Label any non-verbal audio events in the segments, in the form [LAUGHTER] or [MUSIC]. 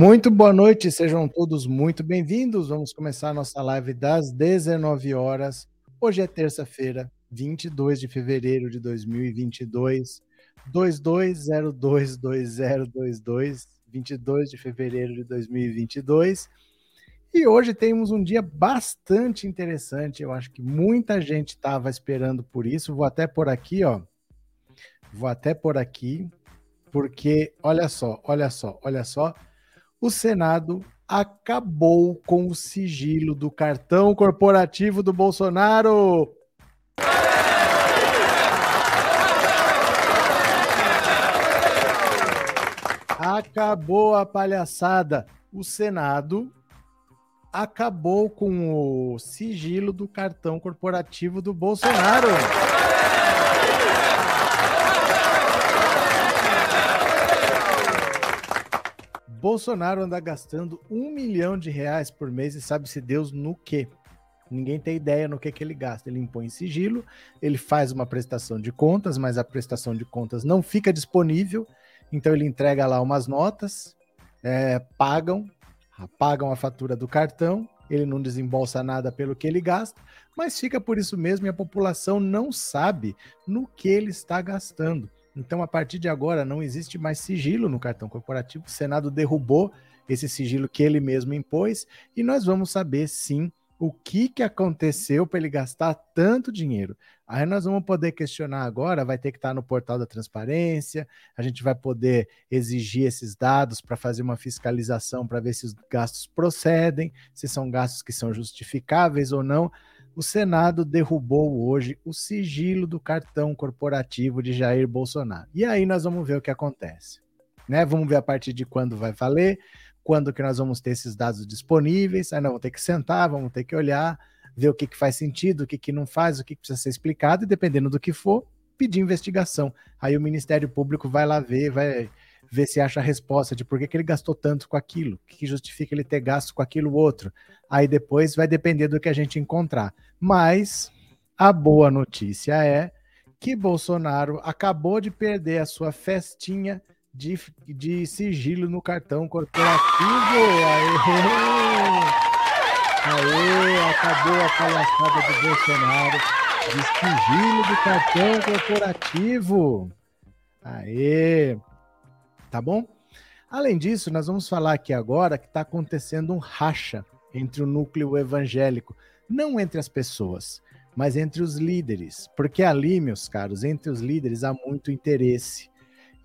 Muito boa noite, sejam todos muito bem-vindos. Vamos começar a nossa live das 19 horas. Hoje é terça-feira, 22 de fevereiro de 2022, 22022022, 22 de fevereiro de 2022. E hoje temos um dia bastante interessante. Eu acho que muita gente estava esperando por isso. Vou até por aqui, ó. Vou até por aqui, porque olha só, olha só, olha só o Senado acabou com o sigilo do cartão corporativo do Bolsonaro. Acabou a palhaçada. O Senado acabou com o sigilo do cartão corporativo do Bolsonaro. Bolsonaro anda gastando um milhão de reais por mês e sabe-se Deus no quê? Ninguém tem ideia no que, que ele gasta. Ele impõe sigilo, ele faz uma prestação de contas, mas a prestação de contas não fica disponível, então ele entrega lá umas notas, é, pagam, pagam a fatura do cartão, ele não desembolsa nada pelo que ele gasta, mas fica por isso mesmo e a população não sabe no que ele está gastando. Então, a partir de agora, não existe mais sigilo no cartão corporativo. O Senado derrubou esse sigilo que ele mesmo impôs e nós vamos saber sim o que, que aconteceu para ele gastar tanto dinheiro. Aí nós vamos poder questionar agora, vai ter que estar no portal da transparência, a gente vai poder exigir esses dados para fazer uma fiscalização para ver se os gastos procedem, se são gastos que são justificáveis ou não o Senado derrubou hoje o sigilo do cartão corporativo de Jair Bolsonaro. E aí nós vamos ver o que acontece. Né? Vamos ver a partir de quando vai valer, quando que nós vamos ter esses dados disponíveis, aí nós vamos ter que sentar, vamos ter que olhar, ver o que, que faz sentido, o que, que não faz, o que, que precisa ser explicado, e dependendo do que for, pedir investigação. Aí o Ministério Público vai lá ver, vai ver se acha a resposta de por que, que ele gastou tanto com aquilo, o que justifica ele ter gasto com aquilo outro. Aí depois vai depender do que a gente encontrar. Mas a boa notícia é que Bolsonaro acabou de perder a sua festinha de, de sigilo no cartão corporativo. Aê! Aê! Acabou a palhaçada do Bolsonaro de sigilo do cartão corporativo. Aê! Tá bom? Além disso, nós vamos falar aqui agora que está acontecendo um racha entre o núcleo evangélico, não entre as pessoas, mas entre os líderes, porque ali, meus caros, entre os líderes há muito interesse.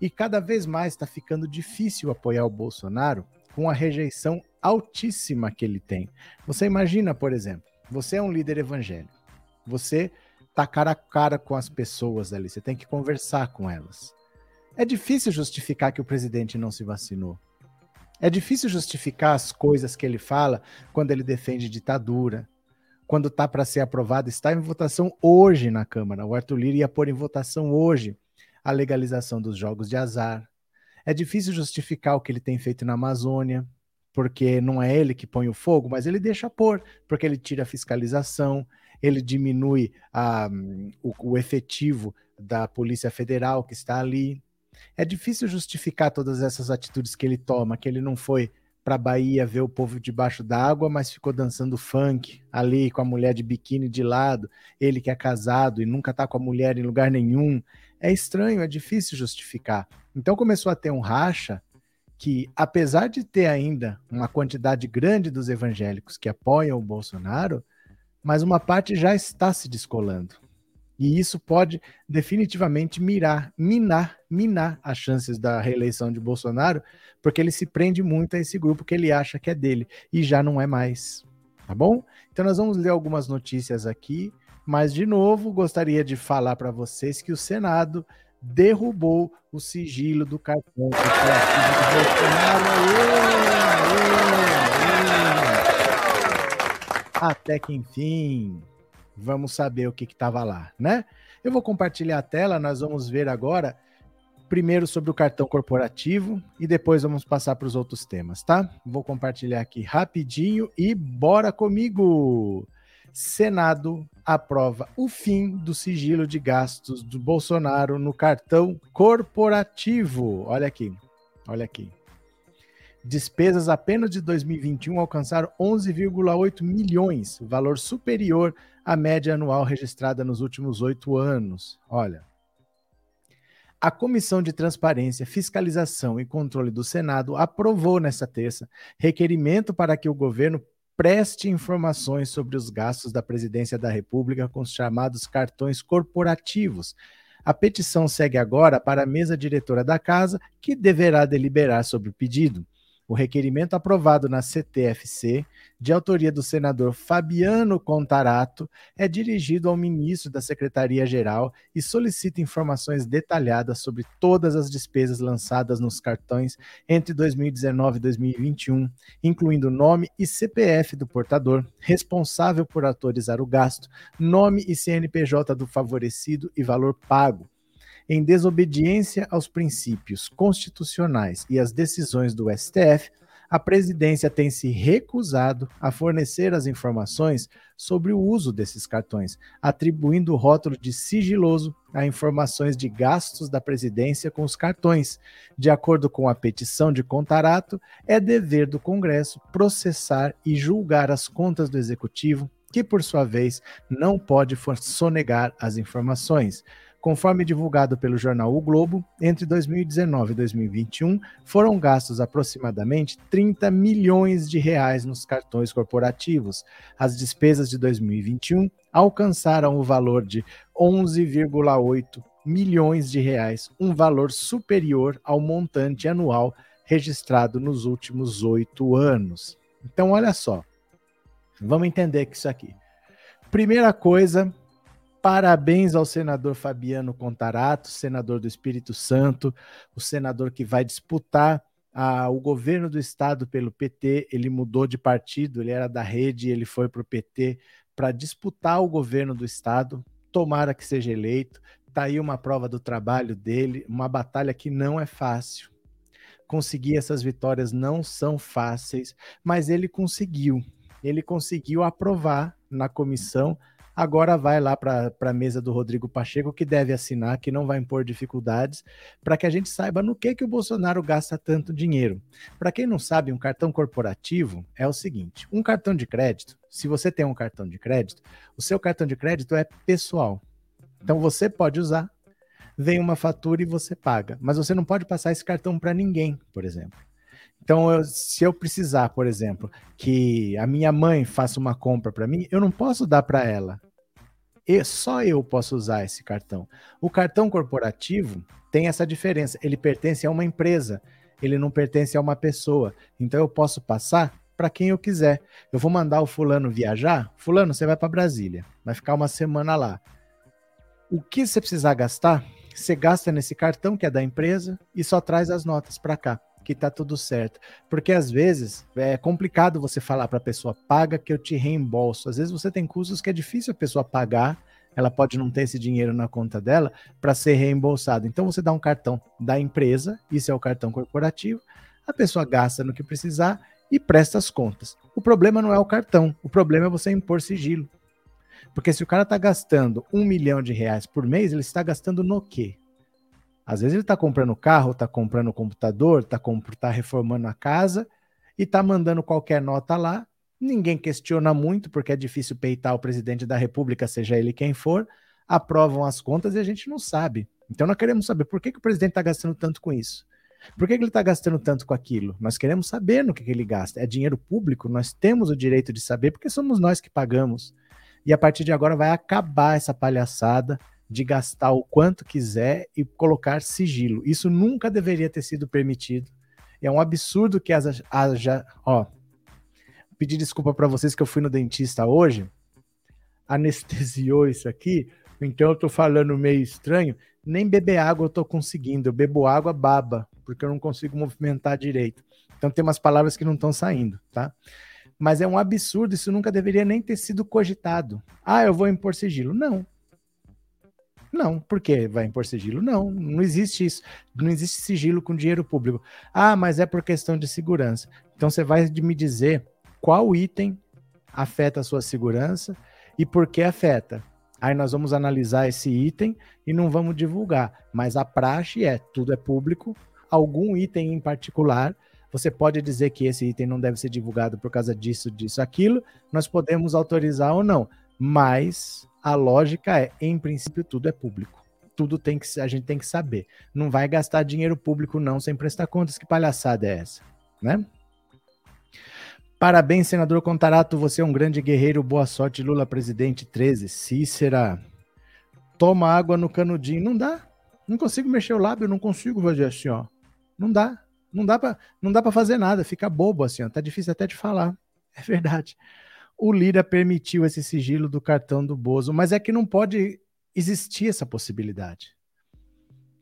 E cada vez mais está ficando difícil apoiar o Bolsonaro com a rejeição altíssima que ele tem. Você imagina, por exemplo, você é um líder evangélico, você tá cara a cara com as pessoas ali, você tem que conversar com elas. É difícil justificar que o presidente não se vacinou. É difícil justificar as coisas que ele fala quando ele defende ditadura, quando está para ser aprovado, está em votação hoje na Câmara. O Arthur Lira ia pôr em votação hoje a legalização dos jogos de azar. É difícil justificar o que ele tem feito na Amazônia, porque não é ele que põe o fogo, mas ele deixa pôr, porque ele tira a fiscalização, ele diminui a, o, o efetivo da Polícia Federal que está ali. É difícil justificar todas essas atitudes que ele toma, que ele não foi para Bahia ver o povo debaixo d'água, mas ficou dançando funk ali com a mulher de biquíni de lado, ele que é casado e nunca tá com a mulher em lugar nenhum. É estranho, é difícil justificar. Então começou a ter um racha que, apesar de ter ainda uma quantidade grande dos evangélicos que apoiam o Bolsonaro, mas uma parte já está se descolando. E isso pode definitivamente mirar, minar, minar as chances da reeleição de Bolsonaro, porque ele se prende muito a esse grupo que ele acha que é dele e já não é mais. Tá bom? Então nós vamos ler algumas notícias aqui, mas de novo gostaria de falar para vocês que o Senado derrubou o sigilo do cartão do Bolsonaro. Até que enfim vamos saber o que estava lá, né? Eu vou compartilhar a tela, nós vamos ver agora primeiro sobre o cartão corporativo e depois vamos passar para os outros temas, tá? Vou compartilhar aqui rapidinho e bora comigo. Senado aprova o fim do sigilo de gastos do Bolsonaro no cartão corporativo. Olha aqui, olha aqui. Despesas apenas de 2021 alcançaram 11,8 milhões, valor superior à média anual registrada nos últimos oito anos. Olha. A Comissão de Transparência, Fiscalização e Controle do Senado aprovou nesta terça requerimento para que o governo preste informações sobre os gastos da Presidência da República com os chamados cartões corporativos. A petição segue agora para a mesa diretora da Casa, que deverá deliberar sobre o pedido. O requerimento aprovado na CTFC, de autoria do senador Fabiano Contarato, é dirigido ao ministro da Secretaria-Geral e solicita informações detalhadas sobre todas as despesas lançadas nos cartões entre 2019 e 2021, incluindo nome e CPF do portador, responsável por autorizar o gasto, nome e CNPJ do favorecido e valor pago em desobediência aos princípios constitucionais e às decisões do STF, a presidência tem se recusado a fornecer as informações sobre o uso desses cartões, atribuindo o rótulo de sigiloso a informações de gastos da presidência com os cartões. De acordo com a petição de Contarato, é dever do Congresso processar e julgar as contas do executivo, que por sua vez não pode sonegar as informações. Conforme divulgado pelo jornal O Globo, entre 2019 e 2021 foram gastos aproximadamente 30 milhões de reais nos cartões corporativos. As despesas de 2021 alcançaram o valor de 11,8 milhões de reais, um valor superior ao montante anual registrado nos últimos oito anos. Então, olha só, vamos entender que isso aqui. Primeira coisa, Parabéns ao senador Fabiano Contarato, senador do Espírito Santo, o senador que vai disputar a, o governo do estado pelo PT. Ele mudou de partido, ele era da rede, ele foi para o PT para disputar o governo do estado. Tomara que seja eleito. Está aí uma prova do trabalho dele, uma batalha que não é fácil. Conseguir essas vitórias não são fáceis, mas ele conseguiu. Ele conseguiu aprovar na comissão agora vai lá para a mesa do Rodrigo Pacheco, que deve assinar, que não vai impor dificuldades, para que a gente saiba no que, que o Bolsonaro gasta tanto dinheiro. Para quem não sabe, um cartão corporativo é o seguinte: um cartão de crédito, se você tem um cartão de crédito, o seu cartão de crédito é pessoal. Então você pode usar, vem uma fatura e você paga, mas você não pode passar esse cartão para ninguém, por exemplo. Então, eu, se eu precisar, por exemplo, que a minha mãe faça uma compra para mim, eu não posso dar para ela. E só eu posso usar esse cartão. O cartão corporativo tem essa diferença. Ele pertence a uma empresa, ele não pertence a uma pessoa. Então, eu posso passar para quem eu quiser. Eu vou mandar o fulano viajar. Fulano, você vai para Brasília, vai ficar uma semana lá. O que você precisar gastar, você gasta nesse cartão que é da empresa e só traz as notas para cá que tá tudo certo. Porque às vezes é complicado você falar para a pessoa, paga que eu te reembolso. Às vezes você tem custos que é difícil a pessoa pagar, ela pode não ter esse dinheiro na conta dela para ser reembolsado. Então você dá um cartão da empresa, isso é o cartão corporativo, a pessoa gasta no que precisar e presta as contas. O problema não é o cartão, o problema é você impor sigilo. Porque se o cara está gastando um milhão de reais por mês, ele está gastando no quê? Às vezes ele está comprando carro, está comprando computador, está tá reformando a casa e está mandando qualquer nota lá. Ninguém questiona muito, porque é difícil peitar o presidente da República, seja ele quem for. Aprovam as contas e a gente não sabe. Então nós queremos saber por que, que o presidente está gastando tanto com isso. Por que, que ele está gastando tanto com aquilo? Nós queremos saber no que, que ele gasta. É dinheiro público, nós temos o direito de saber, porque somos nós que pagamos. E a partir de agora vai acabar essa palhaçada de gastar o quanto quiser e colocar sigilo. Isso nunca deveria ter sido permitido. É um absurdo que haja. ó, pedir desculpa para vocês que eu fui no dentista hoje, anestesiou isso aqui, então eu tô falando meio estranho. Nem beber água eu tô conseguindo, eu bebo água baba, porque eu não consigo movimentar direito. Então tem umas palavras que não estão saindo, tá? Mas é um absurdo, isso nunca deveria nem ter sido cogitado. Ah, eu vou impor sigilo. Não, não, porque vai impor sigilo? Não, não existe isso. Não existe sigilo com dinheiro público. Ah, mas é por questão de segurança. Então você vai me dizer qual item afeta a sua segurança e por que afeta. Aí nós vamos analisar esse item e não vamos divulgar. Mas a praxe é, tudo é público, algum item em particular Você pode dizer que esse item não deve ser divulgado por causa disso, disso, aquilo. Nós podemos autorizar ou não. Mas a lógica é, em princípio, tudo é público. Tudo tem que a gente tem que saber. Não vai gastar dinheiro público não sem prestar contas. Que palhaçada é essa, né? Parabéns, senador Contarato. Você é um grande guerreiro. Boa sorte, Lula presidente 13. Cícera. Toma água no canudinho. Não dá. Não consigo mexer o lábio, não consigo fazer assim, ó. Não dá. Não dá para não dá para fazer nada, fica bobo assim, ó. Tá difícil até de falar. É verdade. O Lira permitiu esse sigilo do cartão do Bozo, mas é que não pode existir essa possibilidade.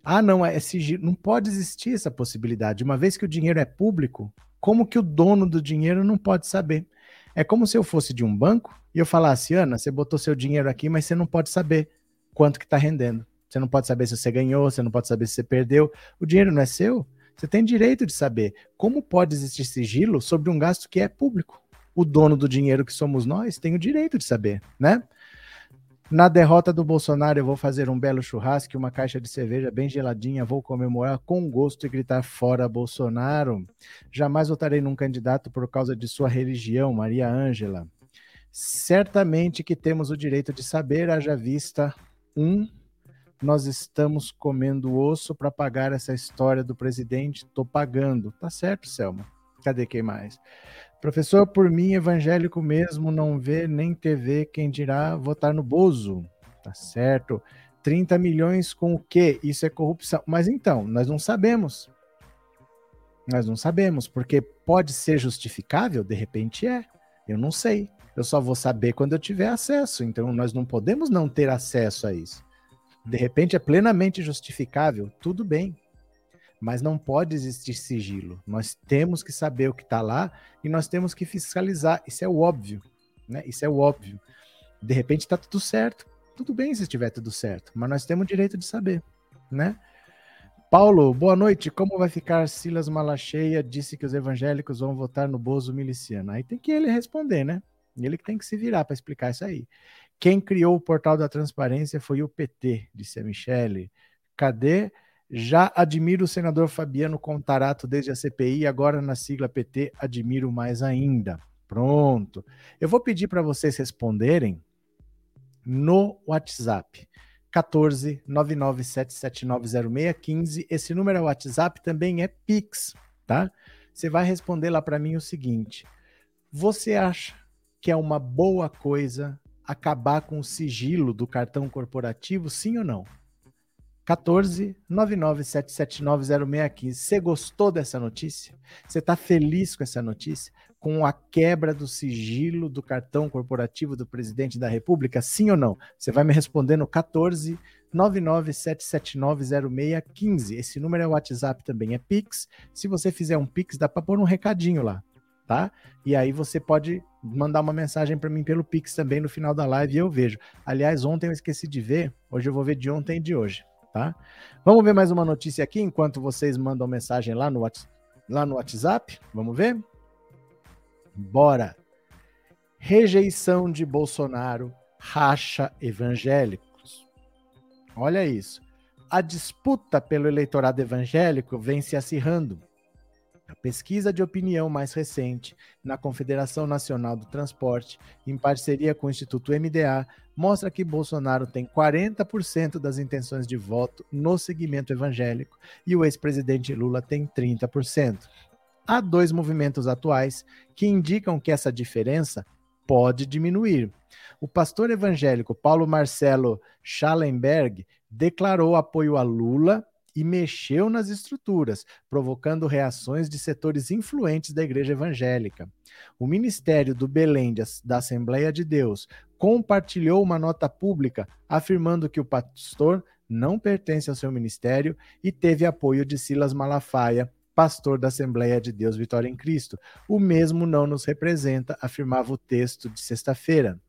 Ah, não, é sigilo. Não pode existir essa possibilidade. Uma vez que o dinheiro é público, como que o dono do dinheiro não pode saber? É como se eu fosse de um banco e eu falasse, Ana, você botou seu dinheiro aqui, mas você não pode saber quanto que está rendendo. Você não pode saber se você ganhou, você não pode saber se você perdeu. O dinheiro não é seu. Você tem direito de saber. Como pode existir sigilo sobre um gasto que é público? O dono do dinheiro que somos nós tem o direito de saber, né? Na derrota do Bolsonaro, eu vou fazer um belo churrasco e uma caixa de cerveja bem geladinha. Vou comemorar com gosto e gritar fora Bolsonaro. Jamais votarei num candidato por causa de sua religião, Maria Ângela. Certamente que temos o direito de saber, haja vista um. Nós estamos comendo osso para pagar essa história do presidente. Tô pagando. Tá certo, Selma. Cadê quem mais? Professor, por mim, evangélico mesmo, não vê nem TV, quem dirá votar no Bozo. Tá certo. 30 milhões com o quê? Isso é corrupção. Mas então, nós não sabemos. Nós não sabemos, porque pode ser justificável, de repente é. Eu não sei. Eu só vou saber quando eu tiver acesso. Então, nós não podemos não ter acesso a isso. De repente é plenamente justificável, tudo bem mas não pode existir sigilo. Nós temos que saber o que está lá e nós temos que fiscalizar. Isso é o óbvio, né? Isso é o óbvio. De repente está tudo certo. Tudo bem se estiver tudo certo, mas nós temos o direito de saber, né? Paulo, boa noite. Como vai ficar Silas Malacheia? Disse que os evangélicos vão votar no Bozo miliciano. Aí tem que ele responder, né? Ele que tem que se virar para explicar isso aí. Quem criou o portal da transparência foi o PT, disse a Michele. Cadê já admiro o senador Fabiano Contarato desde a CPI, agora na sigla PT, admiro mais ainda. Pronto. Eu vou pedir para vocês responderem no WhatsApp. 14 997790615. Esse número é WhatsApp, também é Pix, tá? Você vai responder lá para mim o seguinte: Você acha que é uma boa coisa acabar com o sigilo do cartão corporativo, sim ou não? 14 997790615. Você gostou dessa notícia? Você está feliz com essa notícia? Com a quebra do sigilo do cartão corporativo do presidente da República? Sim ou não? Você vai me responder no 14 997790615. Esse número é WhatsApp também, é Pix. Se você fizer um Pix, dá para pôr um recadinho lá, tá? E aí você pode mandar uma mensagem para mim pelo Pix também no final da live e eu vejo. Aliás, ontem eu esqueci de ver, hoje eu vou ver de ontem e de hoje tá? Vamos ver mais uma notícia aqui enquanto vocês mandam mensagem lá no, lá no WhatsApp. Vamos ver? Bora. Rejeição de Bolsonaro racha evangélicos. Olha isso. A disputa pelo eleitorado evangélico vem se acirrando. A pesquisa de opinião mais recente, na Confederação Nacional do Transporte, em parceria com o Instituto MDA, mostra que Bolsonaro tem 40% das intenções de voto no segmento evangélico e o ex-presidente Lula tem 30%. Há dois movimentos atuais que indicam que essa diferença pode diminuir. O pastor evangélico Paulo Marcelo Schallenberg declarou apoio a Lula e mexeu nas estruturas, provocando reações de setores influentes da igreja evangélica. O Ministério do Belém da Assembleia de Deus compartilhou uma nota pública afirmando que o pastor não pertence ao seu ministério e teve apoio de Silas Malafaia, pastor da Assembleia de Deus Vitória em Cristo. O mesmo não nos representa, afirmava o texto de sexta-feira.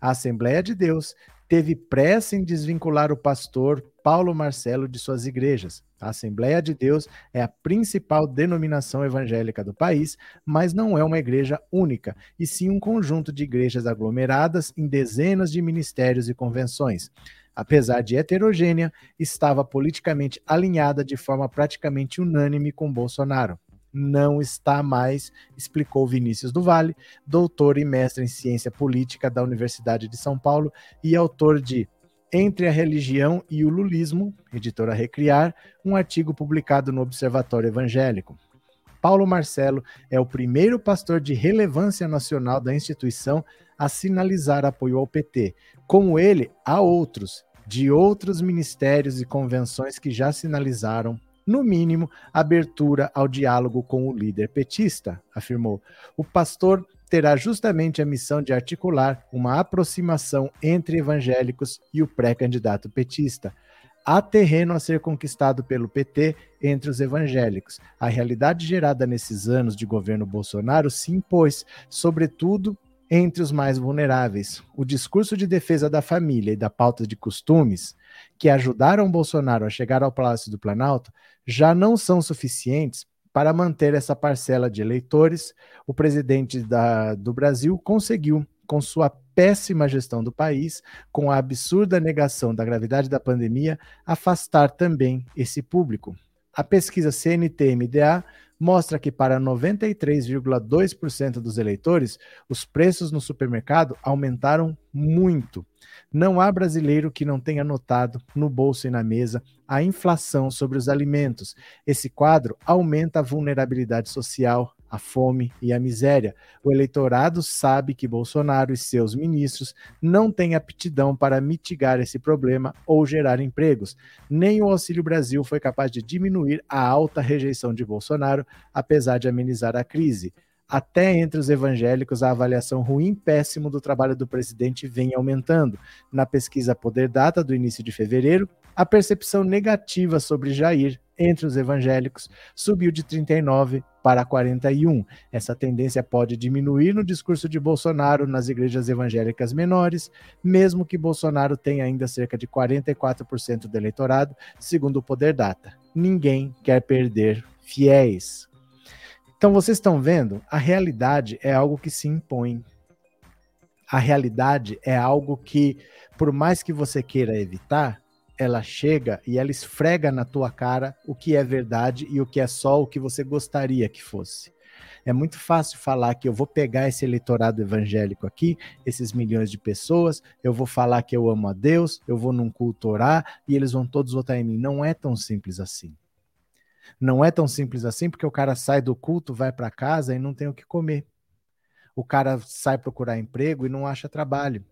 A Assembleia de Deus teve pressa em desvincular o pastor Paulo Marcelo de suas igrejas. A Assembleia de Deus é a principal denominação evangélica do país, mas não é uma igreja única, e sim um conjunto de igrejas aglomeradas em dezenas de ministérios e convenções. Apesar de heterogênea, estava politicamente alinhada de forma praticamente unânime com Bolsonaro. Não está mais, explicou Vinícius do Vale, doutor e mestre em ciência política da Universidade de São Paulo e autor de Entre a Religião e o Lulismo, editora Recriar, um artigo publicado no Observatório Evangélico. Paulo Marcelo é o primeiro pastor de relevância nacional da instituição a sinalizar apoio ao PT. Como ele, há outros, de outros ministérios e convenções que já sinalizaram, no mínimo, abertura ao diálogo com o líder petista, afirmou. O pastor terá justamente a missão de articular uma aproximação entre evangélicos e o pré-candidato petista. Há terreno a ser conquistado pelo PT entre os evangélicos. A realidade gerada nesses anos de governo Bolsonaro se impôs, sobretudo entre os mais vulneráveis. O discurso de defesa da família e da pauta de costumes, que ajudaram Bolsonaro a chegar ao Palácio do Planalto, já não são suficientes para manter essa parcela de eleitores. O presidente da, do Brasil conseguiu, com sua péssima gestão do país, com a absurda negação da gravidade da pandemia, afastar também esse público. A pesquisa CNT-MDA mostra que para 93,2% dos eleitores, os preços no supermercado aumentaram muito. Não há brasileiro que não tenha notado no bolso e na mesa a inflação sobre os alimentos. Esse quadro aumenta a vulnerabilidade social, a fome e a miséria. O eleitorado sabe que Bolsonaro e seus ministros não têm aptidão para mitigar esse problema ou gerar empregos. Nem o Auxílio Brasil foi capaz de diminuir a alta rejeição de Bolsonaro, apesar de amenizar a crise. Até entre os evangélicos, a avaliação ruim péssimo do trabalho do presidente vem aumentando. Na pesquisa Poder Data do início de fevereiro, a percepção negativa sobre Jair entre os evangélicos subiu de 39 para 41. Essa tendência pode diminuir no discurso de Bolsonaro nas igrejas evangélicas menores, mesmo que Bolsonaro tenha ainda cerca de 44% do eleitorado, segundo o Poder Data. Ninguém quer perder fiéis. Então vocês estão vendo, a realidade é algo que se impõe. A realidade é algo que, por mais que você queira evitar, ela chega e ela esfrega na tua cara o que é verdade e o que é só o que você gostaria que fosse. É muito fácil falar que eu vou pegar esse eleitorado evangélico aqui, esses milhões de pessoas, eu vou falar que eu amo a Deus, eu vou num culto orar e eles vão todos votar em mim. Não é tão simples assim. Não é tão simples assim, porque o cara sai do culto, vai para casa e não tem o que comer. O cara sai procurar emprego e não acha trabalho.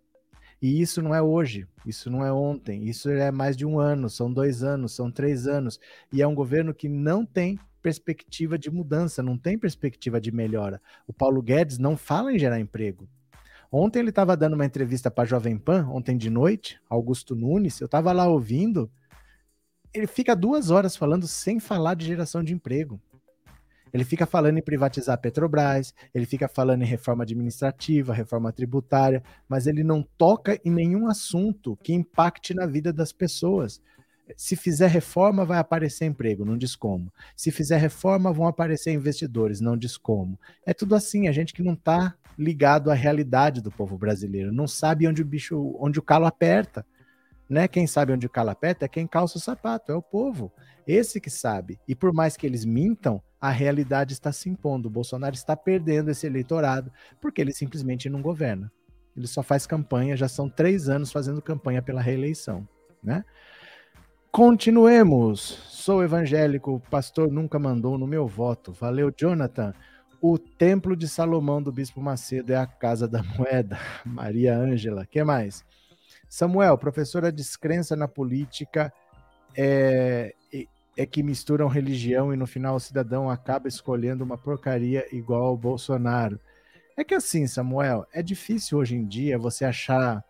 E isso não é hoje, isso não é ontem, isso é mais de um ano, são dois anos, são três anos. E é um governo que não tem perspectiva de mudança, não tem perspectiva de melhora. O Paulo Guedes não fala em gerar emprego. Ontem ele estava dando uma entrevista para a Jovem Pan, ontem de noite, Augusto Nunes, eu estava lá ouvindo ele fica duas horas falando sem falar de geração de emprego. Ele fica falando em privatizar a Petrobras, ele fica falando em reforma administrativa, reforma tributária, mas ele não toca em nenhum assunto que impacte na vida das pessoas. Se fizer reforma, vai aparecer emprego, não diz como. Se fizer reforma, vão aparecer investidores, não diz como. É tudo assim, a gente que não está ligado à realidade do povo brasileiro, não sabe onde o bicho, onde o calo aperta né? Quem sabe onde o calo aperta é quem calça o sapato, é o povo. Esse que sabe. E por mais que eles mintam, a realidade está se impondo. O Bolsonaro está perdendo esse eleitorado porque ele simplesmente não governa. Ele só faz campanha, já são três anos fazendo campanha pela reeleição, né? Continuemos. Sou evangélico, pastor nunca mandou no meu voto. Valeu, Jonathan. O Templo de Salomão do Bispo Macedo é a casa da moeda. [LAUGHS] Maria Ângela. que mais? Samuel, professora descrença na política é, é que misturam religião e no final o cidadão acaba escolhendo uma porcaria igual ao Bolsonaro. É que assim, Samuel, é difícil hoje em dia você achar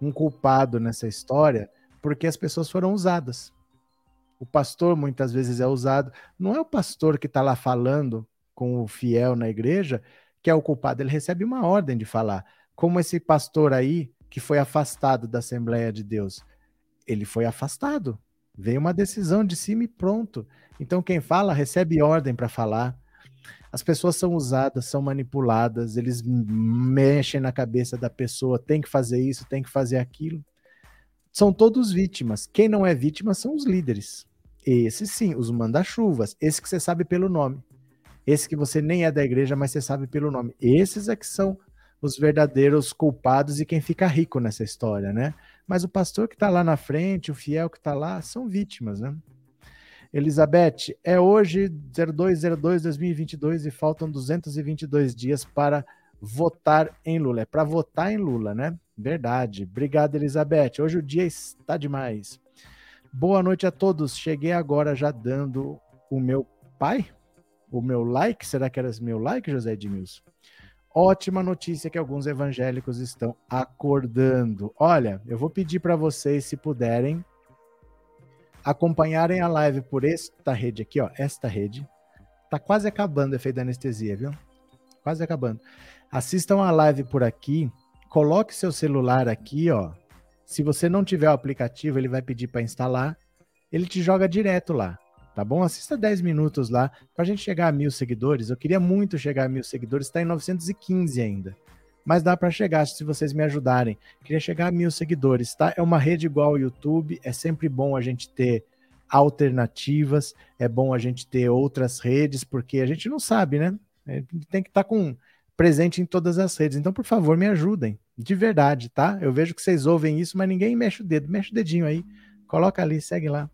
um culpado nessa história porque as pessoas foram usadas. O pastor muitas vezes é usado. Não é o pastor que está lá falando com o fiel na igreja que é o culpado, ele recebe uma ordem de falar. Como esse pastor aí que foi afastado da Assembleia de Deus? Ele foi afastado. Veio uma decisão de cima e pronto. Então, quem fala recebe ordem para falar. As pessoas são usadas, são manipuladas, eles mexem na cabeça da pessoa, tem que fazer isso, tem que fazer aquilo. São todos vítimas. Quem não é vítima são os líderes. Esses sim, os manda-chuvas. Esse que você sabe pelo nome. Esse que você nem é da igreja, mas você sabe pelo nome. Esses é que são os verdadeiros culpados e quem fica rico nessa história, né? Mas o pastor que está lá na frente, o fiel que está lá, são vítimas, né? Elizabeth, é hoje 0202-2022 e faltam 222 dias para votar em Lula. É para votar em Lula, né? Verdade. Obrigado, Elizabeth. Hoje o dia está demais. Boa noite a todos. Cheguei agora já dando o meu pai, o meu like. Será que era meu like, José Edmilson? Ótima notícia que alguns evangélicos estão acordando. Olha, eu vou pedir para vocês, se puderem, acompanharem a live por esta rede aqui, ó, esta rede. Tá quase acabando o efeito da anestesia, viu? Quase acabando. Assistam a live por aqui, coloque seu celular aqui, ó. Se você não tiver o aplicativo, ele vai pedir para instalar. Ele te joga direto lá tá bom? Assista 10 minutos lá para a gente chegar a mil seguidores. Eu queria muito chegar a mil seguidores, está em 915 ainda. Mas dá para chegar se vocês me ajudarem. Queria chegar a mil seguidores, tá? É uma rede igual ao YouTube, é sempre bom a gente ter alternativas, é bom a gente ter outras redes, porque a gente não sabe, né? Tem que estar tá com presente em todas as redes. Então, por favor, me ajudem, de verdade, tá? Eu vejo que vocês ouvem isso, mas ninguém mexe o dedo. Mexe o dedinho aí, coloca ali, segue lá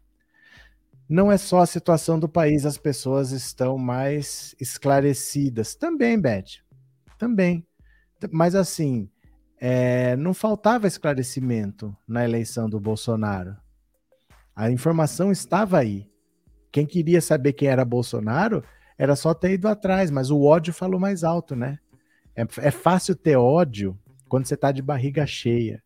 não é só a situação do país, as pessoas estão mais esclarecidas. Também, Beth, também. Mas assim, é, não faltava esclarecimento na eleição do Bolsonaro. A informação estava aí. Quem queria saber quem era Bolsonaro era só ter ido atrás, mas o ódio falou mais alto, né? É, é fácil ter ódio quando você está de barriga cheia.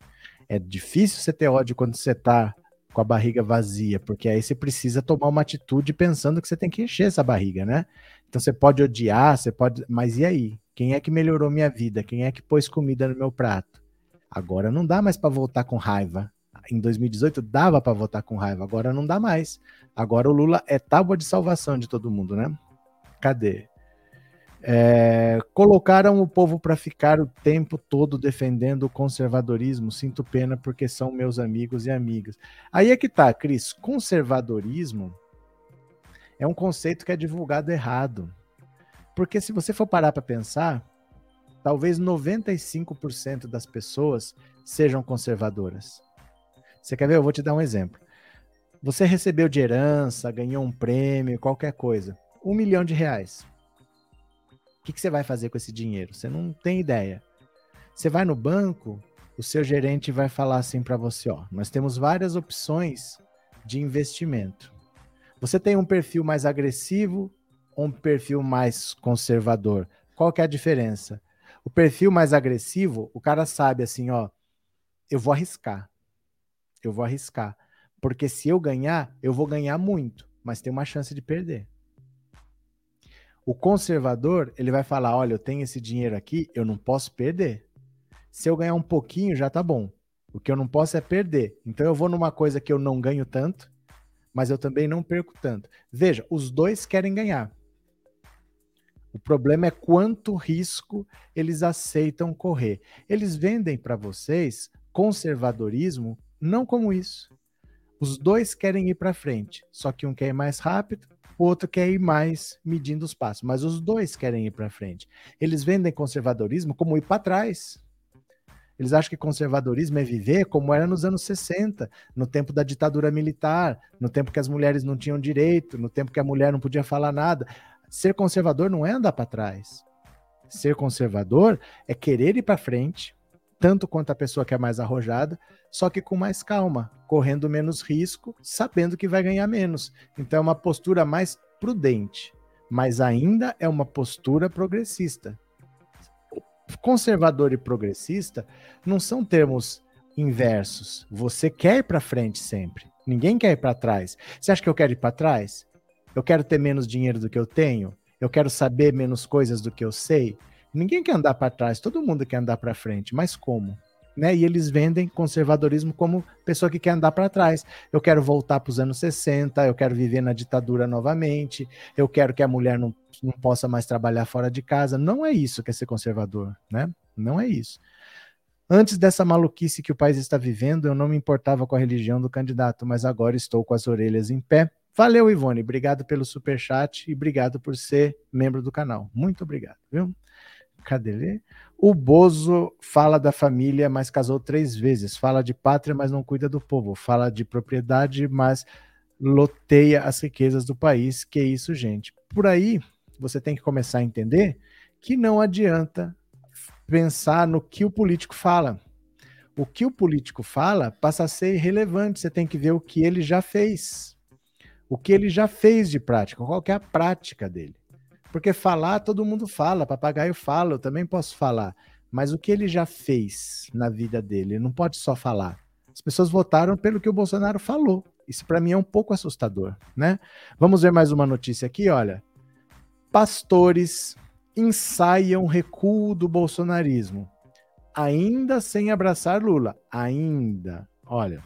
É difícil você ter ódio quando você está com a barriga vazia, porque aí você precisa tomar uma atitude pensando que você tem que encher essa barriga, né? Então você pode odiar, você pode, mas e aí? Quem é que melhorou minha vida? Quem é que pôs comida no meu prato? Agora não dá mais para voltar com raiva. Em 2018 dava para votar com raiva, agora não dá mais. Agora o Lula é tábua de salvação de todo mundo, né? Cadê? É, colocaram o povo para ficar o tempo todo defendendo o conservadorismo. Sinto pena porque são meus amigos e amigas. Aí é que tá, Cris. Conservadorismo é um conceito que é divulgado errado. Porque se você for parar para pensar, talvez 95% das pessoas sejam conservadoras. Você quer ver? Eu vou te dar um exemplo. Você recebeu de herança, ganhou um prêmio, qualquer coisa. Um milhão de reais que, que você vai fazer com esse dinheiro? Você não tem ideia. Você vai no banco, o seu gerente vai falar assim para você: ó, nós temos várias opções de investimento. Você tem um perfil mais agressivo ou um perfil mais conservador? Qual que é a diferença? O perfil mais agressivo, o cara sabe assim, ó, eu vou arriscar. Eu vou arriscar. Porque se eu ganhar, eu vou ganhar muito, mas tem uma chance de perder. O conservador, ele vai falar: olha, eu tenho esse dinheiro aqui, eu não posso perder. Se eu ganhar um pouquinho, já tá bom. O que eu não posso é perder. Então eu vou numa coisa que eu não ganho tanto, mas eu também não perco tanto. Veja, os dois querem ganhar. O problema é quanto risco eles aceitam correr. Eles vendem para vocês conservadorismo não como isso. Os dois querem ir para frente, só que um quer ir mais rápido o outro quer ir mais medindo os passos, mas os dois querem ir para frente. Eles vendem conservadorismo como ir para trás. Eles acham que conservadorismo é viver como era nos anos 60, no tempo da ditadura militar, no tempo que as mulheres não tinham direito, no tempo que a mulher não podia falar nada. Ser conservador não é andar para trás. Ser conservador é querer ir para frente, tanto quanto a pessoa que é mais arrojada, só que com mais calma, correndo menos risco, sabendo que vai ganhar menos. Então é uma postura mais prudente, mas ainda é uma postura progressista. Conservador e progressista não são termos inversos. Você quer ir para frente sempre. Ninguém quer ir para trás. Você acha que eu quero ir para trás? Eu quero ter menos dinheiro do que eu tenho? Eu quero saber menos coisas do que eu sei? Ninguém quer andar para trás, todo mundo quer andar para frente, mas como? Né? E eles vendem conservadorismo como pessoa que quer andar para trás. Eu quero voltar para os anos 60, eu quero viver na ditadura novamente, eu quero que a mulher não, não possa mais trabalhar fora de casa. Não é isso que é ser conservador, né? Não é isso. Antes dessa maluquice que o país está vivendo, eu não me importava com a religião do candidato, mas agora estou com as orelhas em pé Valeu, Ivone. Obrigado pelo super chat e obrigado por ser membro do canal. Muito obrigado, viu? Cadê ele? O Bozo fala da família, mas casou três vezes. Fala de pátria, mas não cuida do povo. Fala de propriedade, mas loteia as riquezas do país. Que isso, gente. Por aí, você tem que começar a entender que não adianta pensar no que o político fala. O que o político fala passa a ser irrelevante. Você tem que ver o que ele já fez. O que ele já fez de prática, qual é a prática dele. Porque falar, todo mundo fala, papagaio fala, eu também posso falar. Mas o que ele já fez na vida dele? Ele não pode só falar. As pessoas votaram pelo que o Bolsonaro falou. Isso para mim é um pouco assustador, né? Vamos ver mais uma notícia aqui, olha. Pastores ensaiam recuo do bolsonarismo, ainda sem abraçar Lula. Ainda. Olha,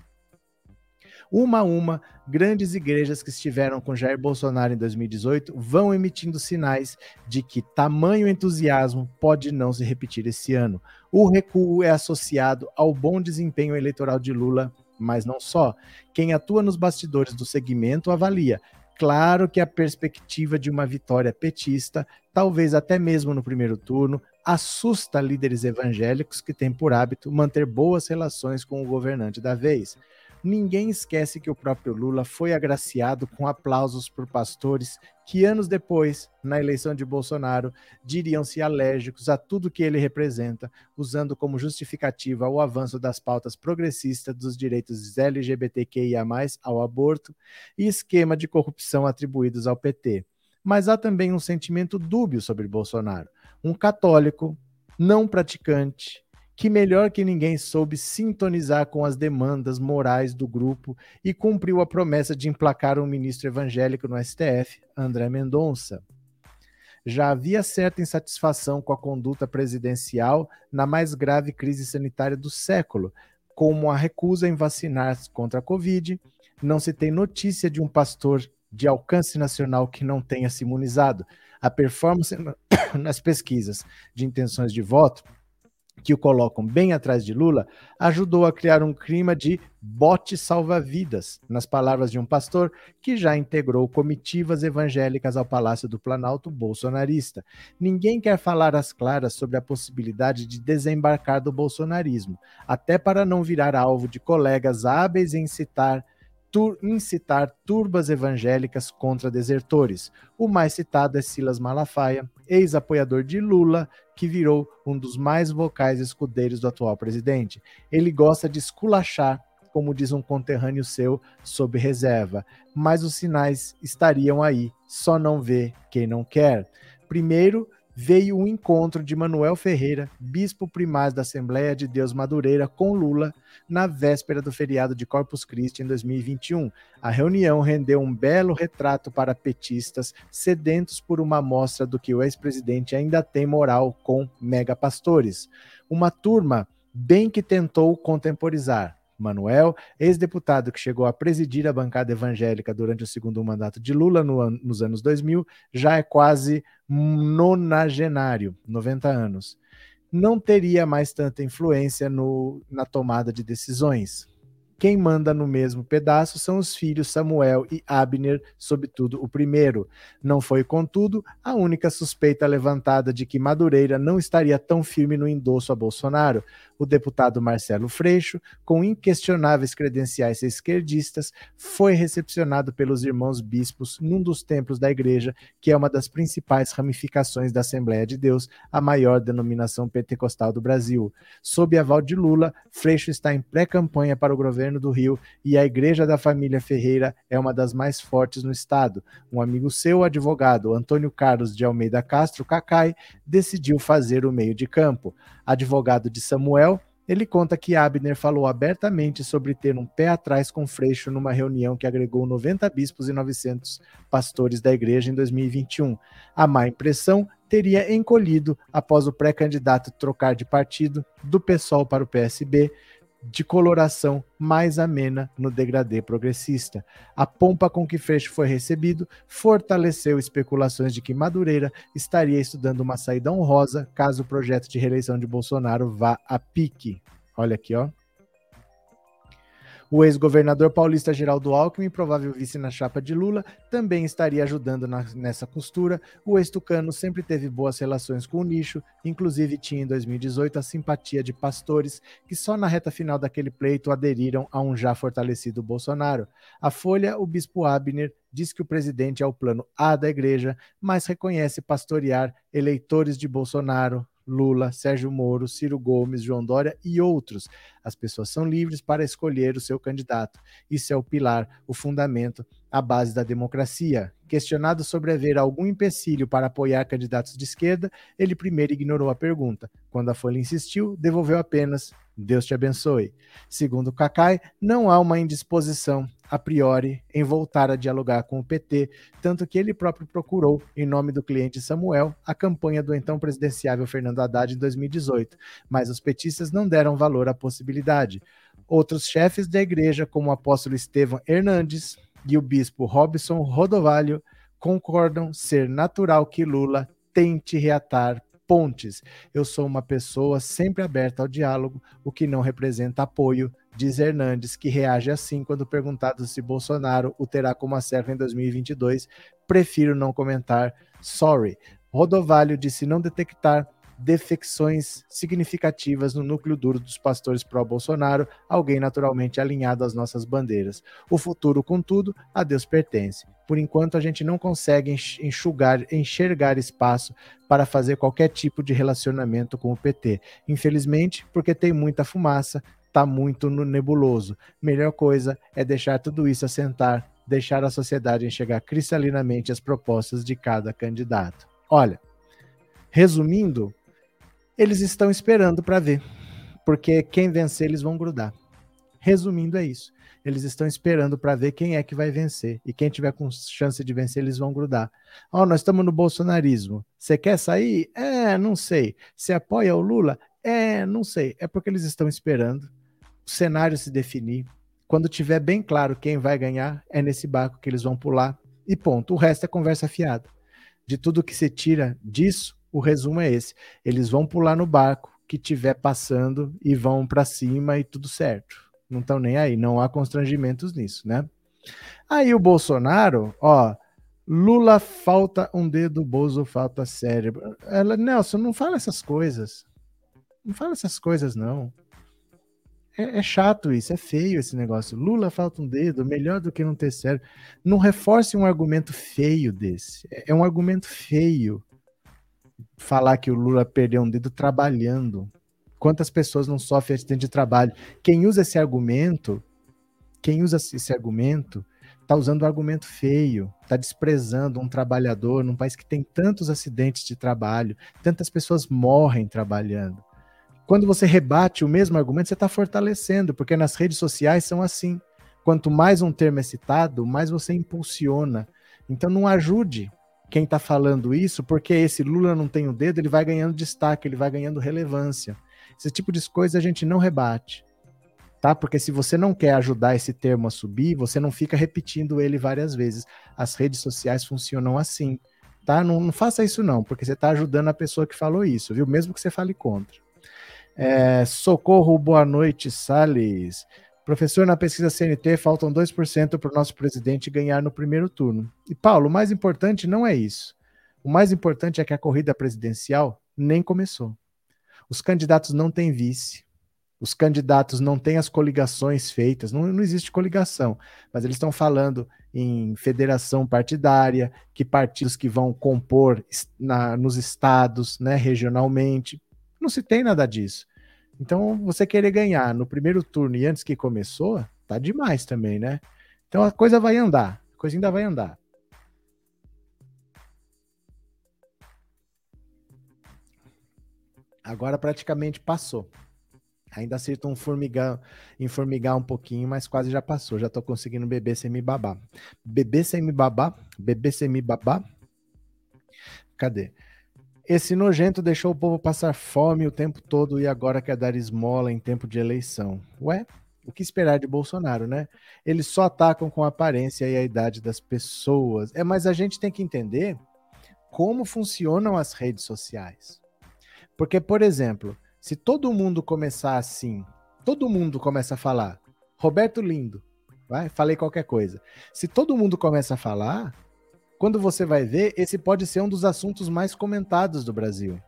uma a uma, grandes igrejas que estiveram com Jair Bolsonaro em 2018 vão emitindo sinais de que tamanho entusiasmo pode não se repetir esse ano. O recuo é associado ao bom desempenho eleitoral de Lula, mas não só. Quem atua nos bastidores do segmento avalia. Claro que a perspectiva de uma vitória petista, talvez até mesmo no primeiro turno, assusta líderes evangélicos que têm por hábito manter boas relações com o governante da vez. Ninguém esquece que o próprio Lula foi agraciado com aplausos por pastores que anos depois, na eleição de Bolsonaro, diriam-se alérgicos a tudo que ele representa, usando como justificativa o avanço das pautas progressistas dos direitos LGBTQIA+, ao aborto e esquema de corrupção atribuídos ao PT. Mas há também um sentimento dúbio sobre Bolsonaro. Um católico, não praticante, que melhor que ninguém soube sintonizar com as demandas morais do grupo e cumpriu a promessa de emplacar um ministro evangélico no STF, André Mendonça. Já havia certa insatisfação com a conduta presidencial na mais grave crise sanitária do século, como a recusa em vacinar contra a Covid. Não se tem notícia de um pastor de alcance nacional que não tenha se imunizado. A performance [COUGHS] nas pesquisas de intenções de voto que o colocam bem atrás de Lula, ajudou a criar um clima de bote salva-vidas, nas palavras de um pastor que já integrou comitivas evangélicas ao Palácio do Planalto bolsonarista. Ninguém quer falar às claras sobre a possibilidade de desembarcar do bolsonarismo, até para não virar alvo de colegas hábeis em citar tur incitar turbas evangélicas contra desertores. O mais citado é Silas Malafaia, ex-apoiador de Lula, que virou um dos mais vocais escudeiros do atual presidente. Ele gosta de esculachar, como diz um conterrâneo seu, sob reserva, mas os sinais estariam aí, só não vê quem não quer. Primeiro, veio o encontro de Manuel Ferreira, bispo primaz da Assembleia de Deus Madureira, com Lula, na véspera do feriado de Corpus Christi em 2021. A reunião rendeu um belo retrato para petistas sedentos por uma amostra do que o ex-presidente ainda tem moral com megapastores. Uma turma bem que tentou contemporizar, Manuel, ex-deputado que chegou a presidir a bancada evangélica durante o segundo mandato de Lula no nos anos 2000, já é quase nonagenário, 90 anos. Não teria mais tanta influência no, na tomada de decisões. Quem manda no mesmo pedaço são os filhos Samuel e Abner, sobretudo o primeiro. Não foi, contudo, a única suspeita levantada de que Madureira não estaria tão firme no endosso a Bolsonaro o deputado Marcelo Freixo, com inquestionáveis credenciais esquerdistas, foi recepcionado pelos irmãos bispos num dos templos da igreja, que é uma das principais ramificações da Assembleia de Deus, a maior denominação pentecostal do Brasil. Sob aval de Lula, Freixo está em pré-campanha para o governo do Rio e a Igreja da Família Ferreira é uma das mais fortes no estado. Um amigo seu, advogado Antônio Carlos de Almeida Castro, Cacai, decidiu fazer o meio de campo advogado de Samuel, ele conta que Abner falou abertamente sobre ter um pé atrás com Freixo numa reunião que agregou 90 bispos e 900 pastores da igreja em 2021. A má impressão teria encolhido após o pré-candidato trocar de partido do PSOL para o PSB, de coloração mais amena no degradê progressista. A pompa com que Freixo foi recebido fortaleceu especulações de que Madureira estaria estudando uma saída honrosa caso o projeto de reeleição de Bolsonaro vá a pique. Olha aqui, ó. O ex-governador paulista Geraldo Alckmin, provável vice na chapa de Lula, também estaria ajudando na, nessa costura. O ex-tucano sempre teve boas relações com o nicho, inclusive tinha em 2018 a simpatia de pastores que só na reta final daquele pleito aderiram a um já fortalecido Bolsonaro. A Folha, o bispo Abner, diz que o presidente é o plano A da igreja, mas reconhece pastorear eleitores de Bolsonaro, Lula, Sérgio Moro, Ciro Gomes, João Dória e outros. As pessoas são livres para escolher o seu candidato. Isso é o pilar, o fundamento, a base da democracia. Questionado sobre haver algum empecilho para apoiar candidatos de esquerda, ele primeiro ignorou a pergunta. Quando a Folha insistiu, devolveu apenas Deus te abençoe. Segundo Cacai, não há uma indisposição a priori em voltar a dialogar com o PT, tanto que ele próprio procurou, em nome do cliente Samuel, a campanha do então presidenciável Fernando Haddad em 2018, mas os petistas não deram valor à possibilidade. Outros chefes da igreja, como o apóstolo Estevão Hernandes e o bispo Robson Rodovalho, concordam ser natural que Lula tente reatar pontes. Eu sou uma pessoa sempre aberta ao diálogo, o que não representa apoio, diz Hernandes, que reage assim quando perguntado se Bolsonaro o terá como acervo em 2022. Prefiro não comentar. Sorry. Rodovalho disse não detectar defecções significativas no núcleo duro dos pastores pró-Bolsonaro, alguém naturalmente alinhado às nossas bandeiras. O futuro, contudo, a Deus pertence. Por enquanto, a gente não consegue enxugar, enxergar espaço para fazer qualquer tipo de relacionamento com o PT. Infelizmente, porque tem muita fumaça, está muito no nebuloso. Melhor coisa é deixar tudo isso assentar, deixar a sociedade enxergar cristalinamente as propostas de cada candidato. Olha, resumindo, eles estão esperando para ver, porque quem vencer eles vão grudar. Resumindo, é isso. Eles estão esperando para ver quem é que vai vencer. E quem tiver com chance de vencer, eles vão grudar. Ó, oh, nós estamos no bolsonarismo. Você quer sair? É, não sei. Você apoia o Lula? É, não sei. É porque eles estão esperando o cenário se definir. Quando tiver bem claro quem vai ganhar, é nesse barco que eles vão pular. E ponto. O resto é conversa fiada. De tudo que se tira disso, o resumo é esse. Eles vão pular no barco que tiver passando e vão para cima e tudo certo. Não estão nem aí, não há constrangimentos nisso, né? Aí o Bolsonaro, ó, Lula falta um dedo, Bozo falta cérebro. Ela, Nelson, não fala essas coisas. Não fala essas coisas, não. É, é, chato isso, é feio esse negócio. Lula falta um dedo, melhor do que não ter cérebro. Não reforce um argumento feio desse. É, é um argumento feio falar que o Lula perdeu um dedo trabalhando. Quantas pessoas não sofrem acidente de trabalho? Quem usa esse argumento, quem usa esse argumento, está usando um argumento feio, está desprezando um trabalhador num país que tem tantos acidentes de trabalho, tantas pessoas morrem trabalhando. Quando você rebate o mesmo argumento, você está fortalecendo, porque nas redes sociais são assim. Quanto mais um termo é citado, mais você impulsiona. Então não ajude quem está falando isso, porque esse Lula não tem o dedo, ele vai ganhando destaque, ele vai ganhando relevância. Esse tipo de coisa a gente não rebate, tá? Porque se você não quer ajudar esse termo a subir, você não fica repetindo ele várias vezes. As redes sociais funcionam assim, tá? Não, não faça isso não, porque você está ajudando a pessoa que falou isso, viu? Mesmo que você fale contra. É, socorro, boa noite, Salles. Professor, na pesquisa CNT faltam 2% para o nosso presidente ganhar no primeiro turno. E, Paulo, o mais importante não é isso. O mais importante é que a corrida presidencial nem começou. Os candidatos não têm vice. Os candidatos não têm as coligações feitas. Não, não existe coligação. Mas eles estão falando em federação partidária, que partidos que vão compor na, nos estados, né, regionalmente. Não se tem nada disso. Então, você querer ganhar no primeiro turno e antes que começou, tá demais também, né? Então a coisa vai andar, a coisa ainda vai andar. Agora praticamente passou. Ainda acertou um formigão, em formigar um pouquinho, mas quase já passou. Já tô conseguindo beber sem me babar. Beber sem me babar? Beber sem me babar? Cadê? Esse nojento deixou o povo passar fome o tempo todo e agora quer dar esmola em tempo de eleição. Ué, o que esperar de Bolsonaro, né? Eles só atacam com a aparência e a idade das pessoas. É, mas a gente tem que entender como funcionam as redes sociais. Porque, por exemplo, se todo mundo começar assim, todo mundo começa a falar, Roberto Lindo, vai? Falei qualquer coisa. Se todo mundo começa a falar, quando você vai ver, esse pode ser um dos assuntos mais comentados do Brasil.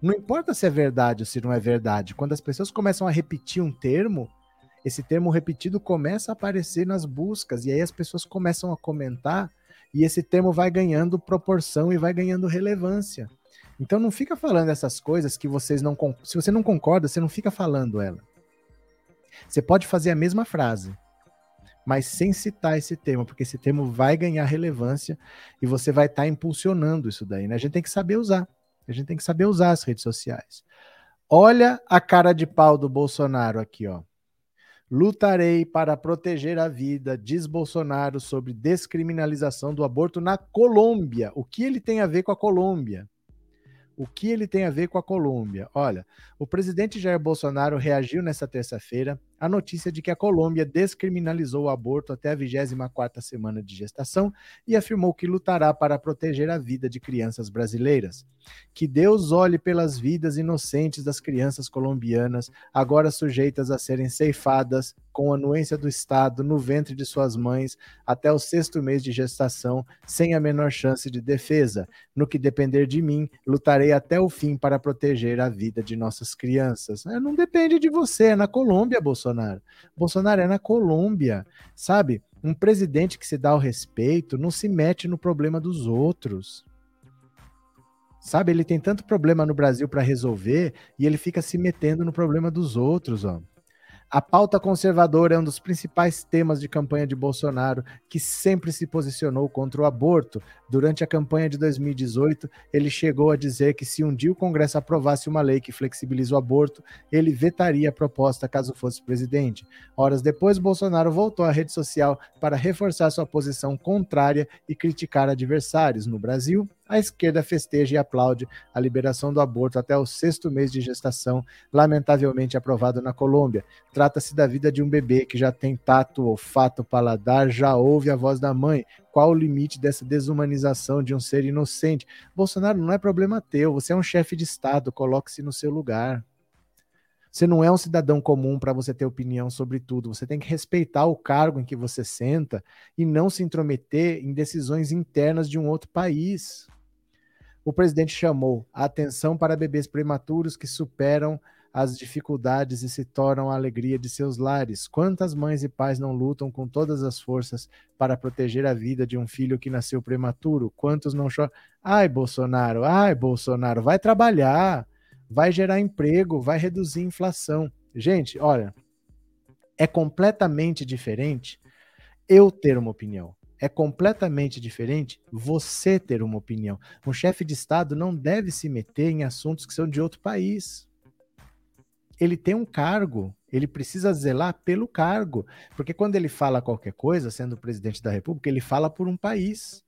Não importa se é verdade ou se não é verdade. Quando as pessoas começam a repetir um termo, esse termo repetido começa a aparecer nas buscas e aí as pessoas começam a comentar e esse termo vai ganhando proporção e vai ganhando relevância. Então não fica falando essas coisas que vocês não se você não concorda, você não fica falando ela. Você pode fazer a mesma frase, mas sem citar esse termo, porque esse termo vai ganhar relevância e você vai estar tá impulsionando isso daí, né? A gente tem que saber usar. A gente tem que saber usar as redes sociais. Olha a cara de pau do Bolsonaro aqui, ó. Lutarei para proteger a vida, diz Bolsonaro sobre descriminalização do aborto na Colômbia. O que ele tem a ver com a Colômbia? O que ele tem a ver com a Colômbia? Olha, o presidente Jair Bolsonaro reagiu nesta terça-feira à notícia de que a Colômbia descriminalizou o aborto até a 24ª semana de gestação e afirmou que lutará para proteger a vida de crianças brasileiras. Que Deus olhe pelas vidas inocentes das crianças colombianas, agora sujeitas a serem ceifadas com anuência do Estado no ventre de suas mães até o sexto mês de gestação, sem a menor chance de defesa. No que depender de mim, lutarei até o fim para proteger a vida de nossas crianças. É, não depende de você, é na Colômbia, Bolsonaro. Bolsonaro é na Colômbia, sabe? Um presidente que se dá o respeito não se mete no problema dos outros. Sabe, ele tem tanto problema no Brasil para resolver e ele fica se metendo no problema dos outros, ó. A pauta conservadora é um dos principais temas de campanha de Bolsonaro, que sempre se posicionou contra o aborto. Durante a campanha de 2018, ele chegou a dizer que se um dia o Congresso aprovasse uma lei que flexibiliza o aborto, ele vetaria a proposta caso fosse presidente. Horas depois, Bolsonaro voltou à rede social para reforçar sua posição contrária e criticar adversários. No Brasil, a esquerda festeja e aplaude a liberação do aborto até o sexto mês de gestação, lamentavelmente aprovado na Colômbia. Trata-se da vida de um bebê que já tem tato, olfato, paladar, já ouve a voz da mãe. Qual o limite dessa desumanização de um ser inocente? Bolsonaro, não é problema teu, você é um chefe de Estado, coloque-se no seu lugar. Você não é um cidadão comum para você ter opinião sobre tudo. Você tem que respeitar o cargo em que você senta e não se intrometer em decisões internas de um outro país o presidente chamou a atenção para bebês prematuros que superam as dificuldades e se tornam a alegria de seus lares. Quantas mães e pais não lutam com todas as forças para proteger a vida de um filho que nasceu prematuro? Quantos não choram? Ai, Bolsonaro, ai, Bolsonaro, vai trabalhar, vai gerar emprego, vai reduzir a inflação. Gente, olha, é completamente diferente eu ter uma opinião é completamente diferente você ter uma opinião. Um chefe de Estado não deve se meter em assuntos que são de outro país. Ele tem um cargo, ele precisa zelar pelo cargo, porque quando ele fala qualquer coisa, sendo presidente da República, ele fala por um país.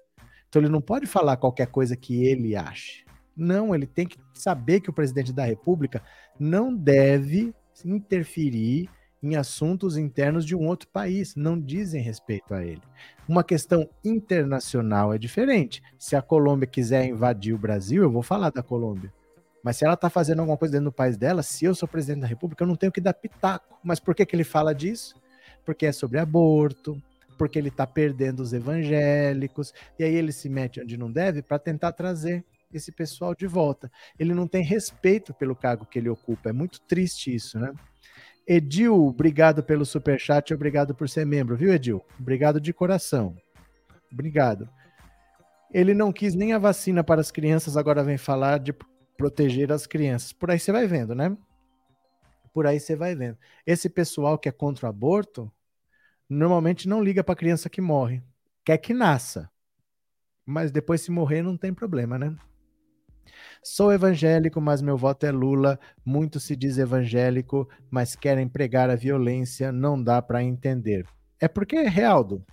Então ele não pode falar qualquer coisa que ele ache. Não, ele tem que saber que o presidente da República não deve interferir em assuntos internos de um outro país, não dizem respeito a ele. Uma questão internacional é diferente. Se a Colômbia quiser invadir o Brasil, eu vou falar da Colômbia. Mas se ela está fazendo alguma coisa dentro do país dela, se eu sou presidente da República, eu não tenho que dar pitaco. Mas por que, que ele fala disso? Porque é sobre aborto, porque ele está perdendo os evangélicos, e aí ele se mete onde não deve para tentar trazer esse pessoal de volta. Ele não tem respeito pelo cargo que ele ocupa. É muito triste isso, né? Edil, obrigado pelo super chat, obrigado por ser membro, viu, Edil? Obrigado de coração. Obrigado. Ele não quis nem a vacina para as crianças, agora vem falar de proteger as crianças. Por aí você vai vendo, né? Por aí você vai vendo. Esse pessoal que é contra o aborto, normalmente não liga para a criança que morre. Quer que nasça. Mas depois se morrer não tem problema, né? Sou evangélico, mas meu voto é Lula. Muito se diz evangélico, mas querem pregar a violência, não dá para entender. É porque, Realdo,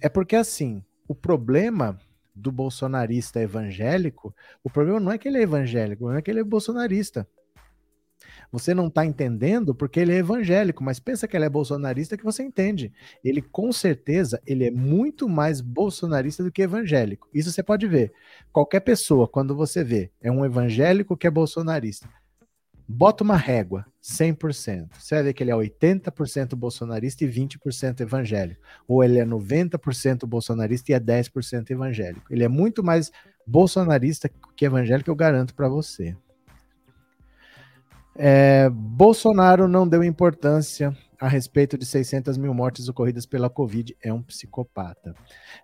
é porque assim, o problema do bolsonarista evangélico, o problema não é que ele é evangélico, não é que ele é bolsonarista. Você não está entendendo porque ele é evangélico, mas pensa que ele é bolsonarista que você entende. Ele com certeza ele é muito mais bolsonarista do que evangélico. Isso você pode ver. Qualquer pessoa, quando você vê, é um evangélico que é bolsonarista. Bota uma régua, 100%. Você vai ver que ele é 80% bolsonarista e 20% evangélico. Ou ele é 90% bolsonarista e é 10% evangélico. Ele é muito mais bolsonarista que evangélico, eu garanto para você. É, Bolsonaro não deu importância a respeito de 600 mil mortes ocorridas pela Covid. É um psicopata.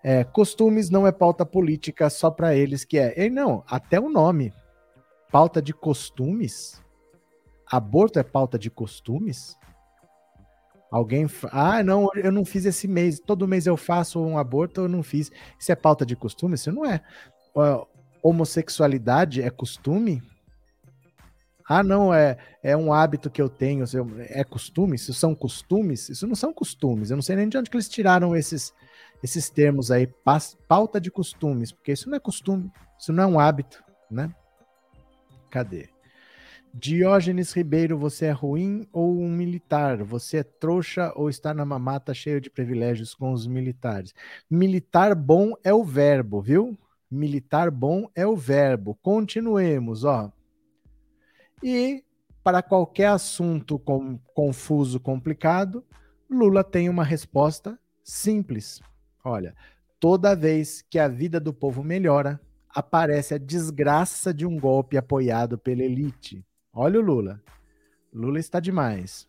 É, costumes não é pauta política só para eles que é. E não, até o nome. Pauta de costumes? Aborto é pauta de costumes? Alguém. Ah, não, eu não fiz esse mês. Todo mês eu faço um aborto, eu não fiz. Isso é pauta de costume? Isso não é. Homossexualidade é costume? Ah, não, é, é um hábito que eu tenho. É costume? Isso são costumes? Isso não são costumes. Eu não sei nem de onde eles tiraram esses, esses termos aí. Pauta de costumes, porque isso não é costume. Isso não é um hábito, né? Cadê? Diógenes Ribeiro, você é ruim ou um militar? Você é trouxa ou está na mamata cheio de privilégios com os militares? Militar bom é o verbo, viu? Militar bom é o verbo. Continuemos, ó. E para qualquer assunto com, confuso, complicado, Lula tem uma resposta simples. Olha, toda vez que a vida do povo melhora, aparece a desgraça de um golpe apoiado pela elite. Olha o Lula. Lula está demais.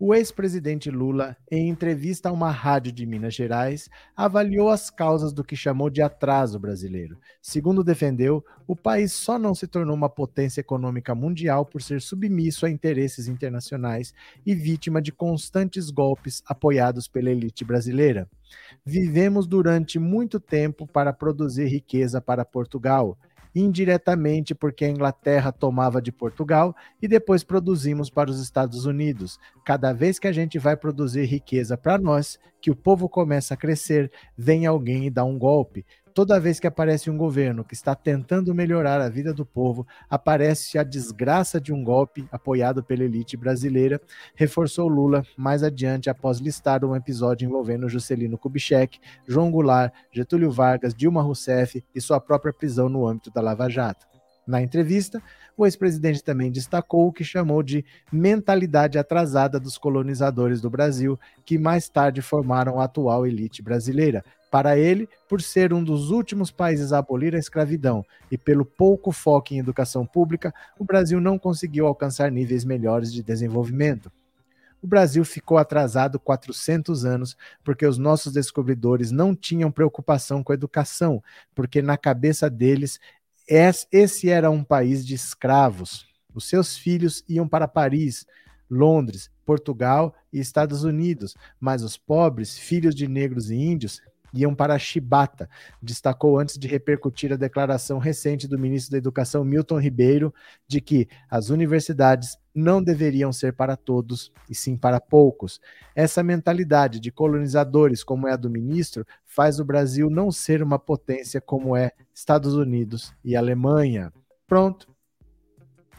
O ex-presidente Lula, em entrevista a uma rádio de Minas Gerais, avaliou as causas do que chamou de atraso brasileiro. Segundo defendeu, o país só não se tornou uma potência econômica mundial por ser submisso a interesses internacionais e vítima de constantes golpes apoiados pela elite brasileira. Vivemos durante muito tempo para produzir riqueza para Portugal indiretamente porque a Inglaterra tomava de Portugal e depois produzimos para os Estados Unidos. Cada vez que a gente vai produzir riqueza para nós, que o povo começa a crescer, vem alguém e dá um golpe. Toda vez que aparece um governo que está tentando melhorar a vida do povo, aparece a desgraça de um golpe apoiado pela elite brasileira, reforçou Lula mais adiante após listar um episódio envolvendo Juscelino Kubitschek, João Goulart, Getúlio Vargas, Dilma Rousseff e sua própria prisão no âmbito da Lava Jato. Na entrevista, o ex-presidente também destacou o que chamou de mentalidade atrasada dos colonizadores do Brasil, que mais tarde formaram a atual elite brasileira, para ele, por ser um dos últimos países a abolir a escravidão e pelo pouco foco em educação pública, o Brasil não conseguiu alcançar níveis melhores de desenvolvimento. O Brasil ficou atrasado 400 anos porque os nossos descobridores não tinham preocupação com a educação, porque na cabeça deles esse era um país de escravos. Os seus filhos iam para Paris, Londres, Portugal e Estados Unidos, mas os pobres, filhos de negros e índios, iam para a chibata, destacou antes de repercutir a declaração recente do ministro da Educação Milton Ribeiro de que as universidades não deveriam ser para todos e sim para poucos. Essa mentalidade de colonizadores, como é a do ministro, faz o Brasil não ser uma potência como é Estados Unidos e Alemanha. Pronto.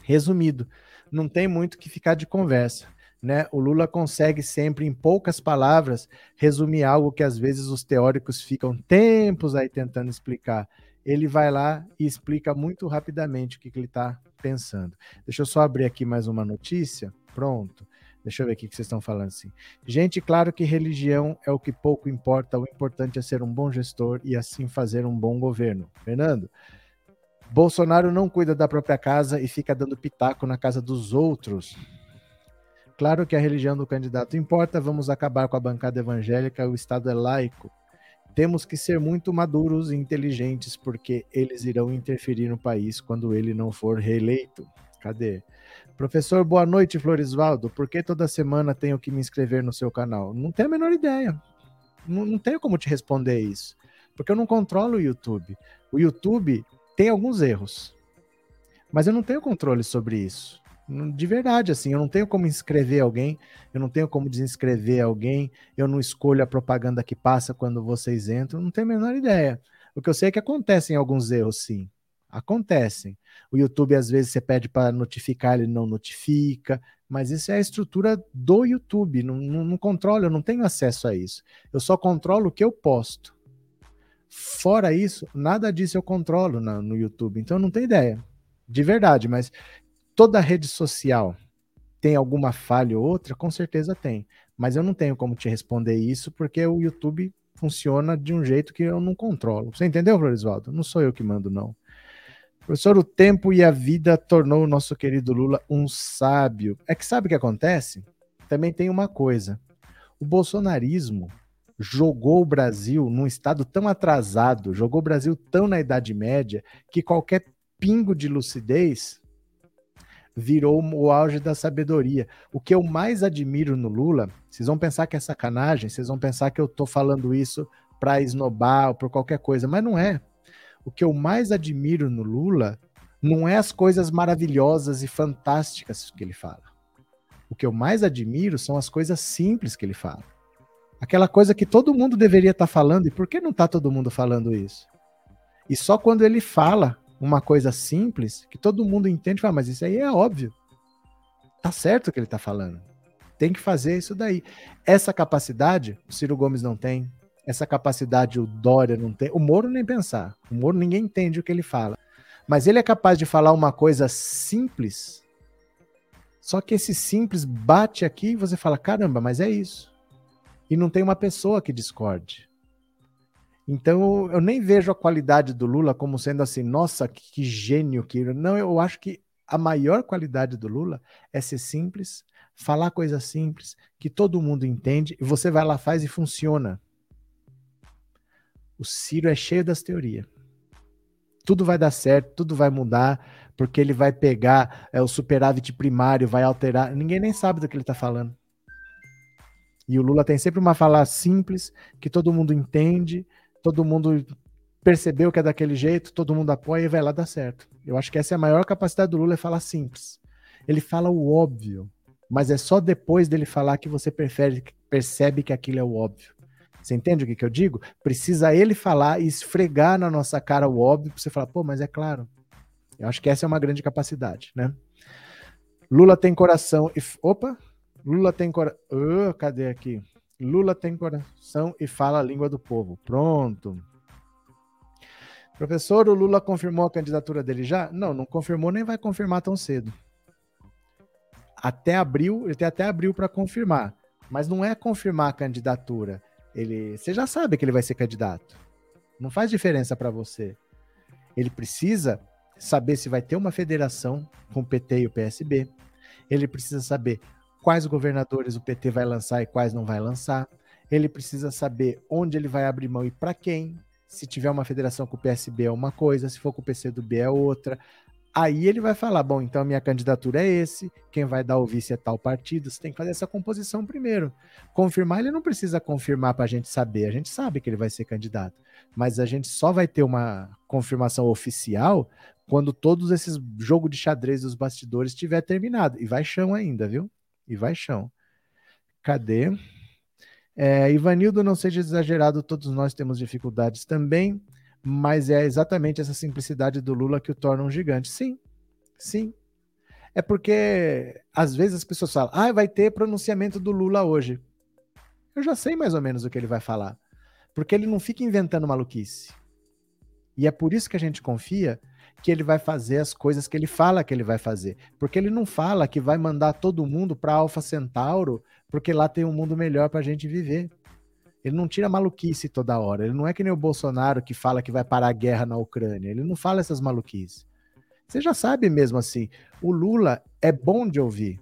Resumido, não tem muito que ficar de conversa né, o Lula consegue sempre, em poucas palavras, resumir algo que às vezes os teóricos ficam tempos aí tentando explicar. Ele vai lá e explica muito rapidamente o que, que ele está pensando. Deixa eu só abrir aqui mais uma notícia. Pronto. Deixa eu ver o que vocês estão falando assim. Gente, claro que religião é o que pouco importa, o importante é ser um bom gestor e assim fazer um bom governo. Fernando, Bolsonaro não cuida da própria casa e fica dando pitaco na casa dos outros. Claro que a religião do candidato importa, vamos acabar com a bancada evangélica, o Estado é laico. Temos que ser muito maduros e inteligentes, porque eles irão interferir no país quando ele não for reeleito. Cadê? Professor, boa noite, Florisvaldo. Por que toda semana tenho que me inscrever no seu canal? Não tenho a menor ideia. Não, não tenho como te responder isso. Porque eu não controlo o YouTube. O YouTube tem alguns erros. Mas eu não tenho controle sobre isso de verdade, assim, eu não tenho como inscrever alguém, eu não tenho como desinscrever alguém, eu não escolho a propaganda que passa quando vocês entram, não tenho a menor ideia. O que eu sei é que acontecem alguns erros, sim. Acontecem. O YouTube, às vezes, você pede para notificar, ele não notifica, mas isso é a estrutura do YouTube, não, não, não controlo, eu não tenho acesso a isso. Eu só controlo o que eu posto. Fora isso, nada disso eu controlo no, no YouTube, então eu não tenho ideia. De verdade, mas toda rede social tem alguma falha ou outra? Com certeza tem. Mas eu não tenho como te responder isso, porque o YouTube funciona de um jeito que eu não controlo. Você entendeu, Florisvaldo? Não sou eu que mando, não. Professor, o tempo e a vida tornou o nosso querido Lula um sábio. É que sabe o que acontece? Também tem uma coisa. O bolsonarismo jogou o Brasil num estado tão atrasado, jogou o Brasil tão na Idade Média, que qualquer pingo de lucidez virou o auge da sabedoria. O que eu mais admiro no Lula, vocês vão pensar que é sacanagem, vocês vão pensar que eu tô falando isso para esnobar ou por qualquer coisa, mas não é. O que eu mais admiro no Lula não é as coisas maravilhosas e fantásticas que ele fala. O que eu mais admiro são as coisas simples que ele fala. Aquela coisa que todo mundo deveria estar tá falando, e por que não está todo mundo falando isso? E só quando ele fala uma coisa simples, que todo mundo entende, fala, mas isso aí é óbvio. Tá certo o que ele tá falando. Tem que fazer isso daí. Essa capacidade, o Ciro Gomes não tem. Essa capacidade o Dória não tem. O Moro nem pensar. O Moro ninguém entende o que ele fala. Mas ele é capaz de falar uma coisa simples. Só que esse simples bate aqui e você fala: caramba, mas é isso. E não tem uma pessoa que discorde. Então eu nem vejo a qualidade do Lula como sendo assim, nossa, que, gênio que. Não, eu acho que a maior qualidade do Lula é ser simples, falar coisas simples, que todo mundo entende, e você vai lá, faz e funciona. O Ciro é cheio das teorias. Tudo vai dar certo, tudo vai mudar, porque ele vai pegar é, o superávit primário, vai alterar. Ninguém nem sabe do que ele está falando. E o Lula tem sempre uma fala simples, que todo mundo entende, todo mundo percebeu que é daquele jeito, todo mundo apoia e vai lá dar certo. Eu acho que essa é a maior capacidade do Lula, é falar simples. Ele fala o óbvio, mas é só depois dele falar que você prefere, percebe que aquilo é o óbvio. Você entende o que, que eu digo? Precisa ele falar e esfregar na nossa cara o óbvio para você falar, pô, mas é claro. Eu acho que essa é uma grande capacidade, né? Lula tem coração e. Opa! Lula tem coração. Cadê aqui? Lula tem coração e fala a língua do povo. Pronto. Professor, o Lula confirmou a candidatura dele já? Não, não confirmou nem vai confirmar tão cedo. Até abril, ele tem até abril para confirmar. Mas não é confirmar a candidatura. Ele, você já sabe que ele vai ser candidato. Não faz diferença para você. Ele precisa saber se vai ter uma federação com o PT e o PSB. Ele precisa saber quais governadores o PT vai lançar e quais não vai lançar. Ele precisa saber onde ele vai abrir mão e para quem. Se tiver uma federação com o PSB é uma coisa, se for com o PCdoB é outra. Aí ele vai falar: bom, então minha candidatura é esse, quem vai dar o vice é tal partido. Você tem que fazer essa composição primeiro. Confirmar, ele não precisa confirmar para a gente saber, a gente sabe que ele vai ser candidato. Mas a gente só vai ter uma confirmação oficial quando todos esses jogo de xadrez dos bastidores tiver terminado. E vai chão ainda, viu? e vai chão. Cadê? É, Ivanildo, não seja exagerado, todos nós temos dificuldades também, mas é exatamente essa simplicidade do Lula que o torna um gigante. Sim, sim. É porque às vezes as pessoas falam, ah, vai ter pronunciamento do Lula hoje. Eu já sei mais ou menos o que ele vai falar, porque ele não fica inventando maluquice. E é por isso que a gente confia que ele vai fazer as coisas que ele fala que ele vai fazer. Porque ele não fala que vai mandar todo mundo para Alfa Centauro, porque lá tem um mundo melhor para a gente viver. Ele não tira maluquice toda hora. Ele não é que nem o Bolsonaro que fala que vai parar a guerra na Ucrânia. Ele não fala essas maluquices. Você já sabe mesmo assim. O Lula é bom de ouvir.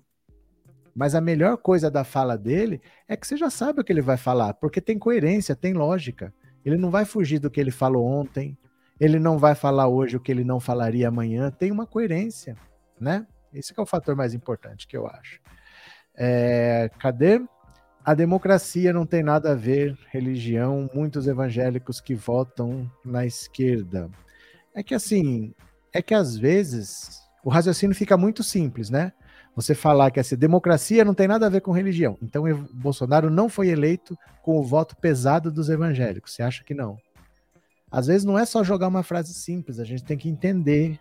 Mas a melhor coisa da fala dele é que você já sabe o que ele vai falar, porque tem coerência, tem lógica. Ele não vai fugir do que ele falou ontem, ele não vai falar hoje o que ele não falaria amanhã, tem uma coerência, né? Esse é o fator mais importante que eu acho. É, cadê? A democracia não tem nada a ver, religião, muitos evangélicos que votam na esquerda. É que assim, é que às vezes o raciocínio fica muito simples, né? Você falar que essa democracia não tem nada a ver com religião. Então Bolsonaro não foi eleito com o voto pesado dos evangélicos. Você acha que não? Às vezes não é só jogar uma frase simples, a gente tem que entender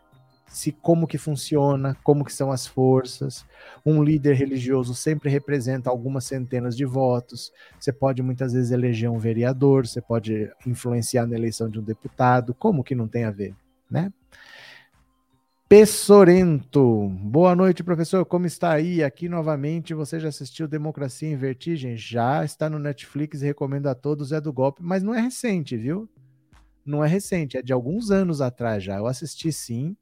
se como que funciona, como que são as forças. Um líder religioso sempre representa algumas centenas de votos. Você pode muitas vezes eleger um vereador, você pode influenciar na eleição de um deputado. Como que não tem a ver, né? Pessorento. Boa noite, professor. Como está aí? Aqui novamente. Você já assistiu Democracia em Vertigem? Já está no Netflix e recomendo a todos. É do golpe, mas não é recente, viu? Não é recente, é de alguns anos atrás já. Eu assisti sim.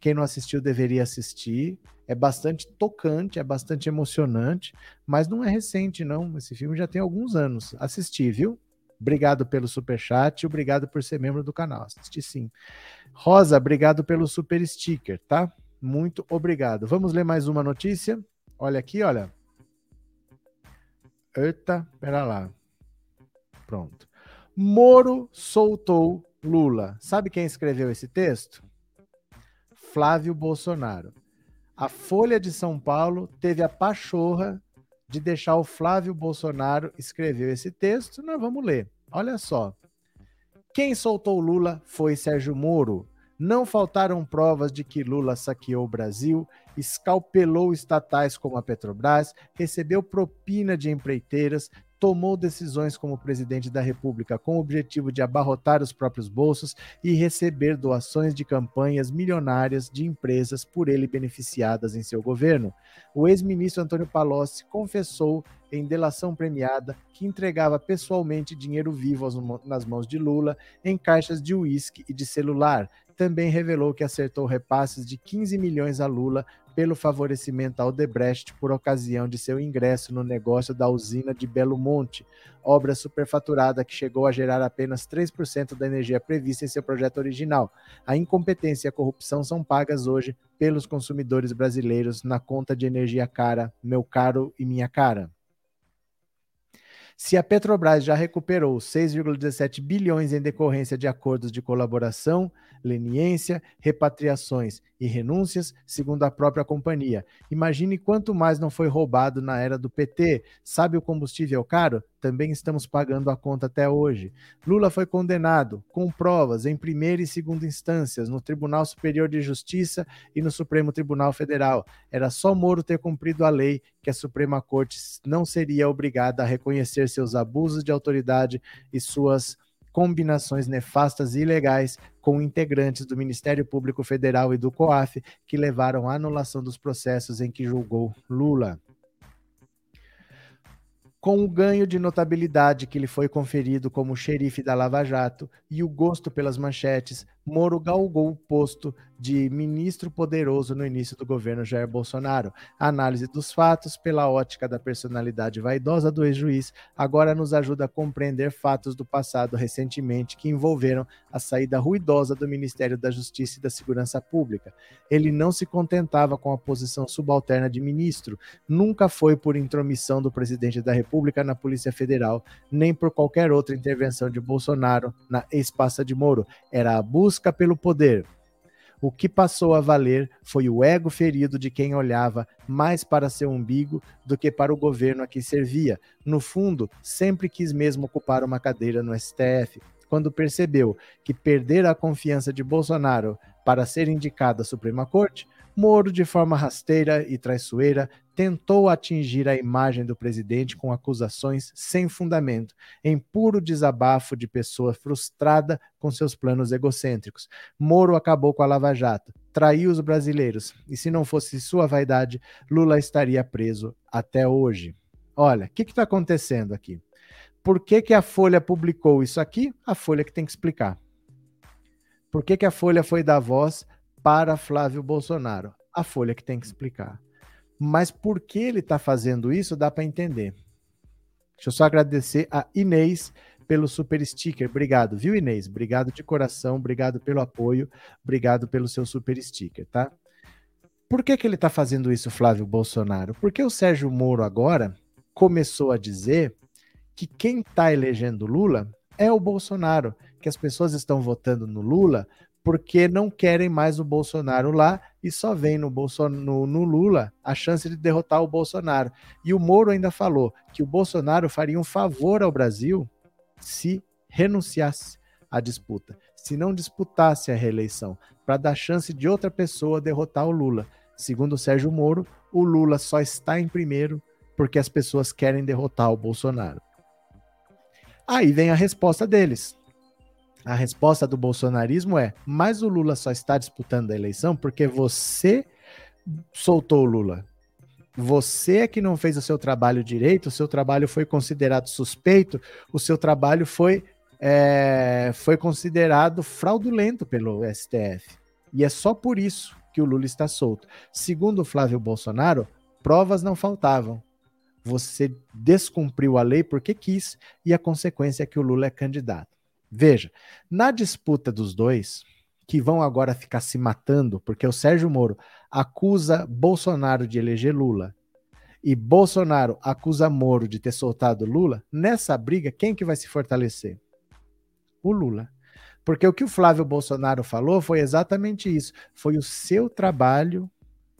Quem não assistiu deveria assistir. É bastante tocante, é bastante emocionante, mas não é recente, não. Esse filme já tem alguns anos. Assisti, viu? Obrigado pelo super chat obrigado por ser membro do canal. Assisti sim. Rosa, obrigado pelo super sticker, tá? Muito obrigado. Vamos ler mais uma notícia. Olha aqui, olha. Eita, pera lá. Pronto. Moro soltou Lula. Sabe quem escreveu esse texto? Flávio Bolsonaro. A Folha de São Paulo teve a pachorra de deixar o Flávio Bolsonaro escrever esse texto, nós vamos ler. Olha só. Quem soltou Lula foi Sérgio Moro. Não faltaram provas de que Lula saqueou o Brasil, escalpelou estatais como a Petrobras, recebeu propina de empreiteiras, tomou decisões como presidente da República com o objetivo de abarrotar os próprios bolsos e receber doações de campanhas milionárias de empresas por ele beneficiadas em seu governo. O ex-ministro Antônio Palocci confessou em delação premiada que entregava pessoalmente dinheiro vivo nas mãos de Lula em caixas de uísque e de celular. Também revelou que acertou repasses de 15 milhões a Lula pelo favorecimento ao Debrecht por ocasião de seu ingresso no negócio da usina de Belo Monte, obra superfaturada que chegou a gerar apenas 3% da energia prevista em seu projeto original. A incompetência e a corrupção são pagas hoje pelos consumidores brasileiros na conta de energia cara, meu caro e minha cara. Se a Petrobras já recuperou 6,17 bilhões em decorrência de acordos de colaboração, leniência, repatriações e renúncias, segundo a própria companhia. Imagine quanto mais não foi roubado na era do PT. Sabe o combustível caro? Também estamos pagando a conta até hoje. Lula foi condenado, com provas, em primeira e segunda instâncias, no Tribunal Superior de Justiça e no Supremo Tribunal Federal. Era só Moro ter cumprido a lei que a Suprema Corte não seria obrigada a reconhecer seus abusos de autoridade e suas combinações nefastas e ilegais com integrantes do Ministério Público Federal e do COAF que levaram à anulação dos processos em que julgou Lula. Com o ganho de notabilidade que lhe foi conferido como xerife da Lava Jato e o gosto pelas manchetes, Moro galgou o posto de ministro poderoso no início do governo Jair Bolsonaro. Análise dos fatos, pela ótica da personalidade vaidosa do ex-juiz, agora nos ajuda a compreender fatos do passado recentemente que envolveram a saída ruidosa do Ministério da Justiça e da Segurança Pública. Ele não se contentava com a posição subalterna de ministro, nunca foi por intromissão do presidente da República na Polícia Federal, nem por qualquer outra intervenção de Bolsonaro na ex-pasta de Moro. Era a busca pelo poder o que passou a valer foi o ego ferido de quem olhava mais para seu umbigo do que para o governo a que servia. No fundo, sempre quis mesmo ocupar uma cadeira no STF. Quando percebeu que perder a confiança de Bolsonaro para ser indicado à Suprema Corte, Moro, de forma rasteira e traiçoeira, tentou atingir a imagem do presidente com acusações sem fundamento, em puro desabafo de pessoa frustrada com seus planos egocêntricos. Moro acabou com a Lava Jato, traiu os brasileiros, e se não fosse sua vaidade, Lula estaria preso até hoje. Olha, o que está acontecendo aqui? Por que, que a Folha publicou isso aqui? A Folha que tem que explicar. Por que, que a Folha foi dar voz para Flávio Bolsonaro? A Folha que tem que explicar. Mas por que ele está fazendo isso, dá para entender. Deixa eu só agradecer a Inês pelo super sticker. Obrigado, viu, Inês? Obrigado de coração, obrigado pelo apoio, obrigado pelo seu super sticker, tá? Por que, que ele está fazendo isso, Flávio Bolsonaro? Porque o Sérgio Moro agora começou a dizer que quem está elegendo Lula é o Bolsonaro, que as pessoas estão votando no Lula porque não querem mais o Bolsonaro lá e só vem no, no, no, Lula a chance de derrotar o Bolsonaro. E o Moro ainda falou que o Bolsonaro faria um favor ao Brasil se renunciasse à disputa, se não disputasse a reeleição, para dar chance de outra pessoa derrotar o Lula. Segundo o Sérgio Moro, o Lula só está em primeiro porque as pessoas querem derrotar o Bolsonaro. Aí vem a resposta deles. A resposta do bolsonarismo é: mas o Lula só está disputando a eleição porque você soltou o Lula. Você é que não fez o seu trabalho direito, o seu trabalho foi considerado suspeito, o seu trabalho foi, é, foi considerado fraudulento pelo STF. E é só por isso que o Lula está solto. Segundo Flávio Bolsonaro, provas não faltavam. Você descumpriu a lei porque quis e a consequência é que o Lula é candidato. Veja, na disputa dos dois, que vão agora ficar se matando, porque o Sérgio Moro acusa Bolsonaro de eleger Lula e Bolsonaro acusa Moro de ter soltado Lula, nessa briga, quem que vai se fortalecer? O Lula. Porque o que o Flávio Bolsonaro falou foi exatamente isso. Foi o seu trabalho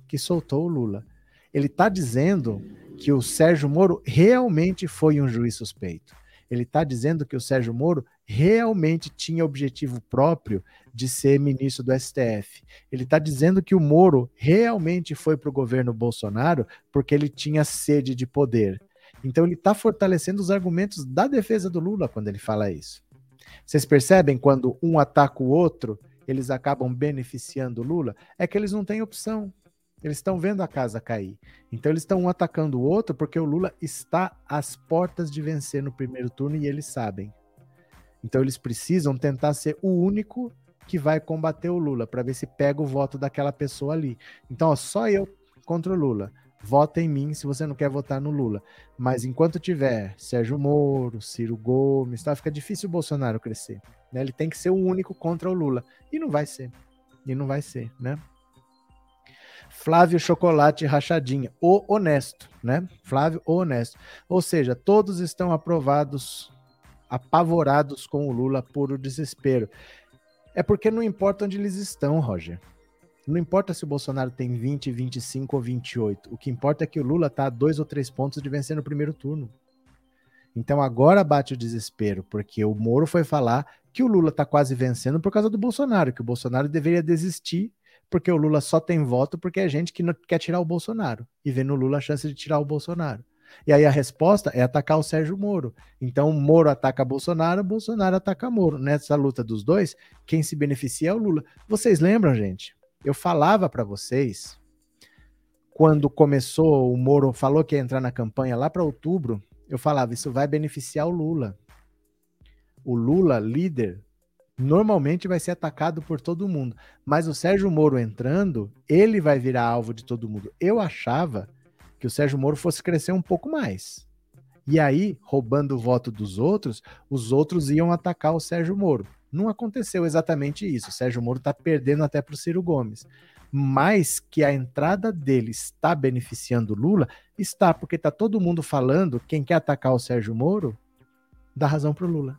que soltou o Lula. Ele está dizendo que o Sérgio Moro realmente foi um juiz suspeito. Ele está dizendo que o Sérgio Moro realmente tinha objetivo próprio de ser ministro do STF. Ele está dizendo que o Moro realmente foi para o governo Bolsonaro porque ele tinha sede de poder. Então ele está fortalecendo os argumentos da defesa do Lula quando ele fala isso. Vocês percebem quando um ataca o outro, eles acabam beneficiando o Lula? É que eles não têm opção. Eles estão vendo a casa cair. Então eles estão um atacando o outro porque o Lula está às portas de vencer no primeiro turno e eles sabem. Então eles precisam tentar ser o único que vai combater o Lula para ver se pega o voto daquela pessoa ali. Então, ó, só eu contra o Lula. Vota em mim se você não quer votar no Lula. Mas enquanto tiver Sérgio Moro, Ciro Gomes, tá, fica difícil o Bolsonaro crescer. Né? Ele tem que ser o único contra o Lula. E não vai ser. E não vai ser, né? Flávio Chocolate Rachadinha, o honesto, né? Flávio, o honesto. Ou seja, todos estão aprovados, apavorados com o Lula por o desespero. É porque não importa onde eles estão, Roger. Não importa se o Bolsonaro tem 20, 25 ou 28. O que importa é que o Lula está a dois ou três pontos de vencer no primeiro turno. Então agora bate o desespero, porque o Moro foi falar que o Lula está quase vencendo por causa do Bolsonaro, que o Bolsonaro deveria desistir porque o Lula só tem voto porque é gente que quer tirar o Bolsonaro e vê no Lula a chance de tirar o Bolsonaro. E aí a resposta é atacar o Sérgio Moro. Então Moro ataca Bolsonaro, Bolsonaro ataca Moro. Nessa luta dos dois, quem se beneficia é o Lula. Vocês lembram, gente? Eu falava para vocês quando começou o Moro falou que ia entrar na campanha lá para outubro, eu falava isso vai beneficiar o Lula. O Lula, líder, normalmente vai ser atacado por todo mundo. Mas o Sérgio Moro entrando, ele vai virar alvo de todo mundo. Eu achava que o Sérgio Moro fosse crescer um pouco mais. E aí, roubando o voto dos outros, os outros iam atacar o Sérgio Moro. Não aconteceu exatamente isso. O Sérgio Moro está perdendo até para o Ciro Gomes. Mas que a entrada dele está beneficiando Lula, está, porque está todo mundo falando, quem quer atacar o Sérgio Moro, dá razão para o Lula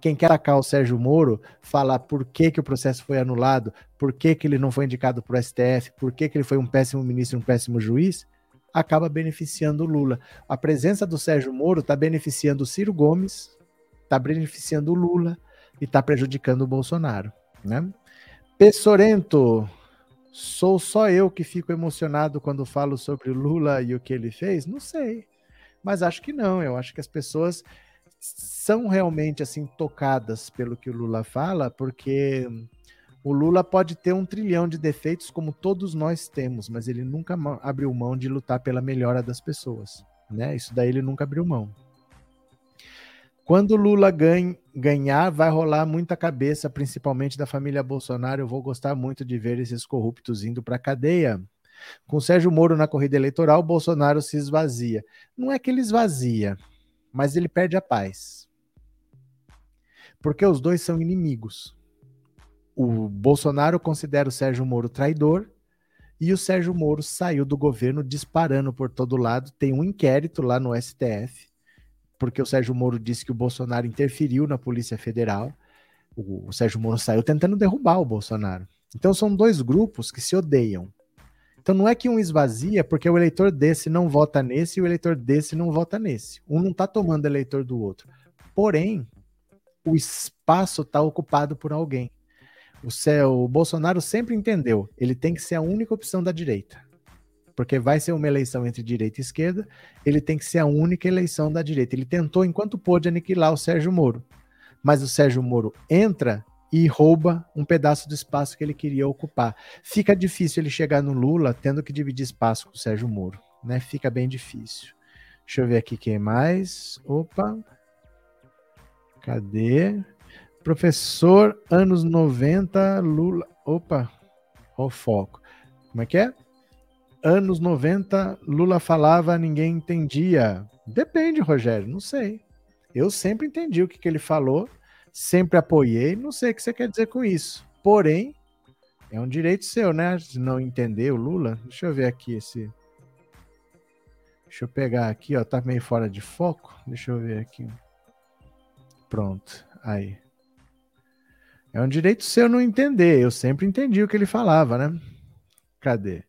quem quer atacar o Sérgio Moro, falar por que, que o processo foi anulado, por que, que ele não foi indicado para o STF, por que, que ele foi um péssimo ministro e um péssimo juiz, acaba beneficiando o Lula. A presença do Sérgio Moro está beneficiando o Ciro Gomes, está beneficiando o Lula e está prejudicando o Bolsonaro. Né? Pessorento, sou só eu que fico emocionado quando falo sobre o Lula e o que ele fez? Não sei. Mas acho que não. Eu acho que as pessoas são realmente assim tocadas pelo que o Lula fala, porque o Lula pode ter um trilhão de defeitos como todos nós temos, mas ele nunca abriu mão de lutar pela melhora das pessoas, né? Isso daí ele nunca abriu mão. Quando o Lula ganha, ganhar, vai rolar muita cabeça, principalmente da família Bolsonaro. Eu vou gostar muito de ver esses corruptos indo para cadeia. Com Sérgio Moro na corrida eleitoral, Bolsonaro se esvazia. Não é que ele esvazia, mas ele perde a paz. Porque os dois são inimigos. O Bolsonaro considera o Sérgio Moro traidor e o Sérgio Moro saiu do governo disparando por todo lado. Tem um inquérito lá no STF, porque o Sérgio Moro disse que o Bolsonaro interferiu na Polícia Federal. O Sérgio Moro saiu tentando derrubar o Bolsonaro. Então são dois grupos que se odeiam. Então não é que um esvazia porque o eleitor desse não vota nesse e o eleitor desse não vota nesse. Um não está tomando eleitor do outro. Porém, o espaço está ocupado por alguém. O, céu, o Bolsonaro sempre entendeu, ele tem que ser a única opção da direita. Porque vai ser uma eleição entre direita e esquerda, ele tem que ser a única eleição da direita. Ele tentou, enquanto pôde, aniquilar o Sérgio Moro. mas o Sérgio Moro entra e rouba um pedaço do espaço que ele queria ocupar. Fica difícil ele chegar no Lula tendo que dividir espaço com o Sérgio Moro, né? Fica bem difícil. Deixa eu ver aqui quem mais. Opa. Cadê? Professor, anos 90, Lula. Opa, o foco. Como é que é? Anos 90, Lula falava, ninguém entendia. Depende, Rogério, não sei. Eu sempre entendi o que, que ele falou, sempre apoiei, não sei o que você quer dizer com isso. Porém, é um direito seu, né? De não entender o Lula. Deixa eu ver aqui esse. Deixa eu pegar aqui, ó. Tá meio fora de foco. Deixa eu ver aqui. Pronto. Aí. É um direito seu não entender. Eu sempre entendi o que ele falava, né? Cadê?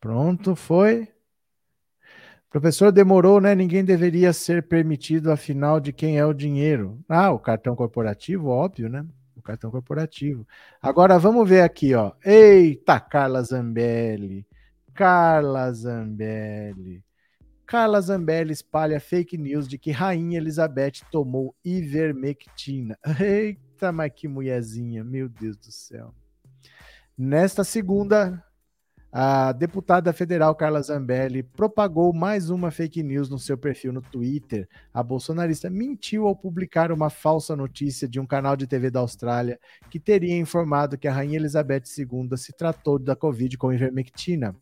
Pronto, foi. Professor, demorou, né? Ninguém deveria ser permitido, afinal, de quem é o dinheiro. Ah, o cartão corporativo, óbvio, né? O cartão corporativo. Agora vamos ver aqui, ó. Eita, Carla Zambelli. Carla Zambelli. Carla Zambelli espalha fake news de que Rainha Elizabeth tomou ivermectina. Eita, mas que mulherzinha, meu Deus do céu. Nesta segunda, a deputada federal Carla Zambelli propagou mais uma fake news no seu perfil no Twitter. A bolsonarista mentiu ao publicar uma falsa notícia de um canal de TV da Austrália que teria informado que a Rainha Elizabeth II se tratou da Covid com ivermectina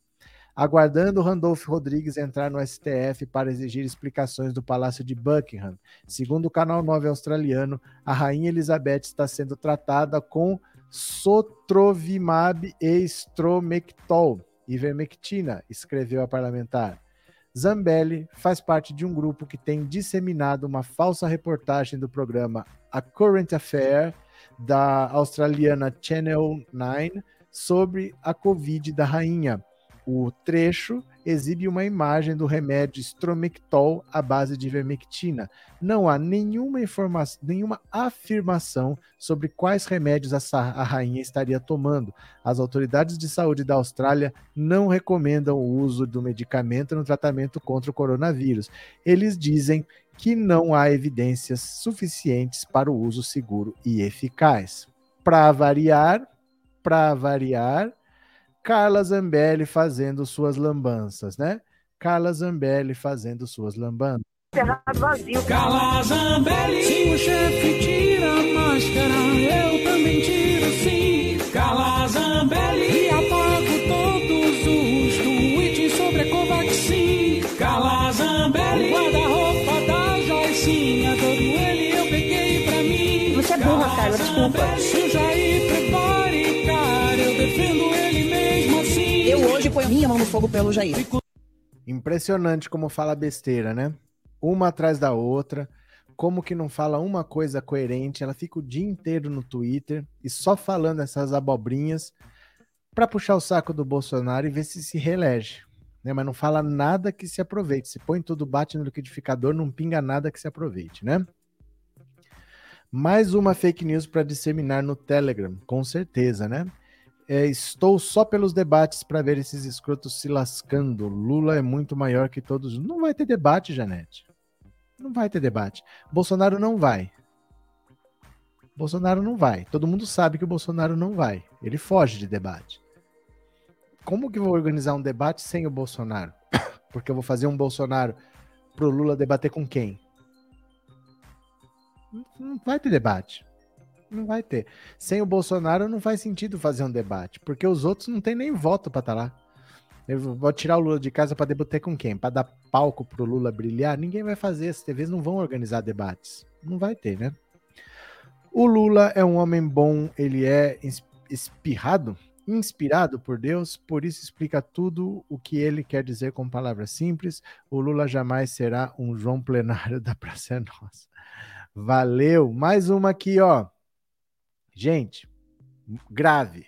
aguardando Randolph Rodrigues entrar no STF para exigir explicações do Palácio de Buckingham. Segundo o canal 9 australiano, a rainha Elizabeth está sendo tratada com sotrovimab e estromectol, ivermectina, escreveu a parlamentar. Zambelli faz parte de um grupo que tem disseminado uma falsa reportagem do programa A Current Affair da australiana Channel 9 sobre a Covid da rainha o trecho exibe uma imagem do remédio Stromectol à base de ivermectina. Não há nenhuma informação, nenhuma afirmação sobre quais remédios a, a rainha estaria tomando. As autoridades de saúde da Austrália não recomendam o uso do medicamento no tratamento contra o coronavírus. Eles dizem que não há evidências suficientes para o uso seguro e eficaz. Para variar, para variar, Carla Zambelli fazendo suas lambanças, né? Carla Zambelli fazendo suas lambanças. Vazio. Carla Zambelli, se o chefe tira a máscara, eu também tiro sim. Carla Zambelli, e apago todos os tweets sobre a Covaxin. Carla Zambelli, guarda-roupa da Joicinha, todo ele eu peguei pra mim. Você é burra, Carla, desculpa. Ponho minha mão no fogo pelo Jair. Impressionante como fala besteira, né? Uma atrás da outra. Como que não fala uma coisa coerente? Ela fica o dia inteiro no Twitter e só falando essas abobrinhas para puxar o saco do Bolsonaro e ver se se reelege. Né? Mas não fala nada que se aproveite. Se põe tudo, bate no liquidificador, não pinga nada que se aproveite, né? Mais uma fake news para disseminar no Telegram, com certeza, né? É, estou só pelos debates para ver esses escrotos se lascando. Lula é muito maior que todos. Não vai ter debate, Janete. Não vai ter debate. Bolsonaro não vai. Bolsonaro não vai. Todo mundo sabe que o Bolsonaro não vai. Ele foge de debate. Como que vou organizar um debate sem o Bolsonaro? [COUGHS] Porque eu vou fazer um Bolsonaro pro Lula debater com quem? Não vai ter debate. Não vai ter. Sem o Bolsonaro não faz sentido fazer um debate, porque os outros não tem nem voto para estar tá lá. Eu vou tirar o Lula de casa para debater com quem? Para dar palco pro Lula brilhar? Ninguém vai fazer. As TVs não vão organizar debates. Não vai ter, né? O Lula é um homem bom, ele é espirrado, inspirado por Deus, por isso explica tudo o que ele quer dizer com palavras simples. O Lula jamais será um João Plenário [LAUGHS] da Praça Nossa. Valeu. Mais uma aqui, ó. Gente, grave.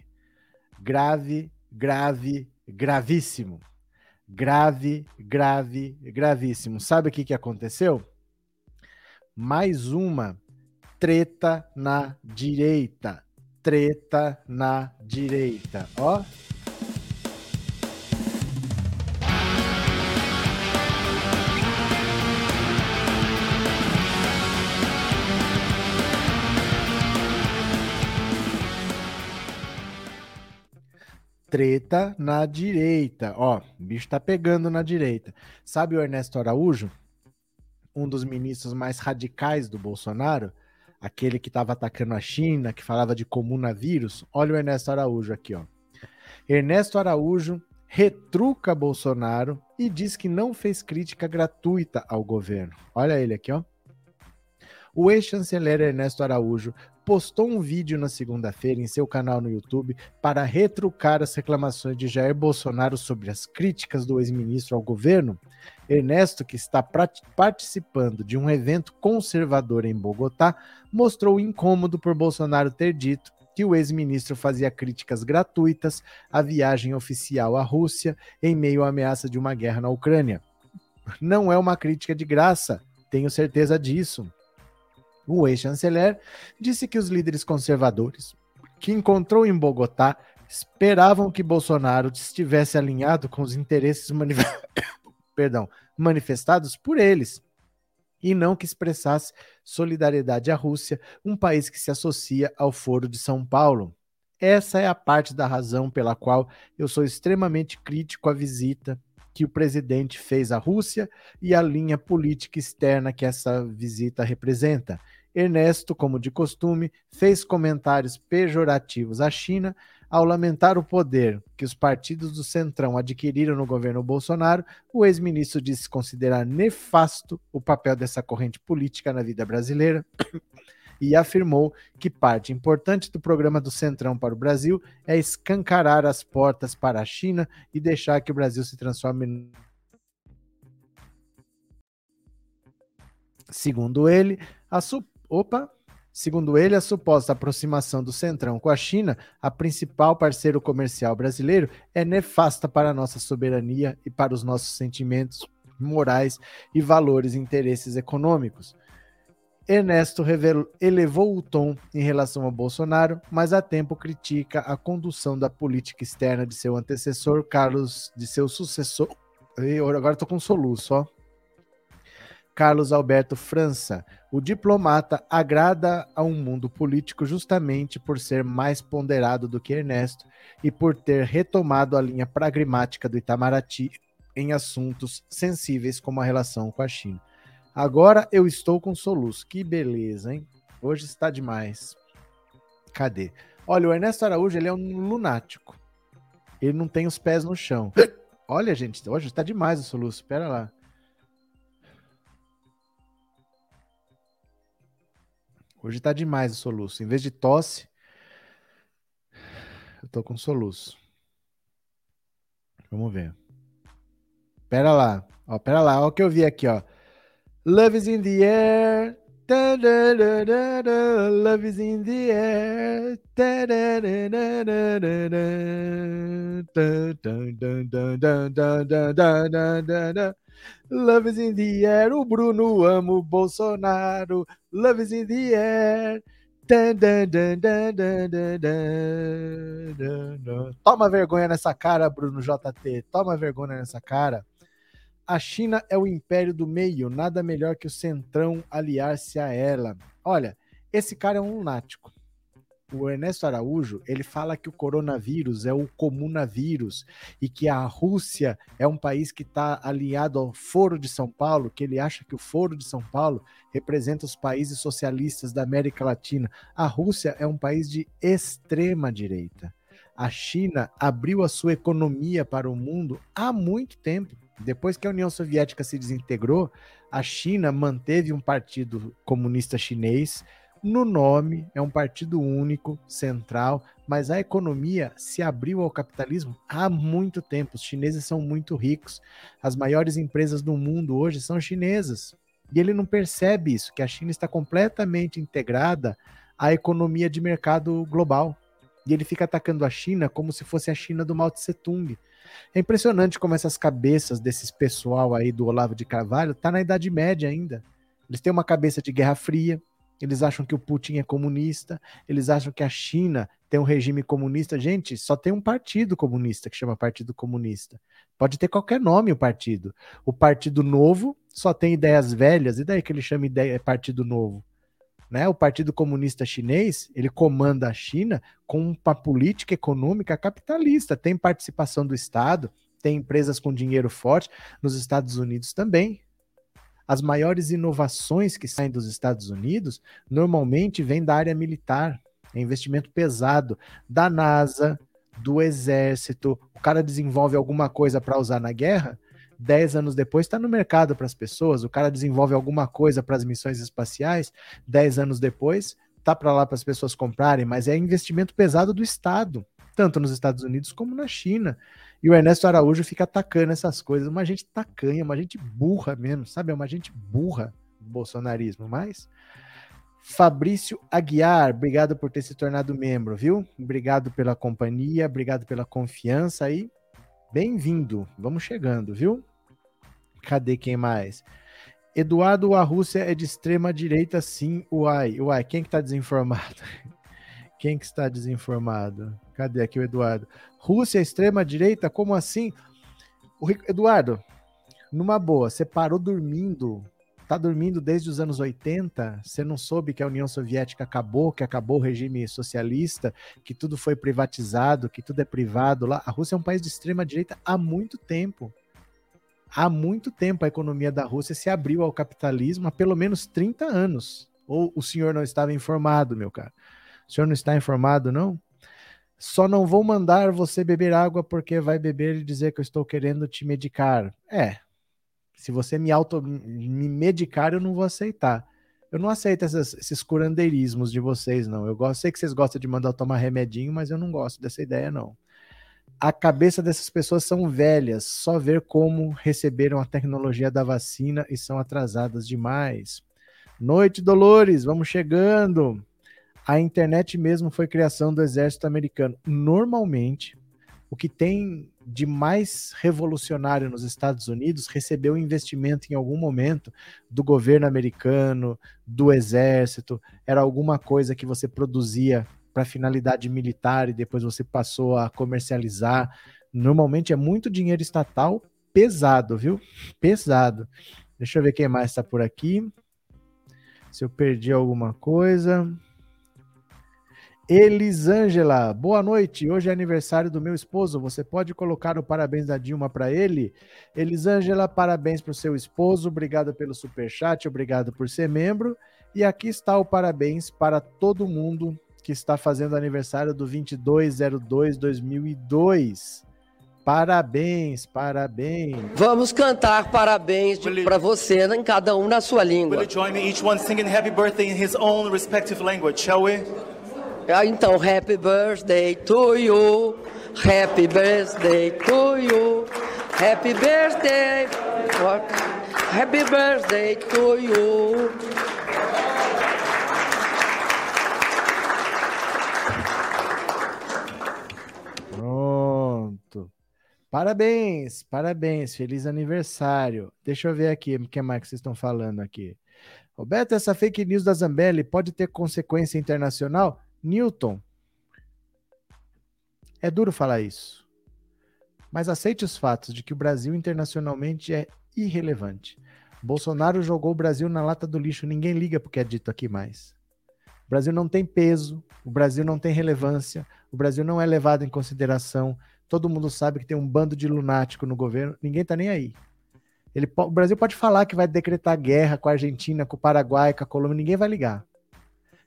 Grave, grave, gravíssimo. Grave, grave, gravíssimo. Sabe o que, que aconteceu? Mais uma treta na direita. Treta na direita. Ó. treta na direita. Ó, o bicho tá pegando na direita. Sabe o Ernesto Araújo? Um dos ministros mais radicais do Bolsonaro? Aquele que estava atacando a China, que falava de comunavírus? Olha o Ernesto Araújo aqui, ó. Ernesto Araújo retruca Bolsonaro e diz que não fez crítica gratuita ao governo. Olha ele aqui, ó. O ex-chanceler Ernesto Araújo postou um vídeo na segunda-feira em seu canal no YouTube para retrucar as reclamações de Jair Bolsonaro sobre as críticas do ex-ministro ao governo. Ernesto, que está participando de um evento conservador em Bogotá, mostrou incômodo por Bolsonaro ter dito que o ex-ministro fazia críticas gratuitas à viagem oficial à Rússia em meio à ameaça de uma guerra na Ucrânia. Não é uma crítica de graça, tenho certeza disso. O ex-chanceler disse que os líderes conservadores que encontrou em Bogotá esperavam que Bolsonaro estivesse alinhado com os interesses manif... [COUGHS] Perdão, manifestados por eles e não que expressasse solidariedade à Rússia, um país que se associa ao Foro de São Paulo. Essa é a parte da razão pela qual eu sou extremamente crítico à visita que o presidente fez à Rússia e à linha política externa que essa visita representa. Ernesto, como de costume, fez comentários pejorativos à China ao lamentar o poder que os partidos do Centrão adquiriram no governo Bolsonaro. O ex-ministro disse considerar nefasto o papel dessa corrente política na vida brasileira [COUGHS] e afirmou que parte importante do programa do Centrão para o Brasil é escancarar as portas para a China e deixar que o Brasil se transforme Segundo ele, a, su Opa! Segundo ele, a suposta aproximação do Centrão com a China, a principal parceiro comercial brasileiro, é nefasta para a nossa soberania e para os nossos sentimentos morais e valores e interesses econômicos. Ernesto revelou, elevou o tom em relação a Bolsonaro, mas há tempo critica a condução da política externa de seu antecessor, Carlos, de seu sucessor. Agora estou com soluço, ó. Carlos Alberto França. O diplomata agrada a um mundo político justamente por ser mais ponderado do que Ernesto e por ter retomado a linha pragmática do Itamaraty em assuntos sensíveis como a relação com a China. Agora eu estou com soluço. Que beleza, hein? Hoje está demais. Cadê? Olha, o Ernesto Araújo ele é um lunático. Ele não tem os pés no chão. Olha, gente, hoje está demais o soluço. Espera lá. Hoje tá demais o soluço. Em vez de tosse, eu tô com soluço. Vamos ver. Pera lá. Ó, pera lá. Ó o que eu vi aqui, ó. Love is in the air. Da, da, da, love is in the air. Da, Love is in the air, o Bruno amo o Bolsonaro. Love is in the air. Dun, dun, dun, Toma vergonha nessa cara, Bruno JT. Toma vergonha nessa cara. A China é o império do meio, nada melhor que o Centrão aliar-se a ela. Olha, esse cara é um lunático o Ernesto Araújo, ele fala que o coronavírus é o comunavírus e que a Rússia é um país que está alinhado ao Foro de São Paulo, que ele acha que o Foro de São Paulo representa os países socialistas da América Latina. A Rússia é um país de extrema direita. A China abriu a sua economia para o mundo há muito tempo. Depois que a União Soviética se desintegrou, a China manteve um partido comunista chinês, no nome, é um partido único, central, mas a economia se abriu ao capitalismo há muito tempo. Os chineses são muito ricos. As maiores empresas do mundo hoje são chinesas. E ele não percebe isso, que a China está completamente integrada à economia de mercado global. E ele fica atacando a China como se fosse a China do Mao Tse Tung. É impressionante como essas cabeças desses pessoal aí do Olavo de Carvalho tá na Idade Média ainda. Eles têm uma cabeça de Guerra Fria, eles acham que o Putin é comunista, eles acham que a China tem um regime comunista. Gente, só tem um partido comunista que chama Partido Comunista. Pode ter qualquer nome o partido. O Partido Novo só tem ideias velhas, e daí que ele chama ideia Partido Novo? né? O Partido Comunista Chinês, ele comanda a China com uma política econômica capitalista, tem participação do Estado, tem empresas com dinheiro forte, nos Estados Unidos também. As maiores inovações que saem dos Estados Unidos normalmente vêm da área militar, é investimento pesado da NASA, do exército. O cara desenvolve alguma coisa para usar na guerra, dez anos depois está no mercado para as pessoas. O cara desenvolve alguma coisa para as missões espaciais, dez anos depois tá para lá para as pessoas comprarem, mas é investimento pesado do Estado, tanto nos Estados Unidos como na China. E o Ernesto Araújo fica atacando essas coisas, uma gente tacanha, uma gente burra mesmo, sabe? É uma gente burra do bolsonarismo, mas Fabrício Aguiar, obrigado por ter se tornado membro, viu? Obrigado pela companhia, obrigado pela confiança aí. Bem-vindo, vamos chegando, viu? Cadê quem mais? Eduardo, a Rússia é de extrema direita, sim. Uai, uai, quem que tá desinformado? [LAUGHS] Quem que está desinformado? Cadê aqui o Eduardo? Rússia, extrema direita? Como assim? O Eduardo, numa boa, você parou dormindo tá dormindo desde os anos 80, você não soube que a União Soviética acabou, que acabou o regime socialista, que tudo foi privatizado, que tudo é privado lá. A Rússia é um país de extrema direita há muito tempo. Há muito tempo a economia da Rússia se abriu ao capitalismo há pelo menos 30 anos. Ou o senhor não estava informado, meu cara? O senhor não está informado, não? Só não vou mandar você beber água porque vai beber e dizer que eu estou querendo te medicar. É, se você me auto me medicar, eu não vou aceitar. Eu não aceito essas, esses curandeirismos de vocês, não. Eu gosto, sei que vocês gostam de mandar tomar remedinho, mas eu não gosto dessa ideia, não. A cabeça dessas pessoas são velhas, só ver como receberam a tecnologia da vacina e são atrasadas demais. Noite, Dolores, vamos chegando. A internet mesmo foi criação do exército americano. Normalmente, o que tem de mais revolucionário nos Estados Unidos recebeu investimento em algum momento do governo americano, do exército, era alguma coisa que você produzia para finalidade militar e depois você passou a comercializar. Normalmente é muito dinheiro estatal pesado, viu? Pesado. Deixa eu ver quem mais está por aqui. Se eu perdi alguma coisa. Elisângela, boa noite. Hoje é aniversário do meu esposo. Você pode colocar o parabéns da Dilma para ele? Elisângela, parabéns para o seu esposo. Obrigado pelo super chat, obrigado por ser membro. E aqui está o parabéns para todo mundo que está fazendo aniversário do 2202-2002. Parabéns, parabéns. Vamos cantar parabéns para você, em cada um na sua língua. Will you join me each one singing happy birthday in his own respective language, shall we? Ah, então, happy birthday to you. Happy birthday to you. Happy birthday. Happy birthday to you. Pronto. Parabéns, parabéns, feliz aniversário. Deixa eu ver aqui o que mais que vocês estão falando aqui. Roberto, essa fake news da Zambelli pode ter consequência internacional? Newton. É duro falar isso. Mas aceite os fatos de que o Brasil internacionalmente é irrelevante. Bolsonaro jogou o Brasil na lata do lixo, ninguém liga porque é dito aqui mais. O Brasil não tem peso, o Brasil não tem relevância, o Brasil não é levado em consideração. Todo mundo sabe que tem um bando de lunático no governo, ninguém tá nem aí. Ele, o Brasil pode falar que vai decretar guerra com a Argentina, com o Paraguai, com a Colômbia, ninguém vai ligar.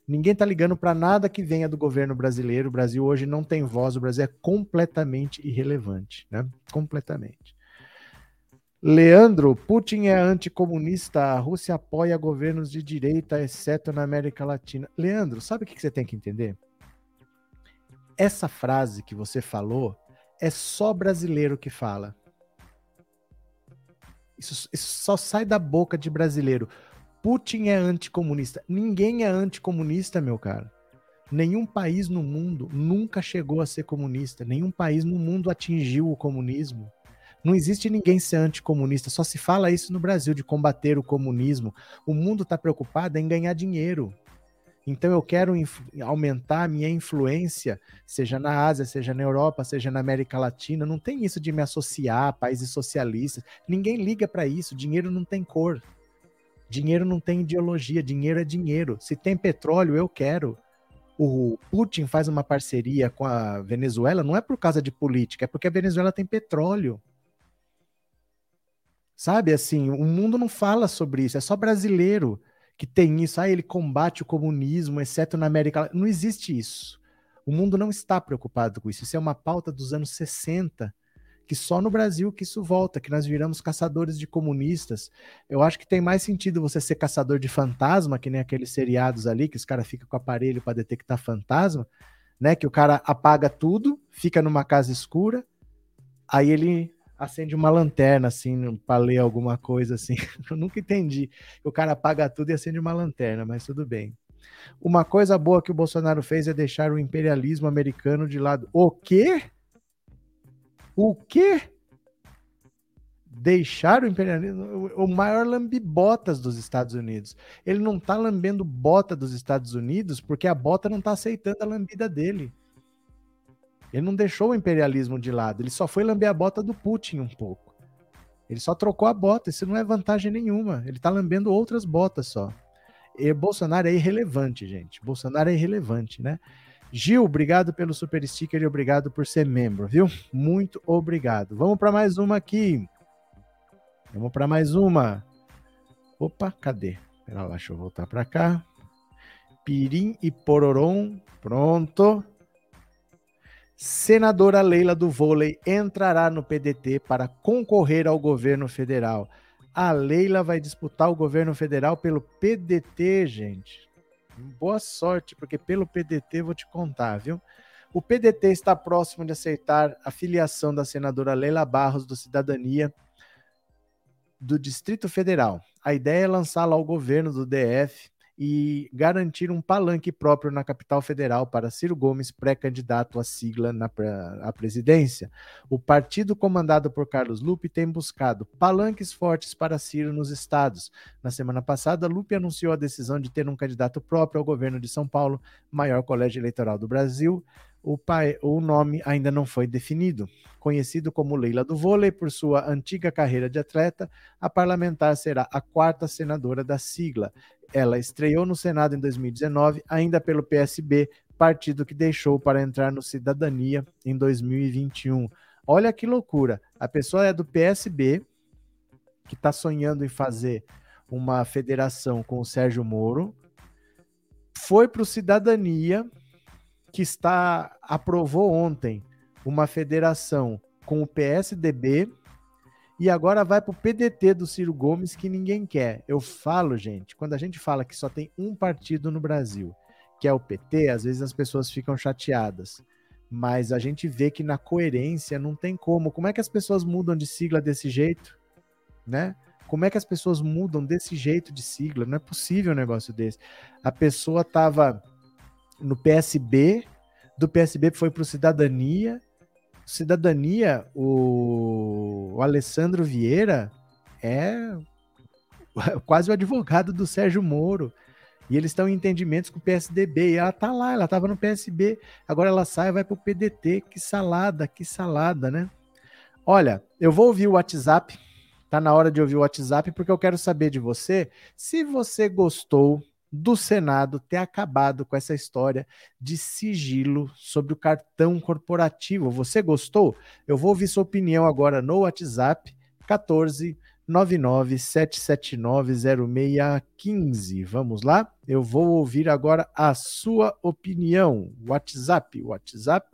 Ninguém está ligando para nada que venha do governo brasileiro. O Brasil hoje não tem voz, o Brasil é completamente irrelevante, né? Completamente. Leandro, Putin é anticomunista, a Rússia apoia governos de direita, exceto na América Latina. Leandro, sabe o que você tem que entender? Essa frase que você falou é só brasileiro que fala. Isso, isso só sai da boca de brasileiro. Putin é anticomunista. Ninguém é anticomunista, meu cara. Nenhum país no mundo nunca chegou a ser comunista. Nenhum país no mundo atingiu o comunismo. Não existe ninguém ser anticomunista. Só se fala isso no Brasil, de combater o comunismo. O mundo está preocupado em ganhar dinheiro. Então eu quero aumentar a minha influência, seja na Ásia, seja na Europa, seja na América Latina. Não tem isso de me associar a países socialistas. Ninguém liga para isso. Dinheiro não tem cor. Dinheiro não tem ideologia, dinheiro é dinheiro. Se tem petróleo, eu quero. O Putin faz uma parceria com a Venezuela, não é por causa de política, é porque a Venezuela tem petróleo. Sabe assim, o mundo não fala sobre isso, é só brasileiro que tem isso. Ah, ele combate o comunismo, exceto na América Latina. Não existe isso. O mundo não está preocupado com isso. Isso é uma pauta dos anos 60, que só no Brasil que isso volta, que nós viramos caçadores de comunistas. Eu acho que tem mais sentido você ser caçador de fantasma, que nem aqueles seriados ali, que os caras ficam com aparelho para detectar fantasma, né? Que o cara apaga tudo, fica numa casa escura, aí ele acende uma lanterna, assim, para ler alguma coisa, assim. [LAUGHS] Eu nunca entendi. O cara apaga tudo e acende uma lanterna, mas tudo bem. Uma coisa boa que o Bolsonaro fez é deixar o imperialismo americano de lado. O quê? O quê? Deixar o imperialismo, o maior lambibotas dos Estados Unidos. Ele não tá lambendo bota dos Estados Unidos porque a bota não tá aceitando a lambida dele. Ele não deixou o imperialismo de lado, ele só foi lamber a bota do Putin um pouco. Ele só trocou a bota, isso não é vantagem nenhuma. Ele tá lambendo outras botas só. E Bolsonaro é irrelevante, gente. Bolsonaro é irrelevante, né? Gil, obrigado pelo super sticker e obrigado por ser membro, viu? Muito obrigado. Vamos para mais uma aqui. Vamos para mais uma. Opa, cadê? Pera lá, deixa eu voltar para cá. Pirim e Pororom, pronto. Senadora Leila do Vôlei entrará no PDT para concorrer ao governo federal. A Leila vai disputar o governo federal pelo PDT, gente. Boa sorte, porque pelo PDT vou te contar, viu? O PDT está próximo de aceitar a filiação da senadora Leila Barros do Cidadania do Distrito Federal. A ideia é lançá-la ao governo do DF e garantir um palanque próprio na capital federal para Ciro Gomes, pré-candidato à sigla na à presidência. O partido comandado por Carlos Lupe tem buscado palanques fortes para Ciro nos estados. Na semana passada, Lupe anunciou a decisão de ter um candidato próprio ao governo de São Paulo, maior colégio eleitoral do Brasil. O, pai, o nome ainda não foi definido. Conhecido como Leila do Vôlei por sua antiga carreira de atleta, a parlamentar será a quarta senadora da sigla. Ela estreou no Senado em 2019, ainda pelo PSB, partido que deixou para entrar no Cidadania em 2021. Olha que loucura! A pessoa é do PSB, que está sonhando em fazer uma federação com o Sérgio Moro, foi para o Cidadania, que está aprovou ontem uma federação com o PSDB e agora vai para o PDT do Ciro Gomes, que ninguém quer. Eu falo, gente, quando a gente fala que só tem um partido no Brasil, que é o PT, às vezes as pessoas ficam chateadas. Mas a gente vê que na coerência não tem como. Como é que as pessoas mudam de sigla desse jeito? Né? Como é que as pessoas mudam desse jeito de sigla? Não é possível um negócio desse. A pessoa estava no PSB, do PSB foi para o Cidadania, cidadania, o, o Alessandro Vieira é [LAUGHS] quase o advogado do Sérgio Moro. E eles estão em entendimentos com o PSDB. E ela tá lá, ela estava no PSB. Agora ela sai e vai para o PDT. Que salada, que salada, né? Olha, eu vou ouvir o WhatsApp. Tá na hora de ouvir o WhatsApp, porque eu quero saber de você se você gostou do Senado ter acabado com essa história de sigilo sobre o cartão corporativo. Você gostou? Eu vou ouvir sua opinião agora no WhatsApp 14 997790615. Vamos lá? Eu vou ouvir agora a sua opinião. WhatsApp, WhatsApp.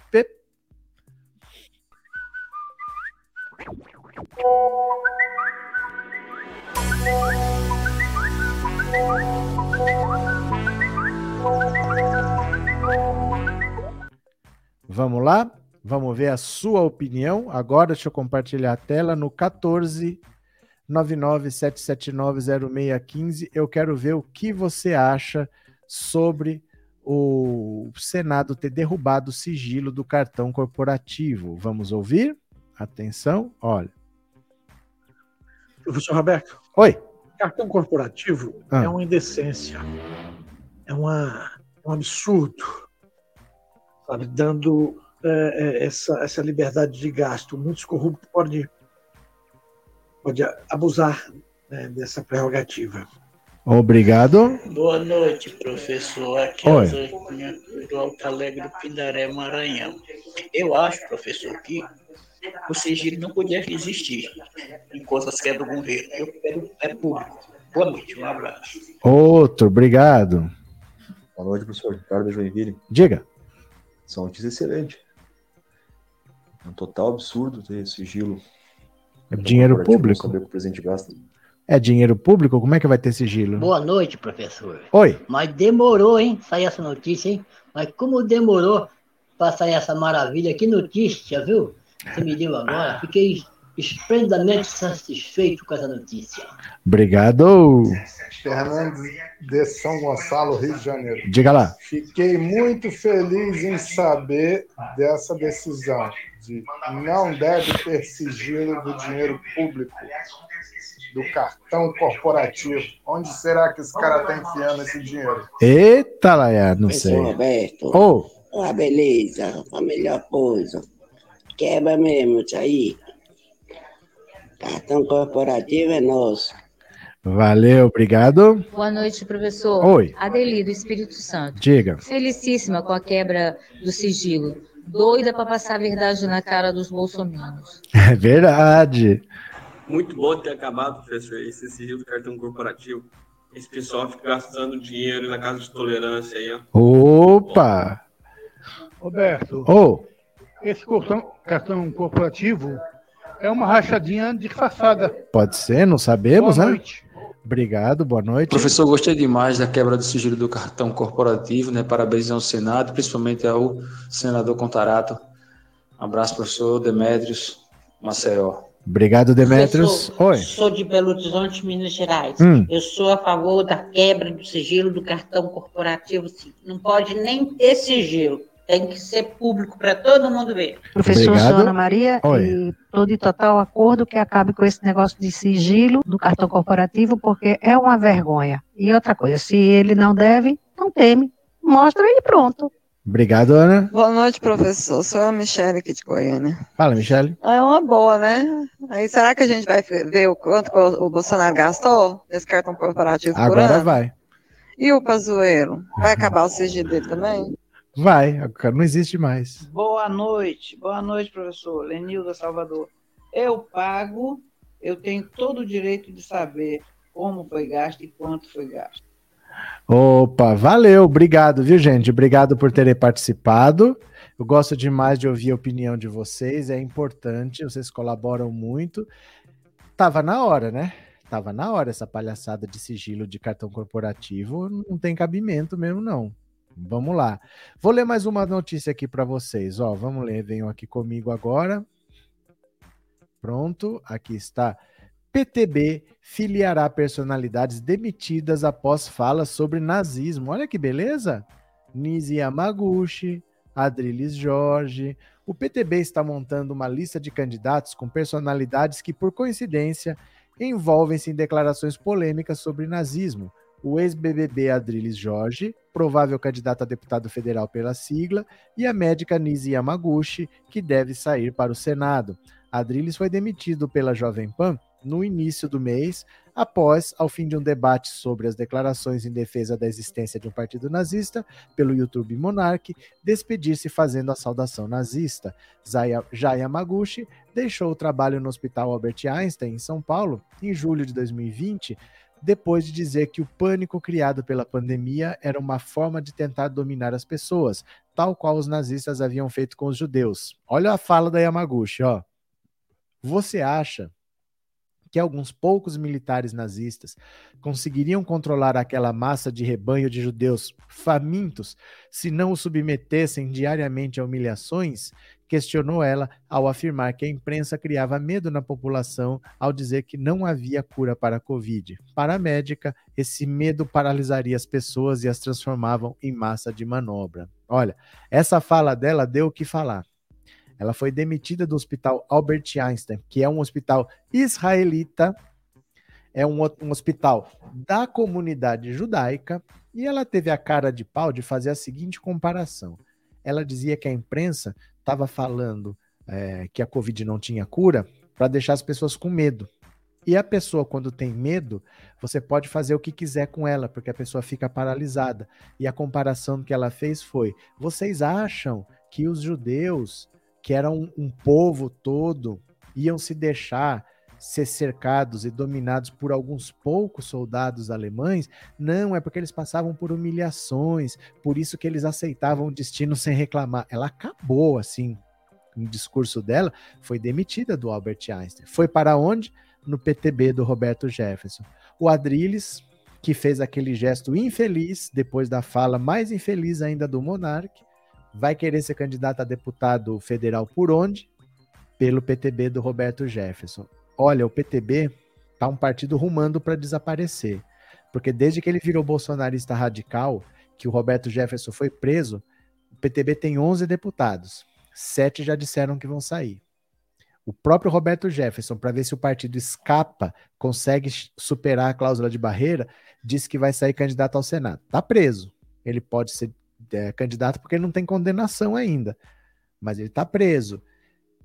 Vamos lá? Vamos ver a sua opinião. Agora deixa eu compartilhar a tela no 14 997790615. Eu quero ver o que você acha sobre o Senado ter derrubado o sigilo do cartão corporativo. Vamos ouvir? Atenção, olha. Professor Roberto. Oi. Cartão corporativo ah. é uma indecência. É, uma, é um absurdo sabe, dando é, é, essa, essa liberdade de gasto. Muitos corruptos podem pode abusar né, dessa prerrogativa. Obrigado. Boa noite, professor. Aqui Oi. é o do Alto Alegre do Pindaré, Maranhão. Eu acho, professor, que o sigilo não podia existir enquanto as quebras do governo. Eu quero é público. Boa noite, um abraço. Outro, obrigado. Boa noite, professor. Ricardo Joinville. Diga. Essa notícia é excelente. É um total absurdo ter sigilo. É dinheiro público? Saber o que o presidente gasta. É dinheiro público? Como é que vai ter sigilo? Boa noite, professor. Oi. Mas demorou, hein, sair essa notícia, hein? Mas como demorou para sair essa maravilha, que notícia, viu? Você me deu agora, fiquei esplendidamente satisfeito com essa notícia. Obrigado. Fernandes de São Gonçalo, Rio de Janeiro. Diga lá. Fiquei muito feliz em saber dessa decisão de não deve ter sigilo do dinheiro público, do cartão corporativo. Onde será que esse cara está enfiando esse dinheiro? Eita, Laia, não sei. Roberto. Ô, Ah, beleza. A melhor coisa. Quebra mesmo isso aí. Cartão corporativo é nosso. valeu, obrigado. Boa noite, professor. Oi. Adeli, do Espírito Santo. Diga. Felicíssima com a quebra do sigilo. Doida para passar a verdade na cara dos bolsominions. [LAUGHS] É verdade. Muito bom ter acabado, professor, esse sigilo do cartão corporativo. Esse pessoal fica gastando dinheiro na casa de tolerância aí, ó. Opa! Roberto, Ô, esse cartão, cartão corporativo é uma rachadinha disfarçada. pode ser, não sabemos, Boa né? noite. Obrigado, boa noite. Professor, gostei demais da quebra do sigilo do cartão corporativo, né? Parabéns ao Senado, principalmente ao senador Contarato. Um abraço, professor Demétrios Maceió. Obrigado, Demetrios. Professor, Oi. Sou de Belo Horizonte, Minas Gerais. Hum. Eu sou a favor da quebra do sigilo do cartão corporativo, sim. Não pode nem ter sigilo. Tem que ser público para todo mundo ver. Professor Obrigado. Ana Maria, e estou de total acordo que acabe com esse negócio de sigilo do cartão corporativo, porque é uma vergonha. E outra coisa, se ele não deve, não teme. Mostra e pronto. Obrigado, Ana. Boa noite, professor. Sou a Michelle aqui de Goiânia. Fala, Michele. É uma boa, né? Aí será que a gente vai ver o quanto o Bolsonaro gastou nesse cartão corporativo por Agora ano? vai. E o Pazuello? Vai acabar o sigilo dele também? Vai, não existe mais. Boa noite, boa noite, professor. Lenilda Salvador. Eu pago, eu tenho todo o direito de saber como foi gasto e quanto foi gasto. Opa, valeu, obrigado, viu, gente? Obrigado por terem participado. Eu gosto demais de ouvir a opinião de vocês, é importante, vocês colaboram muito. Tava na hora, né? Tava na hora essa palhaçada de sigilo de cartão corporativo, não tem cabimento mesmo, não. Vamos lá. Vou ler mais uma notícia aqui para vocês, ó. Vamos ler, venham aqui comigo agora. Pronto, aqui está. PTB filiará personalidades demitidas após falas sobre nazismo. Olha que beleza! Nisi Yamaguchi, Adriles Jorge. O PTB está montando uma lista de candidatos com personalidades que, por coincidência, envolvem-se em declarações polêmicas sobre nazismo. O ex-BBB Adriles Jorge, provável candidato a deputado federal pela sigla, e a médica Nisi Yamaguchi, que deve sair para o Senado. Adriles foi demitido pela Jovem Pan no início do mês, após, ao fim de um debate sobre as declarações em defesa da existência de um partido nazista, pelo YouTube Monarch, despedir-se fazendo a saudação nazista. Zaya, Jaya Yamaguchi deixou o trabalho no Hospital Albert Einstein, em São Paulo, em julho de 2020, depois de dizer que o pânico criado pela pandemia era uma forma de tentar dominar as pessoas, tal qual os nazistas haviam feito com os judeus. Olha a fala da Yamaguchi, ó. Você acha que alguns poucos militares nazistas conseguiriam controlar aquela massa de rebanho de judeus famintos se não os submetessem diariamente a humilhações? Questionou ela ao afirmar que a imprensa criava medo na população ao dizer que não havia cura para a Covid. Para a médica, esse medo paralisaria as pessoas e as transformavam em massa de manobra. Olha, essa fala dela deu o que falar. Ela foi demitida do hospital Albert Einstein, que é um hospital israelita, é um, um, hospital da comunidade judaica, e ela teve a cara de pau de fazer a seguinte comparação. Ela dizia que a imprensa estava falando é, que a Covid não tinha cura para deixar as pessoas com medo. E a pessoa, quando tem medo, você pode fazer o que quiser com ela, porque a pessoa fica paralisada. E a comparação que ela fez foi: vocês acham que os judeus, que eram um povo todo, iam se deixar ser cercados e dominados por alguns poucos soldados alemães, não, é porque eles passavam por humilhações, por isso que eles aceitavam o destino sem reclamar. Ela acabou assim, no discurso dela, foi demitida do Albert Einstein. Foi para onde? No PTB do Roberto Jefferson. O Adrilles, que fez aquele gesto infeliz, depois da fala mais infeliz ainda do Monark, vai querer ser candidato a deputado federal por onde? Pelo PTB do Roberto Jefferson. Olha, o PTB tá um partido rumando para desaparecer. Porque desde que ele virou bolsonarista radical, que o Roberto Jefferson foi preso, o PTB tem 11 deputados. Sete já disseram que vão sair. O próprio Roberto Jefferson, para ver se o partido escapa, consegue superar a cláusula de barreira, disse que vai sair candidato ao Senado. Tá preso. Ele pode ser é, candidato porque ele não tem condenação ainda. Mas ele tá preso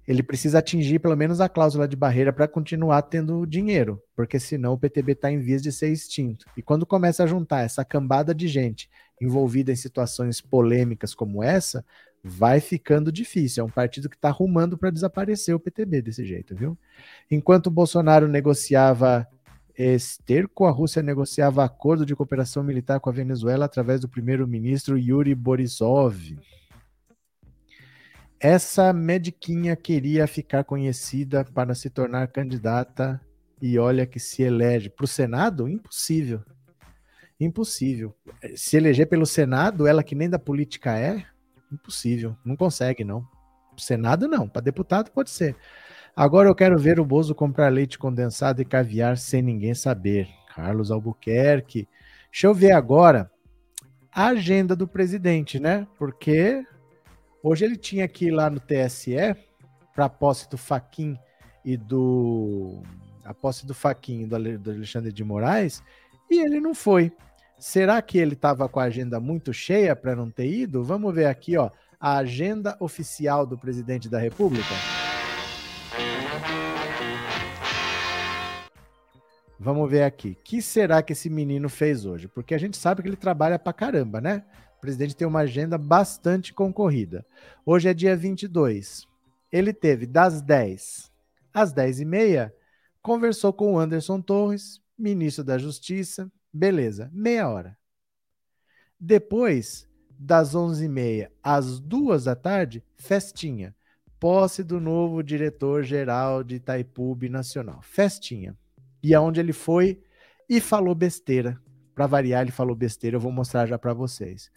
ele precisa atingir pelo menos a cláusula de barreira para continuar tendo dinheiro, porque senão o PTB está em vias de ser extinto. E quando começa a juntar essa cambada de gente envolvida em situações polêmicas como essa, vai ficando difícil. É um partido que está arrumando para desaparecer o PTB desse jeito, viu? Enquanto o Bolsonaro negociava esterco, a Rússia negociava acordo de cooperação militar com a Venezuela através do primeiro-ministro Yuri Borisov. Essa mediquinha queria ficar conhecida para se tornar candidata e olha que se elege para o Senado? Impossível. Impossível. Se eleger pelo Senado, ela que nem da política é, impossível. Não consegue, não. Senado, não. Para deputado, pode ser. Agora eu quero ver o Bozo comprar leite condensado e caviar sem ninguém saber. Carlos Albuquerque. Deixa eu ver agora a agenda do presidente, né? Porque Hoje ele tinha que ir lá no TSE para a posse do Faquin e do a posse do Faquin do, Alexandre de Moraes e ele não foi. Será que ele estava com a agenda muito cheia para não ter ido? Vamos ver aqui, ó, a agenda oficial do presidente da República. Vamos ver aqui. O que será que esse menino fez hoje? Porque a gente sabe que ele trabalha pra caramba, né? O presidente tem uma agenda bastante concorrida. Hoje é dia 22. Ele teve das 10 às 10 e meia, conversou com o Anderson Torres, ministro da Justiça. Beleza, meia hora. Depois, das 11h30 às 2 da tarde, festinha. Posse do novo diretor-geral de Itaipu Nacional. Festinha. E aonde ele foi e falou besteira. Para variar, ele falou besteira, eu vou mostrar já para vocês.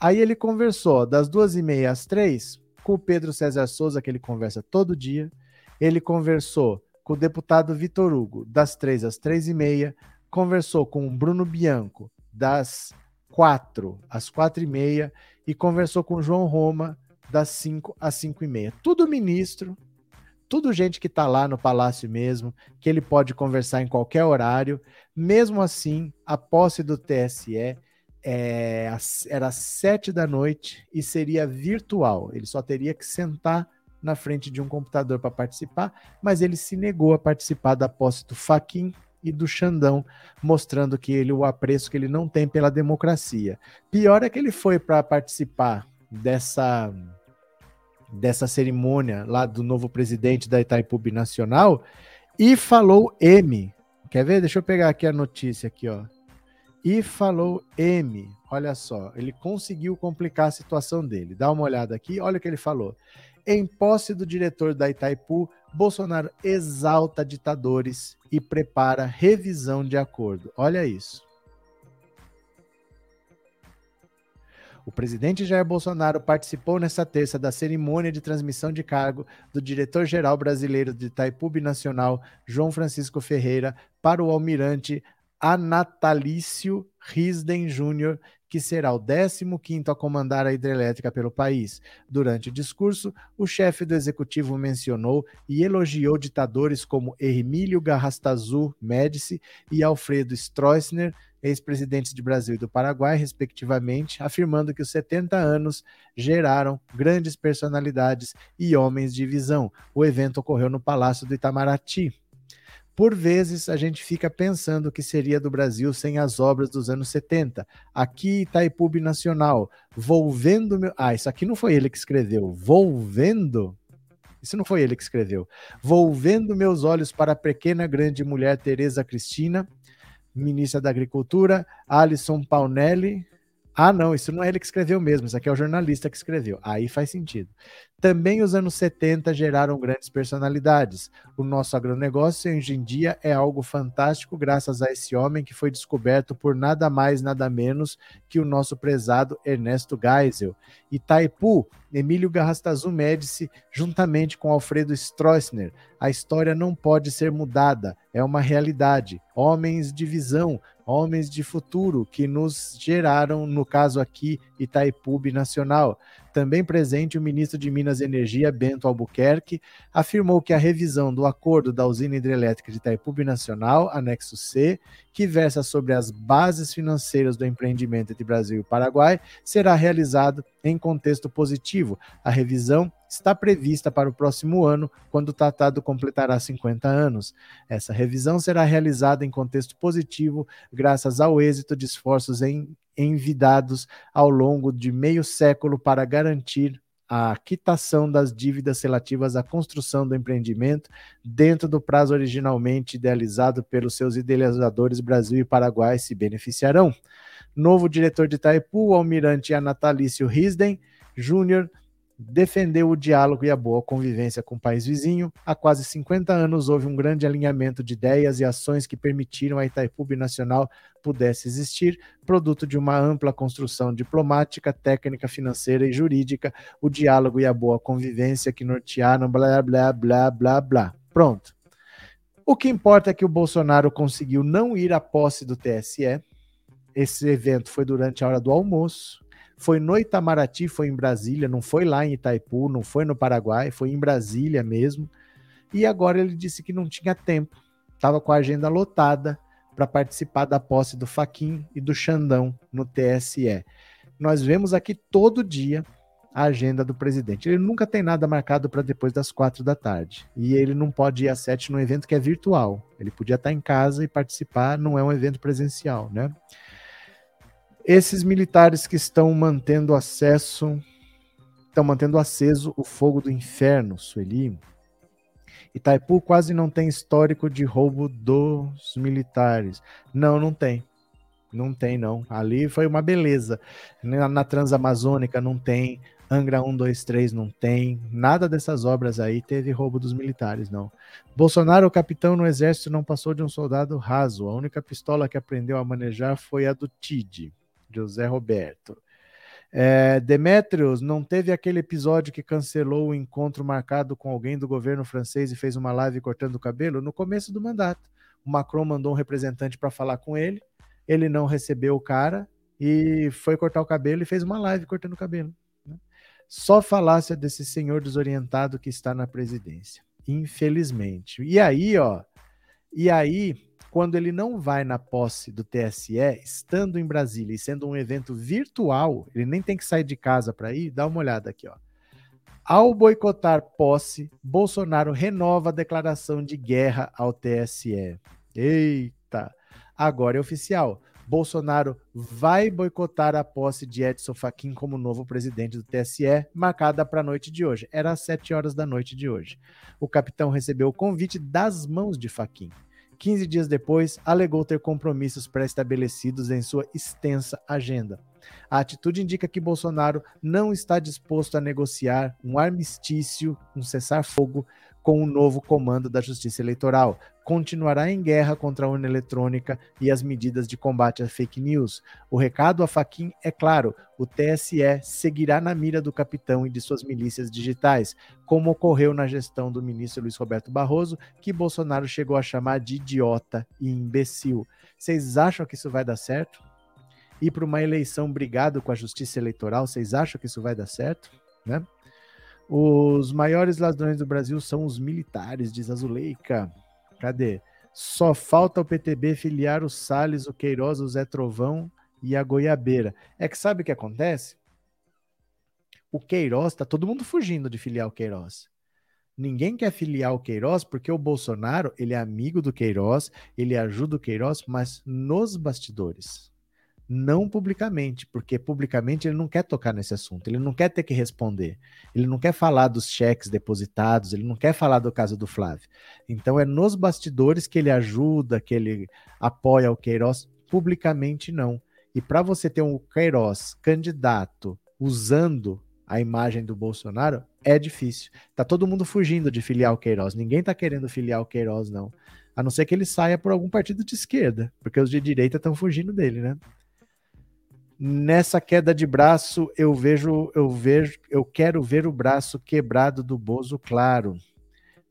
Aí ele conversou das duas e meia às três com o Pedro César Souza, que ele conversa todo dia. Ele conversou com o deputado Vitor Hugo, das três às três e meia. Conversou com o Bruno Bianco, das quatro às quatro e meia. E conversou com o João Roma, das cinco às cinco e meia. Tudo ministro, tudo gente que está lá no palácio mesmo, que ele pode conversar em qualquer horário. Mesmo assim, a posse do TSE é, era sete da noite e seria virtual. Ele só teria que sentar na frente de um computador para participar, mas ele se negou a participar da posse do Faquin e do Xandão, mostrando que ele o apreço que ele não tem pela democracia. Pior é que ele foi para participar dessa dessa cerimônia lá do novo presidente da Itaipu Nacional e falou M. Quer ver? Deixa eu pegar aqui a notícia aqui, ó e falou M. Olha só, ele conseguiu complicar a situação dele. Dá uma olhada aqui, olha o que ele falou. Em posse do diretor da Itaipu, Bolsonaro exalta ditadores e prepara revisão de acordo. Olha isso. O presidente Jair Bolsonaro participou nesta terça da cerimônia de transmissão de cargo do diretor-geral brasileiro de Itaipu Nacional, João Francisco Ferreira, para o almirante Anatalício Risden Júnior, que será o 15º a comandar a hidrelétrica pelo país. Durante o discurso, o chefe do executivo mencionou e elogiou ditadores como Hermílio Garrastazu Médici e Alfredo Stroessner, ex-presidentes de Brasil e do Paraguai, respectivamente, afirmando que os 70 anos geraram grandes personalidades e homens de visão. O evento ocorreu no Palácio do Itamaraty, Por vezes a gente fica pensando o que seria do Brasil sem as obras dos anos 70. Aqui Itaipu Nacional, volvendo meu. Ah, isso aqui não foi ele que escreveu. Volvendo. Isso não foi ele que escreveu. Volvendo meus olhos para a pequena grande mulher Tereza Cristina, ministra da Agricultura, Alisson Paunelli. Ah, não, isso não é ele que escreveu mesmo, isso aqui é o jornalista que escreveu. Aí faz sentido. Também os anos 70 geraram grandes personalidades. O nosso agronegócio hoje em dia é algo fantástico graças a esse homem que foi descoberto por nada mais, nada menos que o nosso prezado Ernesto Geisel. Itaipu, Emílio Garrastazu Médici, juntamente com Alfredo Stroessner. A história não pode ser mudada, é uma realidade. Homens de visão, homens de futuro que nos geraram, no caso aqui, Itaipu Nacional. Também presente o ministro de Minas e Energia, Bento Albuquerque, afirmou que a revisão do acordo da usina hidrelétrica de Itaipu Nacional, anexo C, que versa sobre as bases financeiras do empreendimento entre Brasil e Paraguai, será realizado em contexto positivo. A revisão está prevista para o próximo ano, quando o tratado completará 50 anos. Essa revisão será realizada em contexto positivo, graças ao êxito de esforços em envidados ao longo de meio século para garantir a quitação das dívidas relativas à construção do empreendimento dentro do prazo originalmente idealizado pelos seus idealizadores Brasil e Paraguai se beneficiarão. Novo diretor de Itaipu, o almirante Anatalício Risden Júnior, defendeu o diálogo e a boa convivência com o país vizinho. Há quase 50 anos houve um grande alinhamento de ideias e ações que permitiram a Itaipu Nacional pudesse existir, produto de uma ampla construção diplomática, técnica, financeira e jurídica, o diálogo e a boa convivência que nortearam blá blá blá blá blá. Pronto. O que importa é que o Bolsonaro conseguiu não ir à posse do TSE. Esse evento foi durante a hora do almoço foi no Itamaraty, foi em Brasília, não foi lá em Itaipu, não foi no Paraguai, foi em Brasília mesmo. E agora ele disse que não tinha tempo, estava com a agenda lotada para participar da posse do Faquin e do Xandão no TSE. Nós vemos aqui todo dia a agenda do presidente. Ele nunca tem nada marcado para depois das quatro da tarde. E ele não pode ir às sete num evento que é virtual. Ele podia estar em casa e participar, não é um evento presencial, né? Esses militares que estão mantendo acesso, estão mantendo aceso o fogo do inferno, Sueli. Itaipu quase não tem histórico de roubo dos militares. Não, não tem. Não tem, não. Ali foi uma beleza. Na, na Transamazônica não tem. Angra 1, 2, 3 não tem. Nada dessas obras aí teve roubo dos militares, não. Bolsonaro, o capitão no exército, não passou de um soldado raso. A única pistola que aprendeu a manejar foi a do TID. José Roberto. É, Demetrios, não teve aquele episódio que cancelou o encontro marcado com alguém do governo francês e fez uma live cortando o cabelo? No começo do mandato. O Macron mandou um representante para falar com ele, ele não recebeu o cara e foi cortar o cabelo e fez uma live cortando o cabelo. Né? Só falácia desse senhor desorientado que está na presidência. Infelizmente. E aí, ó, e aí quando ele não vai na posse do TSE, estando em Brasília e sendo um evento virtual, ele nem tem que sair de casa para ir, dá uma olhada aqui, ó. Ao boicotar posse, Bolsonaro renova a declaração de guerra ao TSE. Eita! Agora é oficial. Bolsonaro vai boicotar a posse de Edson Fachin como novo presidente do TSE, marcada para a noite de hoje. Era às 7 horas da noite de hoje. O capitão recebeu o convite das mãos de Fachin. 15 dias depois, alegou ter compromissos pré-estabelecidos em sua extensa agenda. A atitude indica que Bolsonaro não está disposto a negociar um armistício, um cessar-fogo com o novo comando da Justiça Eleitoral. Continuará em guerra contra a urna eletrônica e as medidas de combate à fake news. O recado a Faquin é claro: o TSE seguirá na mira do capitão e de suas milícias digitais, como ocorreu na gestão do ministro Luiz Roberto Barroso, que Bolsonaro chegou a chamar de idiota e imbecil. Vocês acham que isso vai dar certo? Ir para uma eleição brigado com a Justiça Eleitoral, vocês acham que isso vai dar certo? Né? Os maiores ladrões do Brasil são os militares, diz Azuleika. Cadê? Só falta o PTB filiar o Salles, o Queiroz, o Zé Trovão e a Goiabeira. É que sabe o que acontece? O Queiroz, tá todo mundo fugindo de filiar o Queiroz. Ninguém quer filiar o Queiroz porque o Bolsonaro, ele é amigo do Queiroz, ele ajuda o Queiroz, mas nos bastidores. Não publicamente, porque publicamente ele não quer tocar nesse assunto, ele não quer ter que responder, ele não quer falar dos cheques depositados, ele não quer falar do caso do Flávio. Então é nos bastidores que ele ajuda, que ele apoia o Queiroz, publicamente não. E para você ter um Queiroz candidato usando a imagem do Bolsonaro, é difícil. Tá todo mundo fugindo de filiar o Queiroz. Ninguém tá querendo filiar o Queiroz, não. A não ser que ele saia por algum partido de esquerda, porque os de direita estão fugindo dele, né? Nessa queda de braço, eu vejo, eu vejo, eu quero ver o braço quebrado do Bozo claro.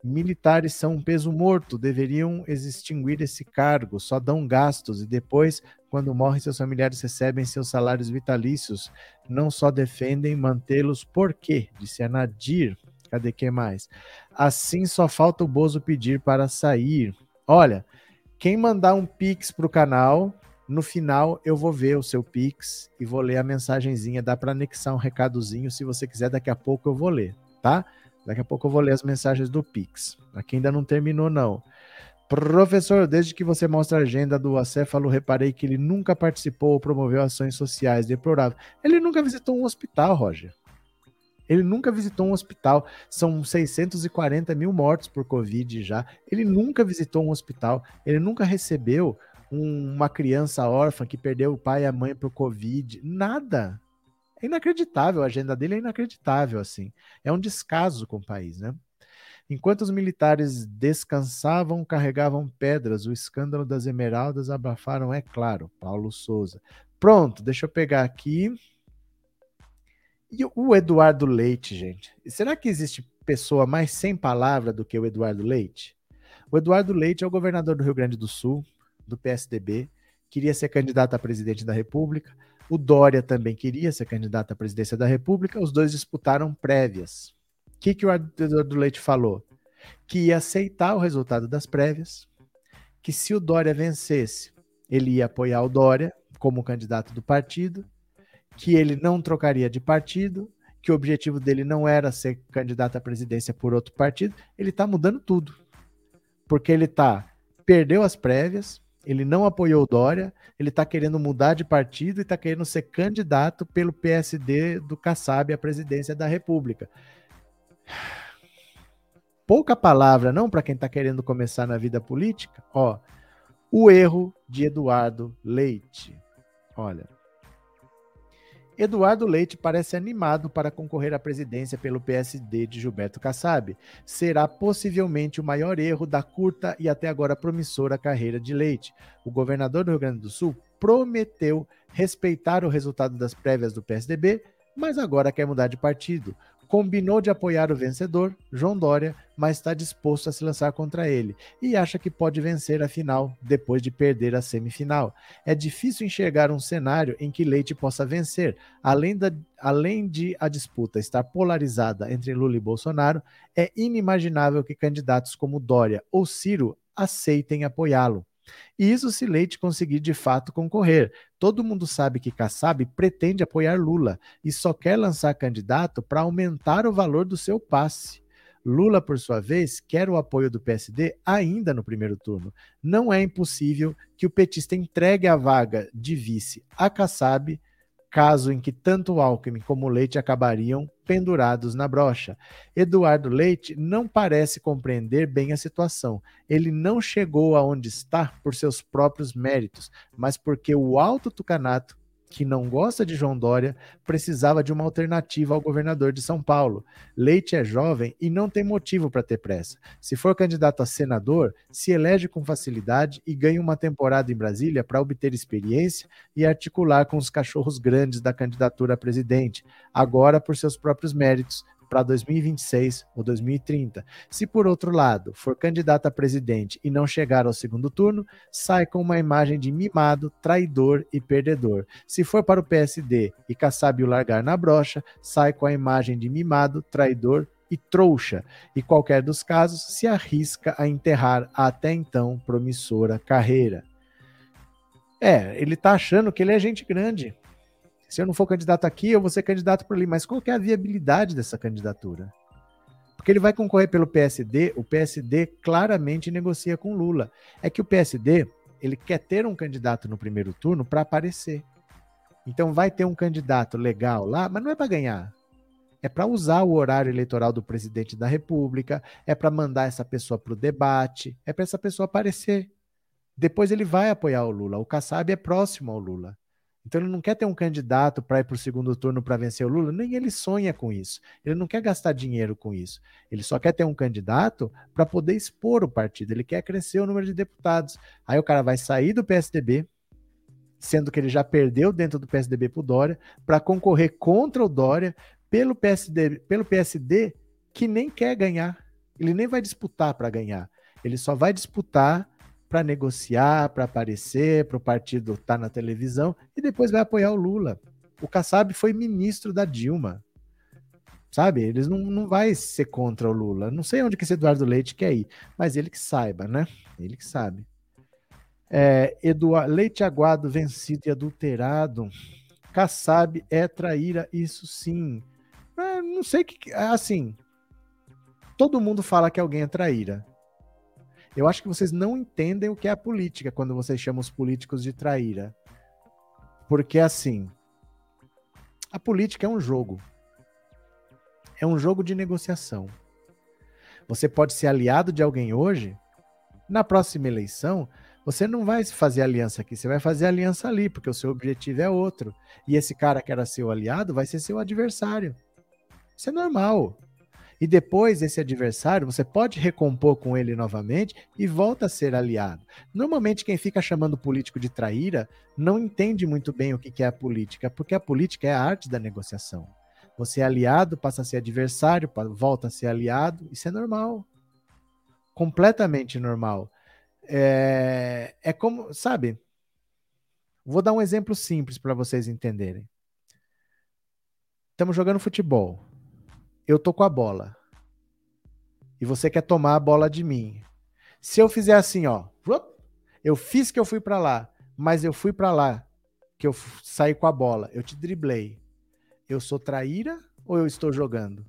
Militares são um peso morto, deveriam extinguir esse cargo, só dão gastos e depois, quando morrem, seus familiares recebem seus salários vitalícios. Não só defendem mantê-los, por quê? Disse a Nadir. Cadê que mais? Assim só falta o Bozo pedir para sair. Olha, quem mandar um pix pro canal, no final eu vou ver o seu pix e vou ler a mensagenzinha. Dá para anexar um recadozinho, se você quiser, daqui a pouco eu vou ler, tá? Daqui a pouco eu vou ler as mensagens do Pix. Aqui ainda não terminou, não. Professor, desde que você mostra a agenda do acéfalo, reparei que ele nunca participou ou promoveu ações sociais. Deplorável. Ele nunca visitou um hospital, Roger. Ele nunca visitou um hospital. São 640 mil mortos por Covid já. Ele nunca visitou um hospital. Ele nunca recebeu um- uma criança órfã que perdeu o pai e a mãe por Covid. Nada. É inacreditável, a agenda dele é inacreditável, assim. É um descaso com o país, né? Enquanto os militares descansavam, carregavam pedras. O escândalo das esmeraldas abafaram, é claro. Paulo Souza. Pronto, deixa eu pegar aqui. E o Eduardo Leite, gente? Será que existe pessoa mais sem palavra do que o Eduardo Leite? O Eduardo Leite é o governador do Rio Grande do Sul, do PSDB, queria ser candidato a presidente da República. O Dória também queria ser candidato à presidência da República. Os dois disputaram prévias. O que, que o Eduardo Leite falou? Que ia aceitar o resultado das prévias, que se o Dória vencesse, ele ia apoiar o Dória como candidato do partido, que ele não trocaria de partido, que o objetivo dele não era ser candidato à presidência por outro partido. Ele está mudando tudo. Porque ele tá perdeu as prévias, ele não apoiou o Dória, ele está querendo mudar de partido e está querendo ser candidato pelo PSD do Kassab à presidência da República. Pouca palavra, não, para quem está querendo começar na vida política? Ó, o erro de Eduardo Leite. Olha. Eduardo Leite parece animado para concorrer à presidência pelo PSD de Gilberto Kassab. Será possivelmente o maior erro da curta e até agora promissora carreira de Leite. O governador do Rio Grande do Sul prometeu respeitar o resultado das prévias do PSDB, mas agora quer mudar de partido. Combinou de apoiar o vencedor, João Dória, mas está disposto a se lançar contra ele e acha que pode vencer a final depois de perder a semifinal. É difícil enxergar um cenário em que Leite possa vencer. Além, da, além de a disputa estar polarizada entre Lula e Bolsonaro, é inimaginável que candidatos como Dória ou Ciro aceitem apoiá-lo. Isso se Leite conseguir de fato concorrer. Todo mundo sabe que Kassab pretende apoiar Lula e só quer lançar candidato para aumentar o valor do seu passe. Lula, por sua vez, quer o apoio do PSD ainda no primeiro turno. Não é impossível que o petista entregue a vaga de vice a Kassab, caso em que tanto Alckmin como Leite acabariam pendurados na brocha. Eduardo Leite não parece compreender bem a situação. Ele não chegou aonde está por seus próprios méritos, mas porque o alto tucanato que não gosta de João Dória, precisava de uma alternativa ao governador de São Paulo. Leite é jovem e não tem motivo para ter pressa. Se for candidato a senador, se elege com facilidade e ganha uma temporada em Brasília para obter experiência e articular com os cachorros grandes da candidatura a presidente, agora por seus próprios méritos, para 2026 ou 2030. Se, por outro lado, for candidato a presidente e não chegar ao segundo turno, sai com uma imagem de mimado, traidor e perdedor. Se for para o PSD e Kassab largar na brocha, sai com a imagem de mimado, traidor e trouxa, e qualquer dos casos se arrisca a enterrar a até então promissora carreira. É, ele tá achando que ele é gente grande. Se eu não for candidato aqui, eu vou ser candidato por ali. Mas qual é a viabilidade dessa candidatura? Porque ele vai concorrer pelo PSD, o PSD claramente negocia com Lula. É que o PSD, ele quer ter um candidato no primeiro turno para aparecer. Então vai ter um candidato legal lá, mas não é para ganhar. É para usar o horário eleitoral do presidente da República, é para mandar essa pessoa para o debate, é para essa pessoa aparecer. Depois ele vai apoiar o Lula. O Kassab é próximo ao Lula. Então ele não quer ter um candidato para ir para o segundo turno para vencer o Lula, nem ele sonha com isso. Ele não quer gastar dinheiro com isso. Ele só quer ter um candidato para poder expor o partido. Ele quer crescer o número de deputados. Aí o cara vai sair do PSDB, sendo que ele já perdeu dentro do PSDB para o Dória, para concorrer contra o Dória pelo PSD, pelo PSD que nem quer ganhar. Ele nem vai disputar para ganhar. Ele só vai disputar para negociar, para aparecer, para o partido estar tá na televisão e depois vai apoiar o Lula. O Kassab foi ministro da Dilma. Sabe? Eles não, não vai ser contra o Lula. Não sei onde que esse Eduardo Leite quer ir, mas ele que saiba, né? Ele que sabe. É, Eduardo, leite aguado, vencido e adulterado. Kassab é traíra, isso sim. É, não sei que. Assim. Todo mundo fala que alguém é traíra. Eu acho que vocês não entendem o que é a política quando vocês chamam os políticos de traíra. Porque assim, a política é um jogo. É um jogo de negociação. Você pode ser aliado de alguém hoje, na próxima eleição, você não vai fazer aliança aqui, você vai fazer aliança ali, porque o seu objetivo é outro. E esse cara que era seu aliado vai ser seu adversário. Isso é normal. E depois esse adversário, você pode recompor com ele novamente e volta a ser aliado. Normalmente quem fica chamando o político de traíra não entende muito bem o que é a política, porque a política é a arte da negociação. Você é aliado, passa a ser adversário, volta a ser aliado, isso é normal. Completamente normal. É, é como, sabe? Vou dar um exemplo simples para vocês entenderem. Estamos jogando futebol eu tô com a bola. E você quer tomar a bola de mim. Se eu fizer assim, ó, eu fiz que eu fui para lá, mas eu fui para lá que eu saí com a bola, eu te driblei. Eu sou traíra ou eu estou jogando?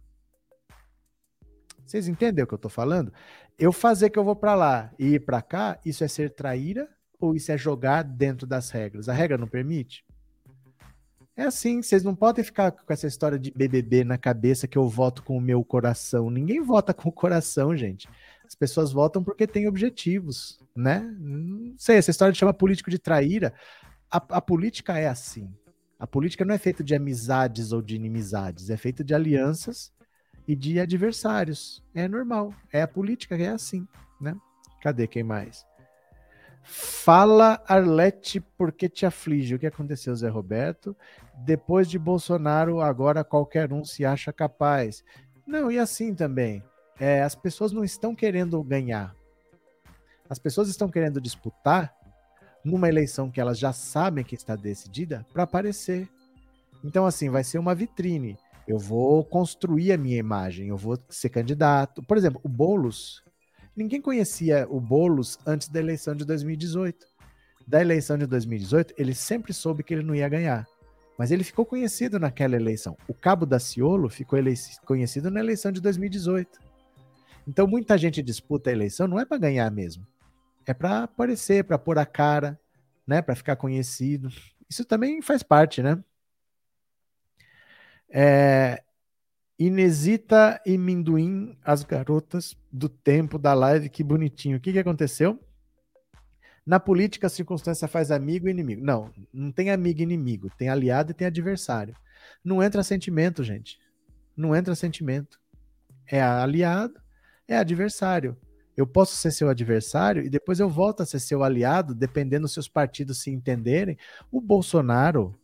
Vocês entendem o que eu tô falando? Eu fazer que eu vou para lá e ir para cá, isso é ser traíra ou isso é jogar dentro das regras? A regra não permite? É assim, vocês não podem ficar com essa história de BBB na cabeça que eu voto com o meu coração. Ninguém vota com o coração, gente. As pessoas votam porque têm objetivos, né? Não sei, essa história de chama político de traíra. A, a política é assim. A política não é feita de amizades ou de inimizades, é feita de alianças e de adversários. É normal. É a política que é assim, né? Cadê quem mais? Fala, Arlete, por que te aflige? O que aconteceu, Zé Roberto? Depois de Bolsonaro, agora qualquer um se acha capaz. Não, e assim também. É, as pessoas não estão querendo ganhar. As pessoas estão querendo disputar numa eleição que elas já sabem que está decidida para aparecer. Então, assim, vai ser uma vitrine. Eu vou construir a minha imagem, eu vou ser candidato. Por exemplo, o Boulos, Ninguém conhecia o Boulos antes da eleição de 2018. Da eleição de 2018, ele sempre soube que ele não ia ganhar. Mas ele ficou conhecido naquela eleição. O Cabo da Ciolo ficou conhecido na eleição de 2018. Então muita gente disputa a eleição não é para ganhar mesmo. É para aparecer, para pôr a cara, né, para ficar conhecido. Isso também faz parte, né? É, Inesita e Minduim, as garotas do tempo da live, que bonitinho. O que, que aconteceu? Na política, a circunstância faz amigo e inimigo. Não, não tem amigo e inimigo. Tem aliado e tem adversário. Não entra sentimento, gente. Não entra sentimento. É aliado, é adversário. Eu posso ser seu adversário e depois eu volto a ser seu aliado, dependendo se os partidos se entenderem. O Bolsonaro,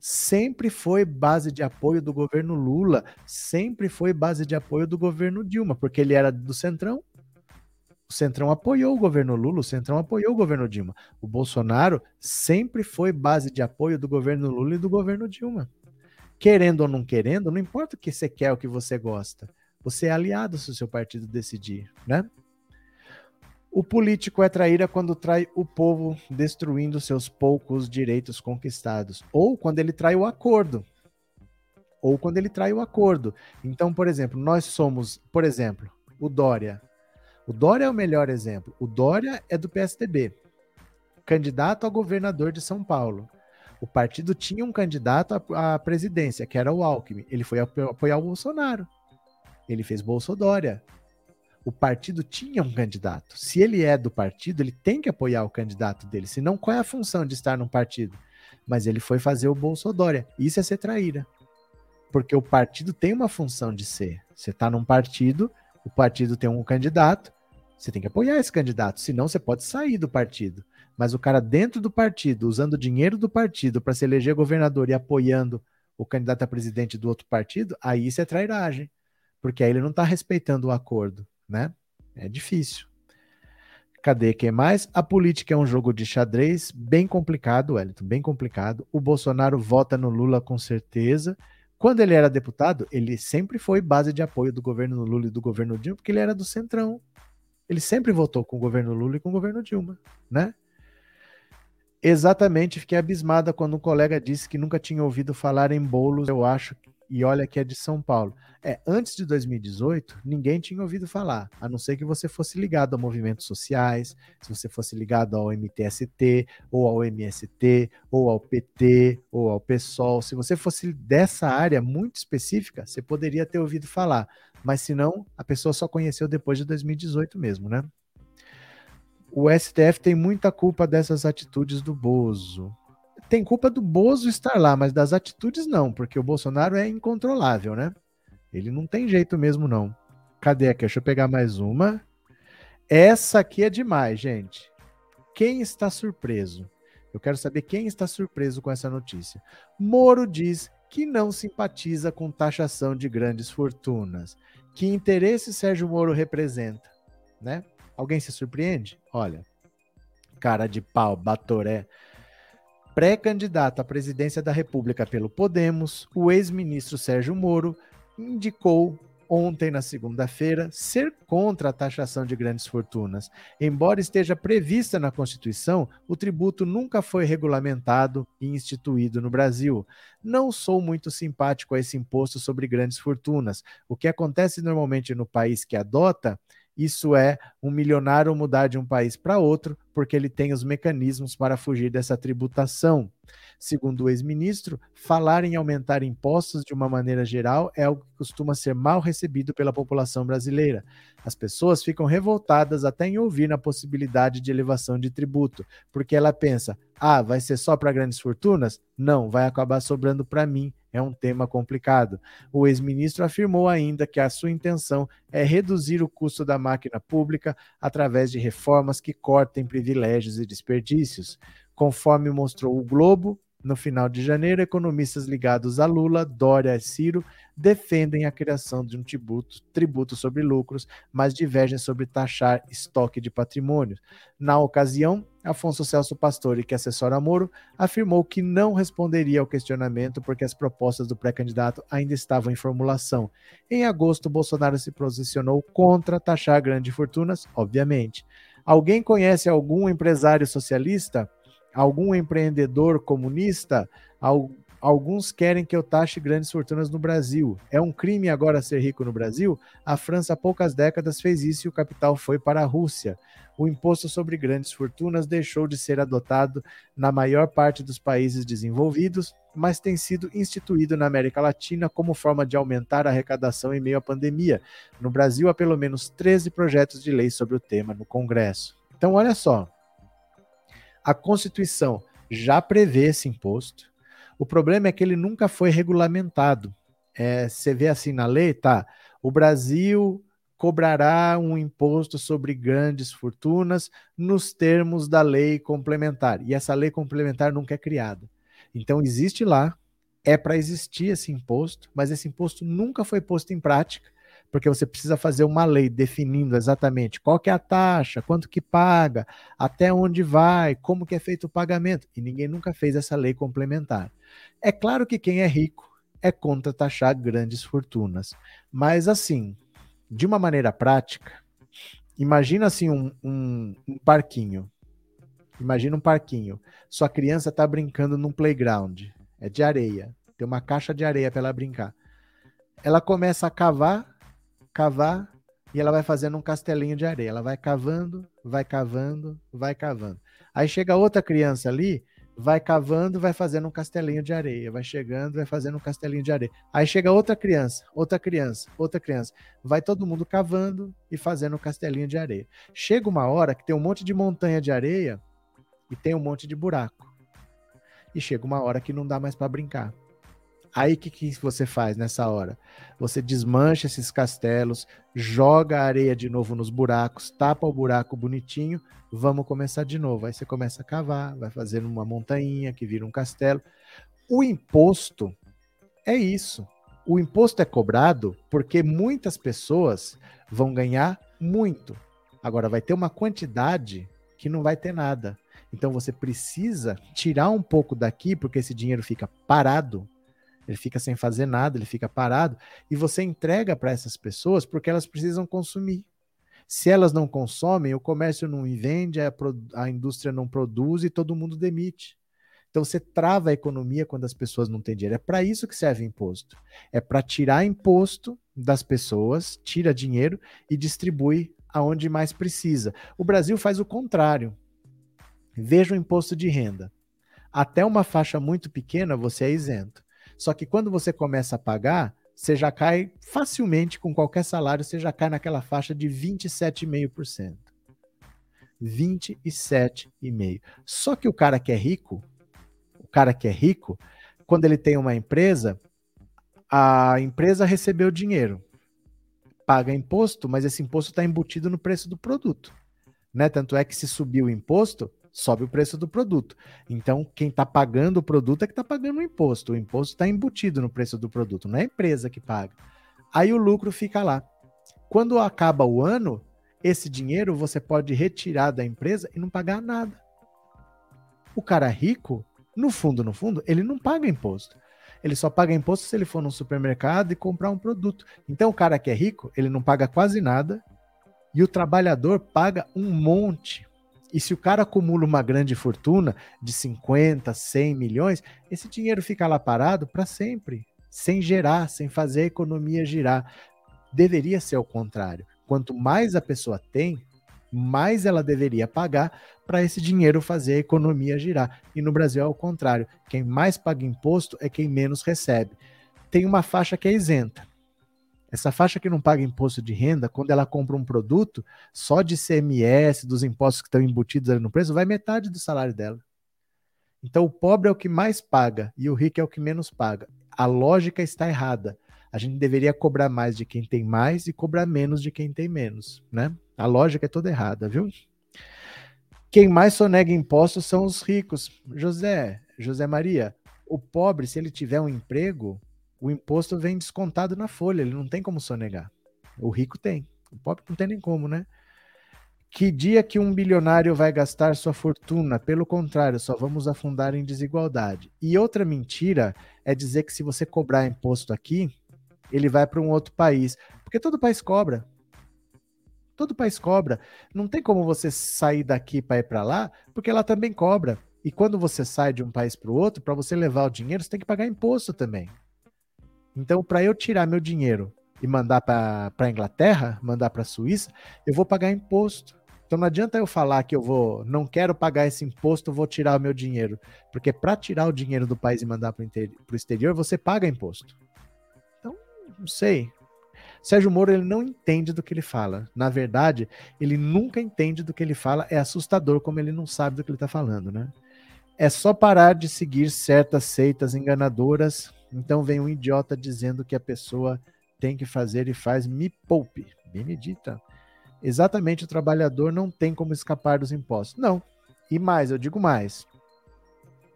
sempre foi base de apoio do governo Lula, sempre foi base de apoio do governo Dilma, porque ele era do Centrão. O Centrão apoiou o governo Lula, o Centrão apoiou o governo Dilma. O Bolsonaro sempre foi base de apoio do governo Lula e do governo Dilma. Querendo ou não querendo, não importa o que você quer, o que você gosta. Você é aliado se o seu partido decidir, né? O político é traíra quando trai o povo, destruindo seus poucos direitos conquistados, ou quando ele trai o acordo. ou quando ele trai o acordo. Então, por exemplo, nós somos, por exemplo, o Dória. O Dória é o melhor exemplo. O Dória é do PSDB, candidato a governador de São Paulo. O partido tinha um candidato à, presidência, que era o Alckmin. Ele foi apoiar o Bolsonaro. Ele fez Bolsodória. O partido tinha um candidato. Se ele é do partido, ele tem que apoiar o candidato dele. Senão, qual é a função de estar num partido? Mas ele foi fazer o Bolsodória. Isso é ser traíra. Porque o partido tem uma função de ser. Você está num partido, o partido tem um candidato, você tem que apoiar esse candidato. Senão, você pode sair do partido. Mas o cara dentro do partido, usando o dinheiro do partido para se eleger governador e apoiando o candidato a presidente do outro partido, aí isso é trairagem. Porque aí ele não está respeitando o acordo, né? É difícil. Cadê quem mais? A política é um jogo de xadrez bem complicado, Wellington, bem complicado. O Bolsonaro vota no Lula com certeza. Quando ele era deputado, ele sempre foi base de apoio do governo Lula e do governo Dilma, porque ele era do Centrão. Ele sempre votou com o governo Lula e com o governo Dilma, né? Exatamente, fiquei abismada quando um colega disse que nunca tinha ouvido falar em bolos, eu acho, e olha que é de São Paulo. É, antes de 2018, ninguém tinha ouvido falar, a não ser que você fosse ligado a movimentos sociais, se você fosse ligado ao MTST, ou ao MST, ou ao PT, ou ao PSOL. Se você fosse dessa área muito específica, você poderia ter ouvido falar. Mas se não, a pessoa só conheceu depois de 2018 mesmo, né? o STF tem muita culpa dessas atitudes do Bozo. Tem culpa do Bozo estar lá, mas das atitudes não, porque o Bolsonaro é incontrolável, né? Ele não tem jeito mesmo, não. Cadê aqui? Deixa eu pegar mais uma. Essa aqui é demais, gente. Quem está surpreso? Eu quero saber quem está surpreso com essa notícia. Moro diz que não simpatiza com taxação de grandes fortunas. Que interesse Sérgio Moro representa, né? Alguém se surpreende? Olha, cara de pau, Batoré. Pré-candidato à presidência da República pelo Podemos, o ex-ministro Sérgio Moro indicou ontem, na segunda-feira, ser contra a taxação de grandes fortunas. Embora esteja prevista na Constituição, o tributo nunca foi regulamentado e instituído no Brasil. Não sou muito simpático a esse imposto sobre grandes fortunas. O que acontece normalmente no país que adota isso é um milionário mudar de um país para outro, porque ele tem os mecanismos para fugir dessa tributação. Segundo o ex-ministro, falar em aumentar impostos de uma maneira geral é algo que costuma ser mal recebido pela população brasileira. As pessoas ficam revoltadas até em ouvir na possibilidade de elevação de tributo, porque ela pensa: ah, vai ser só para grandes fortunas? Não, vai acabar sobrando para mim é um tema complicado. O ex-ministro afirmou ainda que a sua intenção é reduzir o custo da máquina pública através de reformas que cortem privilégios e desperdícios. Conforme mostrou o Globo, no final de janeiro, economistas ligados a Lula, Dória e Ciro defendem a criação de um tributo, tributo sobre lucros, mas divergem sobre taxar estoque de patrimônio. Na ocasião, Afonso Celso Pastore, que assessora Moro, afirmou que não responderia ao questionamento porque as propostas do pré-candidato ainda estavam em formulação. Em agosto, Bolsonaro se posicionou contra taxar grandes fortunas, obviamente. Alguém conhece algum empresário socialista? Algum empreendedor comunista, alguns querem que eu taxe grandes fortunas no Brasil. É um crime agora ser rico no Brasil? A França há poucas décadas fez isso e o capital foi para a Rússia. O imposto sobre grandes fortunas deixou de ser adotado na maior parte dos países desenvolvidos, mas tem sido instituído na América Latina como forma de aumentar a arrecadação em meio à pandemia. No Brasil, há pelo menos 13 projetos de lei sobre o tema no Congresso. Então, olha só, a Constituição já prevê esse imposto. O problema é que ele nunca foi regulamentado. É, você vê assim na lei, tá? O Brasil cobrará um imposto sobre grandes fortunas nos termos da lei complementar. E essa lei complementar nunca é criada. Então existe lá, é para existir esse imposto, mas esse imposto nunca foi posto em prática porque você precisa fazer uma lei definindo exatamente qual que é a taxa, quanto que paga, até onde vai, como que é feito o pagamento. E ninguém nunca fez essa lei complementar. É claro que quem é rico é contra taxar grandes fortunas. Mas assim, de uma maneira prática, imagina assim um, um, um parquinho. Imagina um parquinho. Sua criança está brincando num playground. É de areia. tem uma caixa de areia para ela brincar. Ela começa a cavar, cavar, e ela vai fazendo um castelinho de areia. Ela vai cavando, vai cavando, vai cavando. Aí chega outra criança ali, vai cavando, vai fazendo um castelinho de areia, vai chegando, vai fazendo um castelinho de areia. Aí chega outra criança, outra criança, outra criança. Vai todo mundo cavando e fazendo um castelinho de areia. Chega uma hora que tem um monte de montanha de areia e tem um monte de buraco. E chega uma hora que não dá mais para brincar. Aí o que, que você faz nessa hora? Você desmancha esses castelos, joga a areia de novo nos buracos, tapa o buraco bonitinho, vamos começar de novo. Aí você começa a cavar, vai fazendo uma montanha que vira um castelo. O imposto é isso. O imposto é cobrado porque muitas pessoas vão ganhar muito. Agora vai ter uma quantidade que não vai ter nada. Então você precisa tirar um pouco daqui porque esse dinheiro fica parado ele fica sem fazer nada, ele fica parado, e você entrega para essas pessoas porque elas precisam consumir. Se elas não consomem, o comércio não vende, a, a indústria não produz e todo mundo demite. Então você trava a economia quando as pessoas não têm dinheiro. É para isso que serve imposto. É para tirar imposto das pessoas, tira dinheiro e distribui aonde mais precisa. O Brasil faz o contrário. Veja o imposto de renda. Até uma faixa muito pequena você é isento. Só que quando você começa a pagar, você já cai facilmente, com qualquer salário, você já cai naquela faixa de 27,5%. 27,5%. Só que o cara que é rico, o cara que é rico, quando ele tem uma empresa, a empresa recebeu dinheiro, paga imposto, mas esse imposto está embutido no preço do produto. Né? Tanto é que se subir o imposto, sobe o preço do produto. Então, quem está pagando o produto é que está pagando o imposto. O imposto está embutido no preço do produto, não é a empresa que paga. Aí o lucro fica lá. Quando acaba o ano, esse dinheiro você pode retirar da empresa e não pagar nada. O cara rico, no fundo, no fundo, ele não paga imposto. Ele só paga imposto se ele for no supermercado e comprar um produto. Então, o cara que é rico, ele não paga quase nada e o trabalhador paga um monte. E se o cara acumula uma grande fortuna de 50, 100 milhões, esse dinheiro fica lá parado para sempre, sem gerar, sem fazer a economia girar. Deveria ser o contrário. Quanto mais a pessoa tem, mais ela deveria pagar para esse dinheiro fazer a economia girar. E no Brasil é o contrário. Quem mais paga imposto é quem menos recebe. Tem uma faixa que é isenta. Essa faixa que não paga imposto de renda, quando ela compra um produto, só de CMS, dos impostos que estão embutidos ali no preço, vai metade do salário dela. Então o pobre é o que mais paga e o rico é o que menos paga. A lógica está errada. A gente deveria cobrar mais de quem tem mais e cobrar menos de quem tem menos, né? A lógica é toda errada, viu? Quem mais sonega impostos são os ricos. José, José Maria, o pobre, se ele tiver um emprego, o imposto vem descontado na folha, ele não tem como sonegar. O rico tem, o pobre não tem nem como, né? Que dia que um bilionário vai gastar sua fortuna? Pelo contrário, só vamos afundar em desigualdade. E outra mentira é dizer que se você cobrar imposto aqui, ele vai para um outro país. Porque todo país cobra. Todo país cobra. Não tem como você sair daqui para ir para lá, porque lá também cobra. E quando você sai de um país para o outro, para você levar o dinheiro, você tem que pagar imposto também. Então, para eu tirar meu dinheiro e mandar para a Inglaterra, mandar para a Suíça, eu vou pagar imposto. Então não adianta eu falar que eu vou, não quero pagar esse imposto, vou tirar o meu dinheiro, porque para tirar o dinheiro do país e mandar para o exterior, você paga imposto. Então, não sei. Sérgio Moro ele não entende do que ele fala. Na verdade, ele nunca entende do que ele fala. É assustador como ele não sabe do que ele está falando, né? É só parar de seguir certas seitas enganadoras então vem um idiota dizendo que a pessoa tem que fazer e faz, me poupe. Benedita. Exatamente, o trabalhador não tem como escapar dos impostos. Não. E mais, eu digo mais.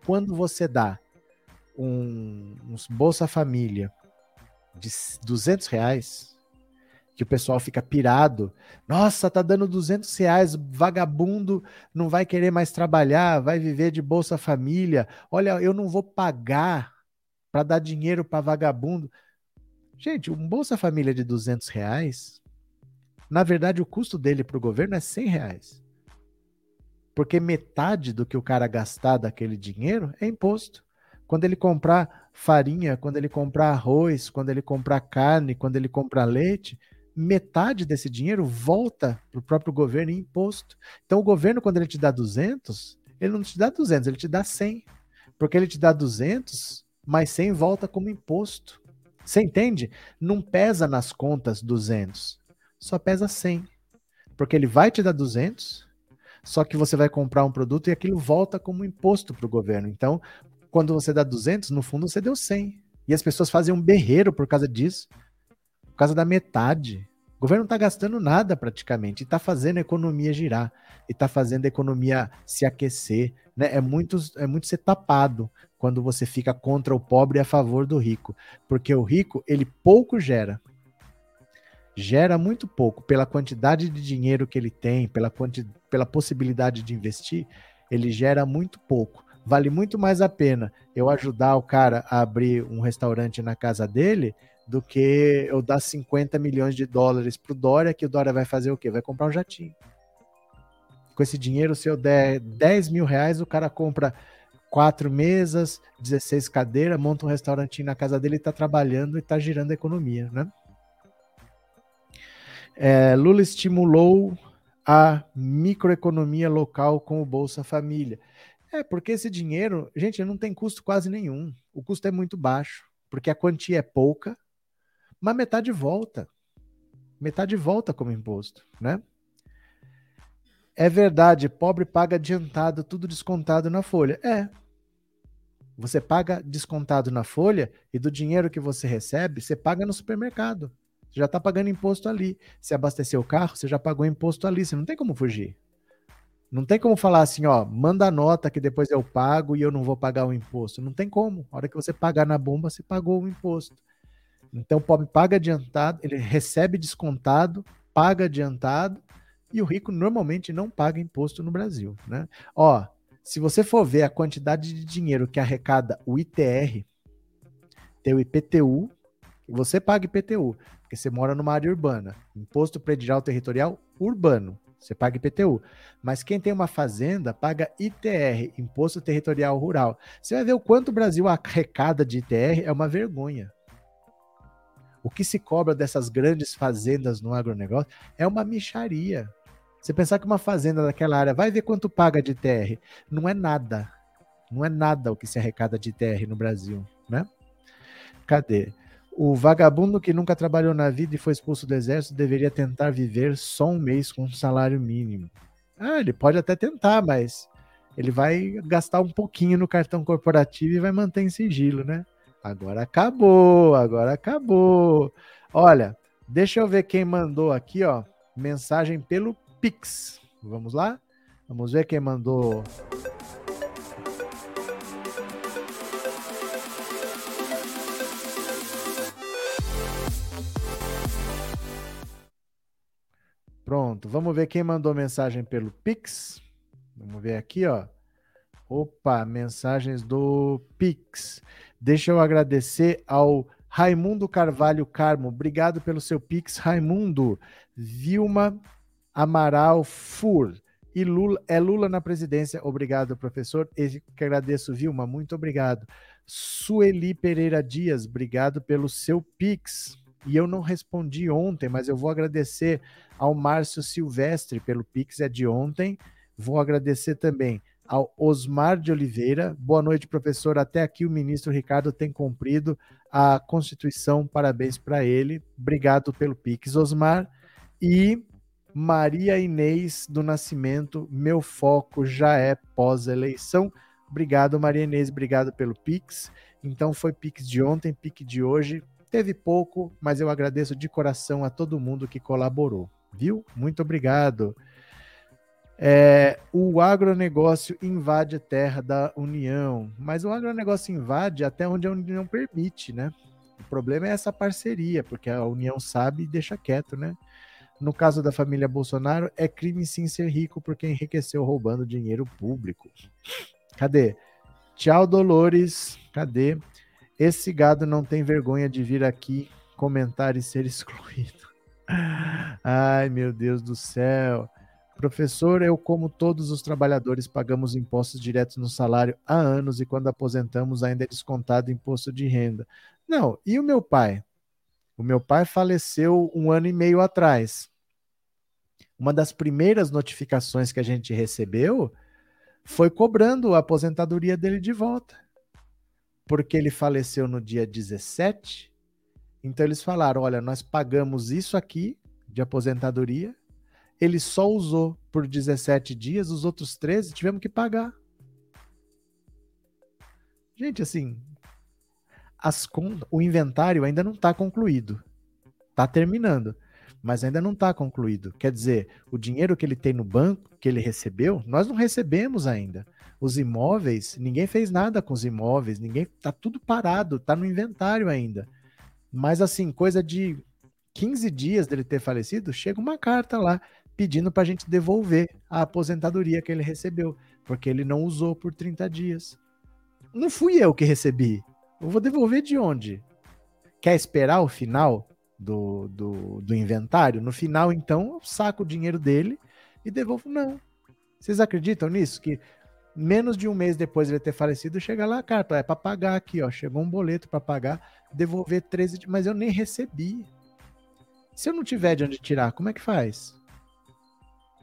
Quando você dá um, uns Bolsa Família de 200 reais, que o pessoal fica pirado. Nossa, tá dando 200 reais, vagabundo não vai querer mais trabalhar, vai viver de Bolsa Família. Olha, eu não vou pagar para dar dinheiro para vagabundo. Gente, um Bolsa Família de 200 reais, na verdade, o custo dele para o governo é 100 reais. Porque metade do que o cara gastar daquele dinheiro é imposto. Quando ele comprar farinha, quando ele comprar arroz, quando ele comprar carne, quando ele comprar leite, metade desse dinheiro volta para o próprio governo em imposto. Então, o governo, quando ele te dá 200, ele não te dá 200, ele te dá 100. Porque ele te dá 200, mais 100 volta como imposto. Você entende? Não pesa nas contas 200, só pesa 100. Porque ele vai te dar 200, só que você vai comprar um produto e aquilo volta como imposto para o governo. Então, quando você dá 200, no fundo você deu 100. E as pessoas fazem um berreiro por causa disso, por causa da metade. O governo não está gastando nada praticamente, está fazendo a economia girar, e está fazendo a economia se aquecer. Né? É, muito, é muito ser tapado quando você fica contra o pobre e a favor do rico. Porque o rico, ele pouco gera. Gera muito pouco. Pela quantidade de dinheiro que ele tem, pela, quanti, pela possibilidade de investir, ele gera muito pouco. Vale muito mais a pena eu ajudar o cara a abrir um restaurante na casa dele do que eu dar 50 milhões de dólares pro Dória, que o Dória vai fazer o quê? Vai comprar um jatinho. Com esse dinheiro, se eu der 10 mil reais, o cara compra quatro mesas, 16 cadeiras, monta um restaurantinho na casa dele está trabalhando e está girando a economia, né? É, Lula estimulou a microeconomia local com o Bolsa Família. É, porque esse dinheiro, gente, não tem custo quase nenhum. O custo é muito baixo, porque a quantia é pouca, mas metade volta. Metade volta como imposto, né? É verdade, pobre paga adiantado, tudo descontado na folha. É, você paga descontado na folha e do dinheiro que você recebe, você paga no supermercado. Você já está pagando imposto ali. Se abasteceu o carro, você já pagou imposto ali. Você não tem como fugir. Não tem como falar assim, ó, manda nota que depois eu pago e eu não vou pagar o imposto. Não tem como. A hora que você pagar na bomba, você pagou o imposto. Então o pobre paga adiantado, ele recebe descontado, paga adiantado, e o rico normalmente não paga imposto no Brasil, né? Ó, se você for ver a quantidade de dinheiro que arrecada o ITR, tem o IPTU, você paga IPTU, porque você mora numa área urbana. Imposto Predial Territorial Urbano, você paga IPTU. Mas quem tem uma fazenda paga ITR, Imposto Territorial Rural. Você vai ver o quanto o Brasil arrecada de ITR, é uma vergonha. O que se cobra dessas grandes fazendas no agronegócio é uma micharia. Você pensar que uma fazenda daquela área vai ver quanto paga de ITR. Não é nada. Não é nada o que se arrecada de ITR no Brasil, né? Cadê? O vagabundo que nunca trabalhou na vida e foi expulso do exército deveria tentar viver só um mês com um salário mínimo. Ah, ele pode até tentar, mas ele vai gastar um pouquinho no cartão corporativo e vai manter em sigilo, né? Agora acabou, agora acabou. Olha, deixa eu ver quem mandou aqui, ó, mensagem pelo Pix. Vamos lá? Vamos ver quem mandou. Pronto, vamos ver quem mandou mensagem pelo Pix. Vamos ver aqui, ó. Opa, mensagens do Pix. Deixa eu agradecer ao Raimundo Carvalho Carmo. Obrigado pelo seu Pix, Raimundo. Vilma Amaral Fur. E Lula, é Lula na presidência. Obrigado, professor. Eu que agradeço, Vilma. Muito obrigado. Sueli Pereira Dias, obrigado pelo seu Pix. E eu não respondi ontem, mas eu vou agradecer ao Márcio Silvestre pelo Pix, é de ontem. Vou agradecer também ao Osmar de Oliveira. Boa noite, professor. Até aqui o ministro Ricardo tem cumprido a Constituição. Parabéns para ele. Obrigado pelo Pix, Osmar. E Maria Inês do Nascimento, meu foco já é pós-eleição. Obrigado, Maria Inês, obrigado pelo Pix. Então foi Pix de ontem, Pix de hoje. Teve pouco, mas eu agradeço de coração a todo mundo que colaborou, viu? Muito obrigado. É, o agronegócio invade a terra da União, mas o agronegócio invade até onde a União permite, né? O problema é essa parceria, porque a União sabe e deixa quieto, né? No caso da família Bolsonaro, é crime sim ser rico porque enriqueceu roubando dinheiro público. Cadê? Tchau, Dolores. Cadê? Esse gado não tem vergonha de vir aqui comentar e ser [LAUGHS] excluído. Ai, meu Deus do céu. Professor, eu, como todos os trabalhadores, pagamos impostos diretos no salário há anos e quando aposentamos ainda é descontado imposto de renda. Não, e o meu pai? O meu pai faleceu um ano e meio atrás. Uma das primeiras notificações que a gente recebeu foi cobrando a aposentadoria dele de volta. Porque ele faleceu no dia 17. Então eles falaram: olha, nós pagamos isso aqui de aposentadoria, ele só usou por 17 dias, os outros 13 tivemos que pagar. Gente, assim, as o inventário ainda não está concluído. Está terminando mas ainda não está concluído. Quer dizer, o dinheiro que ele tem no banco, que ele recebeu, nós não recebemos ainda. Os imóveis, ninguém fez nada com os imóveis, ninguém tá tudo parado, tá no inventário ainda. Mas assim, coisa de 15 dias dele ter falecido, chega uma carta lá pedindo para a gente devolver a aposentadoria que ele recebeu, porque ele não usou por 30 dias. Não fui eu que recebi. Eu vou devolver de onde? Quer esperar o final? Do, do, do inventário. No final, então, eu saco o dinheiro dele e devolvo. Não. Vocês acreditam nisso? Que menos de um mês depois de ele ter falecido, chega lá a carta, é para pagar aqui, ó, chegou um boleto para pagar, devolver 13, mas eu nem recebi. Se eu não tiver de onde tirar, como é que faz?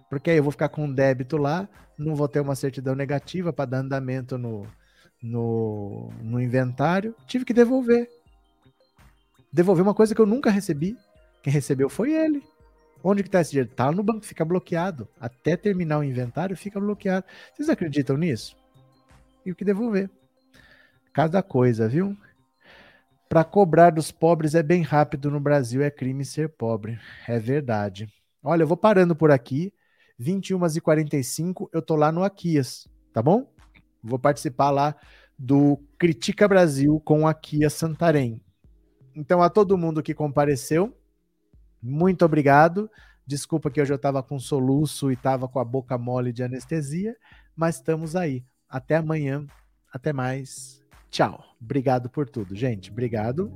Porque aí eu vou ficar com um débito lá, não vou ter uma certidão negativa para dar andamento no, no, no inventário, tive que devolver devolver uma coisa que eu nunca recebi. Quem recebeu foi ele. Onde que tá esse dinheiro? Tá no banco, fica bloqueado. Até terminar o inventário, fica bloqueado. Vocês acreditam nisso? E o que devolver. Cada coisa, viu? Para cobrar dos pobres é bem rápido no Brasil, é crime ser pobre. É verdade. Olha, eu vou parando por aqui. 21h45, eu tô lá no Aquias, tá bom? Vou participar lá do Critica Brasil com Aquias Santarém. Então, a todo mundo que compareceu, muito obrigado. Desculpa que hoje eu estava com soluço e estava com a boca mole de anestesia, mas estamos aí. Até amanhã. Até mais. Tchau. Obrigado por tudo, gente. Obrigado.